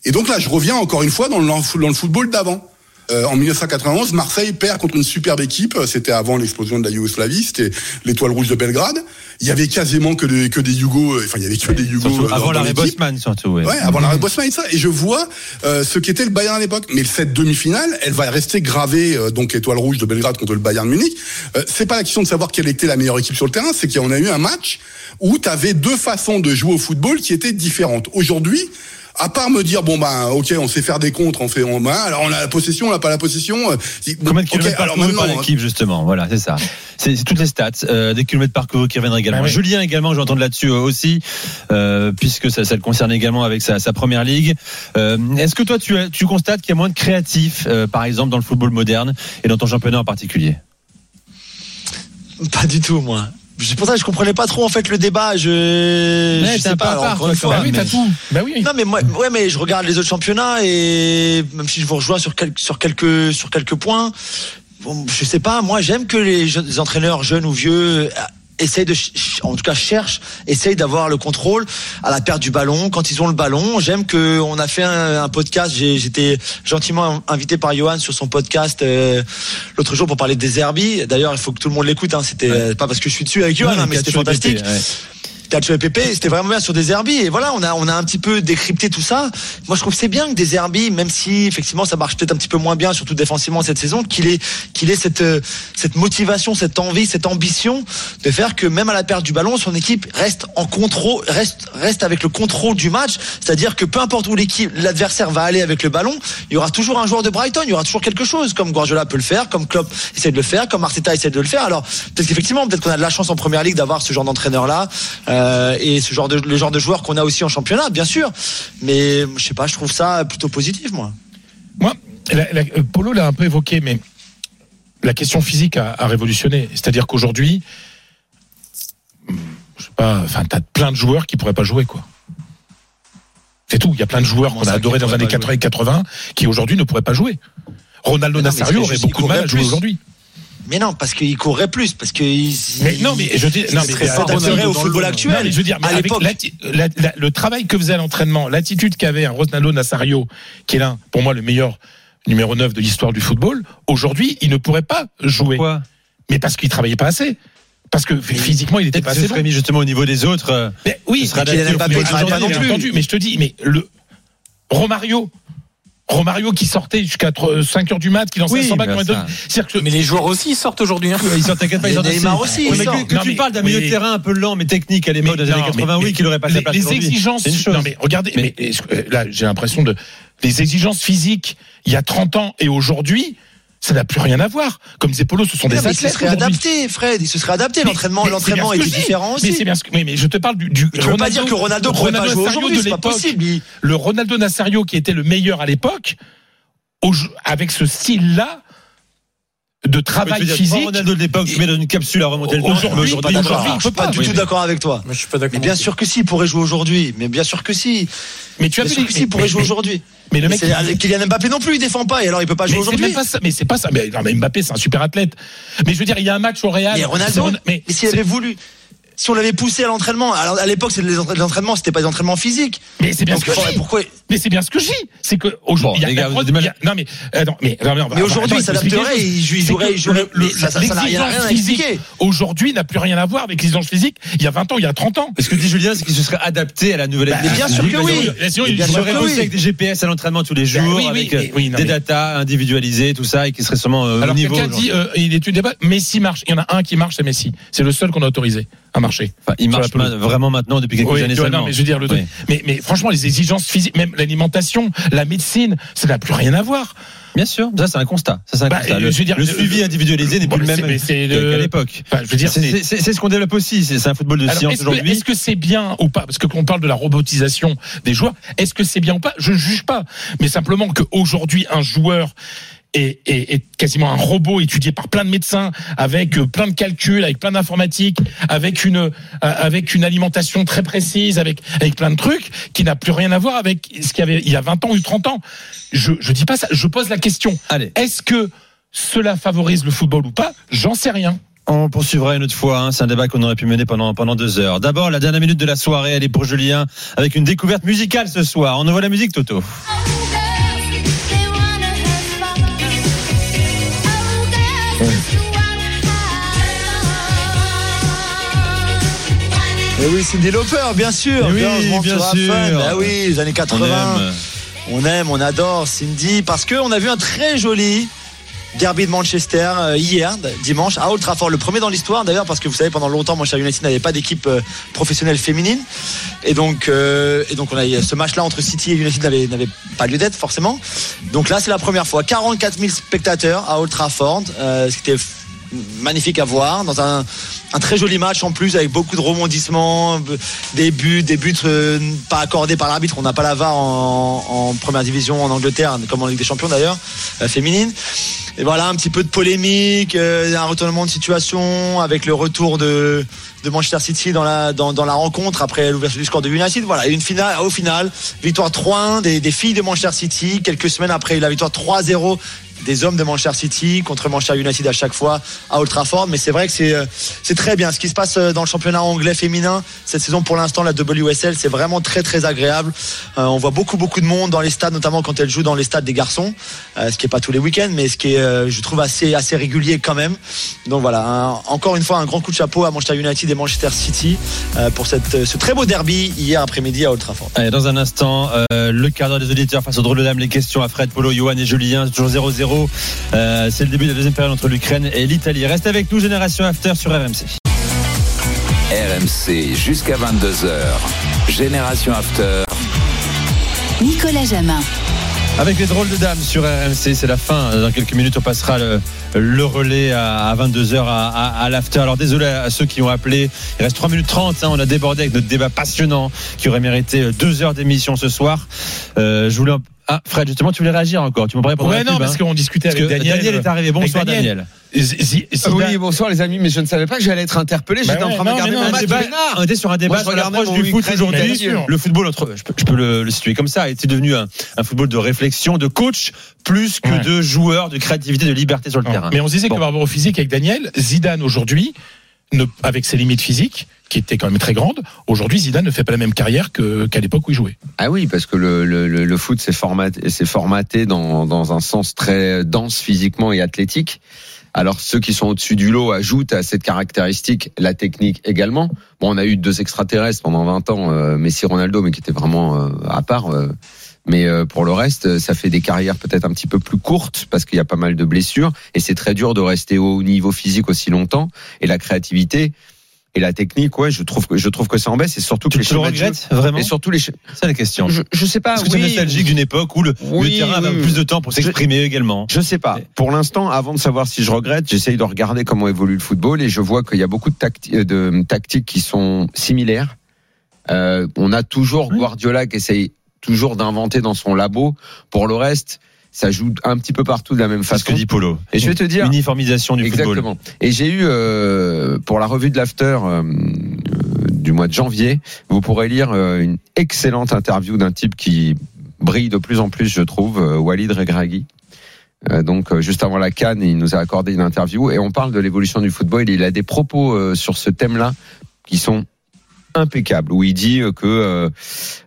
Et donc là, je reviens encore une fois dans le, dans le football d'avant. Euh, en 1991, Marseille perd contre une superbe équipe. C'était avant l'explosion de la Yougoslavie. C'était l'Étoile Rouge de Belgrade. Il y avait quasiment que des, que des Yougos. euh, Enfin, il y avait que des Yougos. Euh, avant l'arrêt. Bosman, surtout. Ouais. Ouais, avant l'arrêt Bosman et ça. Et je vois euh, ce qu'était le Bayern à l'époque. Mais cette demi-finale, elle va rester gravée, euh, donc étoile rouge de Belgrade contre le Bayern de Munich. Euh, c'est pas la question de savoir quelle était la meilleure équipe sur le terrain, c'est qu'on a eu un match où tu avais deux façons de jouer au football qui étaient différentes. Aujourd'hui, à part me dire bon ben ok on sait faire des contres on fait on ben, alors on a la possession on n'a pas la possession euh, Combien de kilomètres alors parcourus par maintenant, l'équipe justement? Voilà, c'est ça. C'est toutes les stats, euh, des kilomètres parcourus qui reviennent également. Ah oui. Julien également, je vais entendre là-dessus euh, aussi, euh, puisque ça, ça le concerne également avec sa, sa première ligue. Euh, Est-ce que toi, tu, tu constates qu'il y a moins de créatifs, euh, par exemple, dans le football moderne et dans ton championnat en particulier? Pas du tout, moi. C'est pour ça que je comprenais pas trop en fait le débat. Je, Ouais, je sais pas. alors, part, fois, Bah oui, mais- t'as tout. Bah oui. Non mais moi, ouais, mais je regarde les autres championnats et même si je vous rejoins sur quelques sur quelques sur quelques points, bon, je sais pas. Moi, j'aime que les, jeunes- les entraîneurs jeunes ou vieux essayent de, en tout cas cherchent, essayent d'avoir le contrôle à la perte du ballon quand ils ont le ballon. J'aime que on a fait un, un podcast. j'ai- J'étais gentiment invité par Johan sur son podcast euh, l'autre jour pour parler des Zerbi. D'ailleurs, il faut que tout le monde l'écoute. Hein. C'était euh, pas parce que je suis dessus avec Johan, hein, mais c'était fantastique. ouais. Calcio et Pépé, c'était vraiment bien sur des herbies. Et voilà, on a, on a un petit peu décrypté tout ça. Moi, je trouve c'est bien que des herbies, même si effectivement ça marche peut-être un petit peu moins bien, surtout défensivement cette saison, qu'il ait, qu'il ait cette, euh, cette motivation, cette envie, cette ambition de faire que même à la perte du ballon, son équipe reste en contrôle, reste, reste avec le contrôle du match. C'est-à-dire que peu importe où l'équipe, l'adversaire va aller avec le ballon, il y aura toujours un joueur de Brighton, il y aura toujours quelque chose, comme Guardiola peut le faire, comme Klopp essaie de le faire, comme Arteta essaie de le faire. Alors, peut-être qu'effectivement, peut-être qu'on a de la chance en première ligue d'avoir ce genre d'entraîneur-là, euh, et ce genre de, le genre de joueur qu'on a aussi en championnat, bien sûr. Mais, je sais pas, je trouve ça plutôt positif, moi. Moi, la- la- euh, Polo l'a un peu évoqué, mais la question physique a, a révolutionné. C'est-à-dire qu'aujourd'hui, hum, je sais pas, enfin, t'as plein de joueurs qui pourraient pas jouer, quoi. C'est tout. Il y a plein de joueurs qu'on a adorés dans les années pourraient pas 80 et 80 qui aujourd'hui ne pourraient pas jouer. Ronaldo Nazario aurait beaucoup de mal à jouer aujourd'hui. Mais non, parce qu'il courrait plus, parce que il, Mais non, mais je dis, il non, mais serait au football Non, actuel. mais je veux dire, mais à avec l'époque. l'atti- la- la- le travail que faisait à l'entraînement, l'attitude qu'avait un Ronaldo Nazario, qui est l'un, pour moi, le meilleur numéro 9 de l'histoire du football, aujourd'hui, il ne pourrait pas jouer. Pourquoi? Mais parce qu'il travaillait pas assez. Parce que physiquement, il était pas assez serait bon. mis justement au niveau des autres. euh, Mais oui, travaille pas d'aujourd'hui, non plus. entendu, mais je te dis, mais le Romario, Romario qui sortait jusqu'à 5 heures du mat, qui lançait Oui, un 100 balles que Mais les joueurs aussi ils sortent aujourd'hui. hein. Ils sortent, t'inquiète pas, ils Et sortent Neymar aussi. aussi, il Oui, mais sort. que, que Non, tu mais- parles d'un milieu de terrain un peu lent mais technique à l'époque Mais des années non, 80, mais- oui, qui n'aurait pas sa les, place les exigences. C'est une chose. Non, mais regardez, mais, euh, là, j'ai l'impression de les exigences physiques il y a 30 ans et aujourd'hui, ça n'a plus rien à voir. Comme disait Polo, ce sont Non, des mais il se athlètes. serait adapté, Fred. Il se serait adapté. Mais- L'entraînement, mais l'entraînement était différent Mais aussi. c'est bien ce que, mais, mais je te parle du, du Je veux pas dire que Ronaldo pourrait pas jouer aujourd'hui, c'est pas possible. Le Ronaldo Nazario qui était le meilleur à l'époque, avec ce style-là, de travail physique. Ronaldo de l'époque, tu mets dans une capsule à remonter le temps. Aujourd'hui, Je d'accord. il Je suis pas. pas du Oui, tout d'accord avec toi. Moi, je suis pas d'accord. Mais bien sûr que si, il pourrait jouer aujourd'hui. Mais bien sûr que si. Mais tu as Bien vu sûr que si, il pourrait jouer aujourd'hui. Mais le Mais mec, c'est- il- Kylian Mbappé non plus, il défend pas et alors il peut pas jouer Mais c'est aujourd'hui. même pas ça. Mais c'est pas ça. Mais, non, mais Mbappé, c'est un super athlète. Mais je veux dire, il y a un match au Real. Mais Ronaldo, mais, s'il avait voulu, si on l'avait poussé à l'entraînement, alors à l'époque, c'est les entra- l'entraînement, c'était pas des entraînements physiques. Mais c'est bien Donc, ce que je pourquoi- dis. pourquoi Mais c'est bien ce que je dis. C'est que aujourd'hui, Bon, vous avez du mal Non mais attends, mais non, mais, on va- Mais aujourd'hui, il s'adapterait, il jouerait- que il jouerait- le- mais ça- ça- ça n'a rien- à physique expliquer. Aujourd'hui, n'a plus rien à voir avec l'exigence physique. Il y a 20 ans, il y a 30 ans. Ce que dit Julien, c'est qu'il se serait adapté à la nouvelle Bah, Mais bien sûr que oui. Bien sûr, Mais il que bossé avec des GPS à l'entraînement tous les Bah jours, avec euh, des datas individualisées, tout ça, et qui serait sûrement euh, au Alors niveau. quelqu'un dit, euh, il débat. Messi marche. Il y en a un qui marche, c'est Messi. C'est le seul qu'on a autorisé à marcher. Enfin, il marche vraiment maintenant depuis quelques Oui, années non, mais je veux dire le Oui. mais, mais franchement, les exigences physiques, même l'alimentation, la médecine, ça n'a plus rien à voir. Bien sûr, ça c'est un constat. Ça un Bah, constat. Le, je veux dire, le le- suivi individualisé n'est Bon, plus le même qu'à l'époque. Enfin, C'est- ce qu'on développe aussi. C'est c'est un football de Alors, science aujourd'hui. est-ce que c'est bien ou pas? Parce que quand on parle de la robotisation des joueurs, est-ce que c'est bien ou pas? Je ne juge pas. Mais simplement qu'aujourd'hui, un joueur est, est- est quasiment un robot étudié par plein de médecins, avec euh, plein de calculs, avec plein d'informatique, avec une, euh, avec une alimentation très précise, avec, avec plein de trucs qui n'a plus rien à voir avec ce qu'il y avait il y a 20 ans ou 30 ans. Je ne dis pas ça, je pose la question. Allez. Est-ce que cela favorise le football ou pas? J'en sais rien. On poursuivra une autre fois. hein. C'est un débat qu'on aurait pu mener pendant pendant deux heures. D'abord, la dernière minute de la soirée, elle est pour Julien avec une découverte musicale ce soir. On envoie la musique, Toto. Et oui, Cindy Lauper, bien sûr. Eh oui, Girls bien sûr. Bah oui, les années 80. On aime. On aime, on adore Cindy parce que on a vu un très joli derby de Manchester euh, hier, dimanche, à Old Trafford. Le premier dans l'histoire d'ailleurs parce que vous savez, pendant longtemps, Manchester United n'avait pas d'équipe euh, professionnelle féminine. Et donc, euh, et donc on a ce match-là entre City et United n'avait, pas lieu d'être forcément. Donc là, c'est la première fois. 44 000 spectateurs à Old Trafford, ce qui était magnifique à voir dans un, très joli match en plus avec beaucoup de rebondissements, des buts, des buts euh, pas accordés par l'arbitre. On n'a pas la VAR en, première division en Angleterre, comme en Ligue des Champions d'ailleurs, euh, féminine. Et voilà, un petit peu de polémique, euh, un retournement de situation avec le retour de, Manchester City dans la, rencontre après l'ouverture du score de United. Voilà, une finale, au final, victoire 3-1 des, des filles de Manchester City, quelques semaines après la victoire 3-0 des hommes de Manchester City contre Manchester United à chaque fois à Old Trafford. Mais c'est vrai que c'est euh, c'est très bien. Ce qui se passe euh, dans le championnat anglais féminin cette saison pour l'instant, la WSL, c'est vraiment très très agréable. Euh, on voit beaucoup beaucoup de monde dans les stades, notamment quand elles jouent dans les stades des garçons, ce qui est pas tous les week-ends, mais ce qui est, je trouve, assez assez régulier quand même. Donc voilà, encore une fois, un grand coup de chapeau à Manchester United et Manchester City pour ce très beau derby hier après-midi à Old Trafford. Allez, dans un instant, le d'heure des auditeurs face au drôle de dame, les questions à Fred, Polo, Johan et Julien, toujours 0-0. Euh, c'est le début de la deuxième période entre l'Ukraine et l'Italie. Reste avec nous, Génération After sur RMC. RMC jusqu'à 22h. Génération After. Nicolas Jamin. Avec les drôles de dames sur RMC, c'est la fin. Dans quelques minutes, on passera le, le relais à, à 22h à, à, à l'after. Alors désolé à ceux qui ont appelé. Il reste 3 minutes 30. hein. on a débordé avec notre débat passionnant qui aurait mérité 2 heures d'émission ce soir. Euh, je voulais. Ah, Fred, justement, tu voulais réagir encore. Tu m'en parlais pendant Ouais, la non, pub, parce hein. qu'on discutait Parce avec que Daniel. Daniel est arrivé. Bonsoir, Daniel. Ah Oui, bonsoir les amis, mais je ne savais pas que j'allais être interpellé. Bah J'étais ouais, en train de regarder non, un match. débat-. On était sur un débat Moi, sur l'approche du foot aujourd'hui. Le football, entre, je peux, je peux le, le situer comme ça, était devenu un, un football de réflexion, de coach, plus que Ouais. de joueur, de créativité, de liberté sur le terrain. Mais on se disait Bon. que par rapport au physique avec Daniel, Zidane aujourd'hui, avec ses limites physiques, qui étaient quand même très grandes, aujourd'hui Zidane ne fait pas la même carrière que- qu'à l'époque où il jouait. Ah oui, parce que le, le, le, foot c'est formaté, c'est formaté dans, dans un sens très dense physiquement et athlétique. Alors ceux qui sont au-dessus du lot ajoutent à cette caractéristique la technique également. Bon, on a eu deux extraterrestres pendant 20 ans, euh, Messi, Ronaldo, mais qui étaient vraiment euh, à part. euh, mais euh, pour le reste, euh, ça fait des carrières peut-être un petit peu plus courtes parce qu'il y a pas mal de blessures et c'est très dur de rester au niveau physique aussi longtemps. Et la créativité et la technique, ouais, je trouve que je trouve que ça en baisse et surtout que Tu les tu le jeu- regrettes vraiment et surtout les C'est la question. je, je sais pas. Est-ce que es oui. nostalgique d'une époque où le, Oui, le terrain avait oui, plus de temps pour s'exprimer également Je sais pas. Pour l'instant, avant de savoir si je regrette, j'essaye de regarder comment évolue le football et je vois qu'il y a beaucoup de, tacti- euh, de tactiques qui sont similaires. Euh, on a toujours Guardiola qui essaye toujours d'inventer dans son labo. Pour le reste, ça joue un petit peu partout de la même C'est ce façon. que dit Polo. Et je vais te dire, Uniformisation du football. Exactement. Et j'ai eu euh, pour la revue de l'after euh, du mois de janvier, vous pourrez lire euh, une excellente interview d'un type qui brille de plus en plus, je trouve, euh, Walid Regragui. Euh, donc euh, juste avant la Cannes, il nous a accordé une interview et on parle de l'évolution du football. Il a des propos euh, sur ce thème-là qui sont impeccables. Où il dit euh, que euh,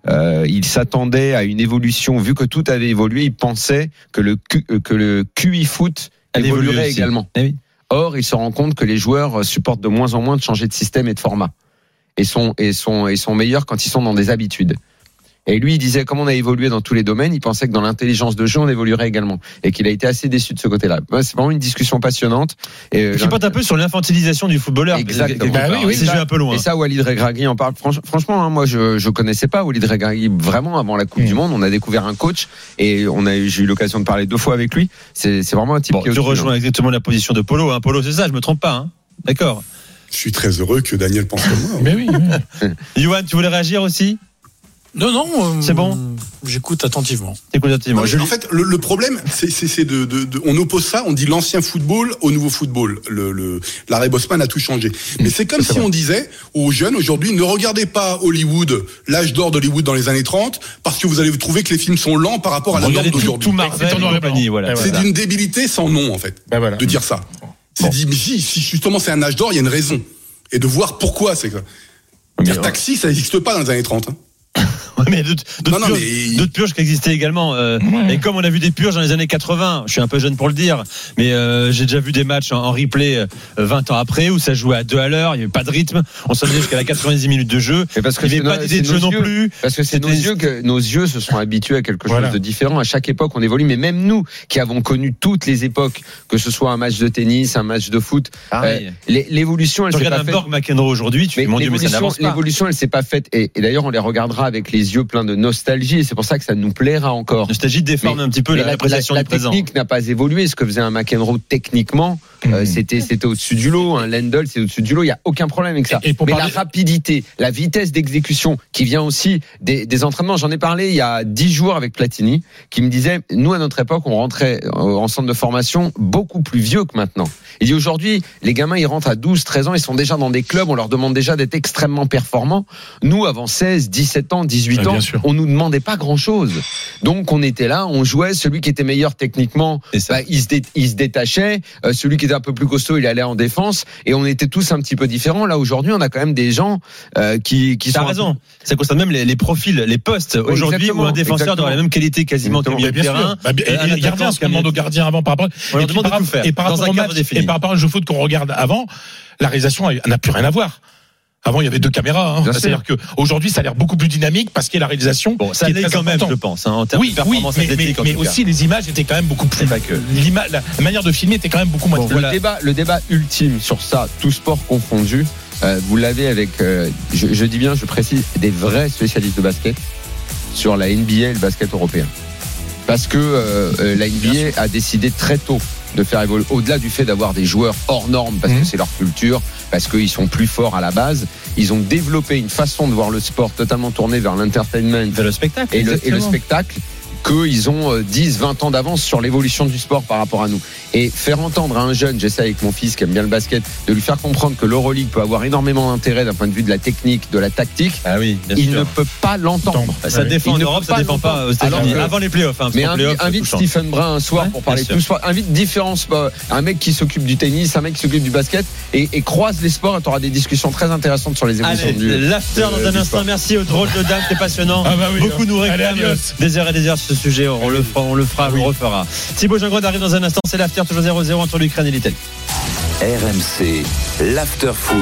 euh, il s'attendait à une évolution, vu que tout avait évolué, il pensait que le Q- que le QI foot évolue évoluerait également. Eh oui. Or, il se rend compte que les joueurs supportent de moins en moins de changer de système et de format. Et sont, et sont, et sont meilleurs quand ils sont dans des habitudes. Et lui, il disait, comme on a évolué dans tous les domaines, il pensait que dans l'intelligence de jeu, on évoluerait également. Et qu'il a été assez déçu de ce côté-là. C'est vraiment une discussion passionnante. Et, euh, Qui porte un peu sur l'infantilisation du footballeur. Exactement. Bah oui, oui, c'est un peu loin. Et ça, Walid Regragui en parle. Franch- franchement, hein, moi, je je connaissais pas Walid Regragui vraiment avant la Coupe Hmm. du Monde. On a découvert un coach et on a eu- j'ai eu l'occasion de parler deux fois avec lui. C'est vraiment un type Bon, qui tu rejoins hein. exactement la position de Polo. Hein. Polo, c'est ça, je me trompe pas. Hein. D'accord. Je suis très heureux que Daniel pense comme moi. Mais oui. Johan, tu voulais réagir aussi? Non, non. euh, C'est bon J'écoute attentivement. Écoute attentivement. Non, mais Je en fait, le, le problème, c'est c'est- c'est de, de, de- on oppose ça, on dit l'ancien football au nouveau football. Le, le, l'arrêt Bosman a tout changé. Mais c'est comme si on disait aux jeunes aujourd'hui, ne regardez pas Hollywood, l'âge d'or d'Hollywood dans les années 30, parce que vous allez trouver que les films sont lents par rapport à la norme d'aujourd'hui. C'est voilà. C'est voilà. d'une débilité sans nom, en fait, Ben voilà. de dire ça. C'est dit, mais si, si justement c'est un âge d'or, il y a une raison. Et de voir pourquoi c'est que. Dire taxi, ça n'existe pas dans les années 30. hein. Ouais, mais d'autres purges, qui existaient également. euh, Et comme on a vu des purges dans les années 80, je suis un peu jeune pour le dire, mais euh, j'ai déjà vu des matchs en, en replay euh, 20 ans après où ça jouait à deux à l'heure, il n'y avait pas de rythme, on s'en jusqu'à la 90 minutes de jeu. Mais parce que il n'y c'est avait pas d'idée de jeu non yeux. plus. Parce que c'est nos yeux que nos yeux se sont habitués à quelque chose Voilà. de différent. À chaque époque, on évolue. Mais même nous, qui avons connu toutes les époques, que ce soit un match de tennis, un match de foot, euh, l'évolution, elle Tu s'est regardes pas un faite. Aujourd'hui, tu Mais fais mon Dieu, mais ça l'évolution, n'avance pas. l'évolution, elle s'est pas faite. Et, et d'ailleurs, on les regardera avec les yeux pleins de nostalgie. Et c'est pour ça que ça nous plaira encore. Nostalgie déforme un petit peu la, appréciation la du présent. technique n'a pas évolué. Ce que faisait un McEnroe techniquement, euh, Mhm. c'était c'était au-dessus du lot. Un Lendl, c'est au-dessus du lot. Il y a aucun problème avec ça. Et- et pour mais parler- la rapidité, la vitesse d'exécution, qui vient aussi des, des entraînements. J'en ai parlé il y a dix jours avec Platini, qui me disait, nous à notre époque, on rentrait euh, en centre de formation beaucoup plus vieux que maintenant. Il dit aujourd'hui, les gamins, ils rentrent à 12, 13 ans, ils sont déjà dans des clubs, on leur demande déjà d'être extrêmement performants. Nous, avant 16, 17 ans, 18 Ans, sûr. on nous demandait pas grand chose. Donc, on était là, on jouait, celui qui était meilleur techniquement, bah, il, se dé- il se détachait, Euh, celui qui était un peu plus costaud, il allait en défense, et on était tous un petit peu différents. Là, aujourd'hui, on a quand même des gens euh, qui, qui sont... un raison. Ça concerne même les, les profils, les postes. Aujourd'hui, où un défenseur exactement. doit avoir la même qualité quasiment que le Exactement. milieu de Bien terrain. sûr. Bah, bien- Euh, et, un et les gardiens, attaquant ce qu'on demande aux gardiens avant par rapport. On et par- faire, Et par rapport au match, et par rapport au jeu foot qu'on regarde avant, la réalisation n'a plus rien à voir. Avant, il y avait deux caméras. hein. C'est-à-dire que aujourd'hui, ça a l'air beaucoup plus dynamique parce qu'il y a la réalisation. Bon, ça qui est très quand même, je pense, hein, en termes Oui, de oui, performance mais, mais, aussi les images étaient quand même beaucoup plus. pas que. l'ima- La, manière de filmer était quand même beaucoup moins. Bon, Le, débat, le débat ultime sur ça, tout sport confondu, euh, vous l'avez avec, euh, je, je dis bien, je précise, des vrais spécialistes de basket sur la NBA et le basket européen. Parce que euh, la NBA a décidé très tôt de faire évoluer, au-delà du fait d'avoir des joueurs hors normes, parce Mhm. que c'est leur culture, parce qu'ils sont plus forts à la base, ils ont développé une façon de voir le sport totalement tournée vers l'entertainment Vers le spectacle. et le, et le spectacle qu'ils ont euh, 10, 20 ans d'avance sur l'évolution du sport par rapport à nous. Et faire entendre à un jeune, j'essaie avec mon fils qui aime bien le basket, de lui faire comprendre que l'Euroleague peut avoir énormément d'intérêt d'un point de vue de la technique, de la tactique, Ah oui, bien il sûr. ne peut pas l'entendre. Bah, Ça Ouais. défend Il en ne Europe, ça défend pas aux États-Unis. Avant les playoffs, hein, Mais invite. Stephen Brun un soir Ouais, pour parler tout sport. Invite différents sports. Un mec qui s'occupe du tennis, un mec qui s'occupe du basket et, et croise les sports et tu auras des discussions très intéressantes sur les évolutions Allez, du. l'after dans un instant. sport. Merci aux drôles de dames, c'est passionnant. Ah bah oui, Beaucoup nous Allez, réclament des heures et des heures sur ce sujet. On le fera, on le fera, on le refera. Thibaut Jean-Grande arrive dans un instant. C'est l'after toujours 0-0 entre l'Ukraine et l'Italie. RMC, l'after foot.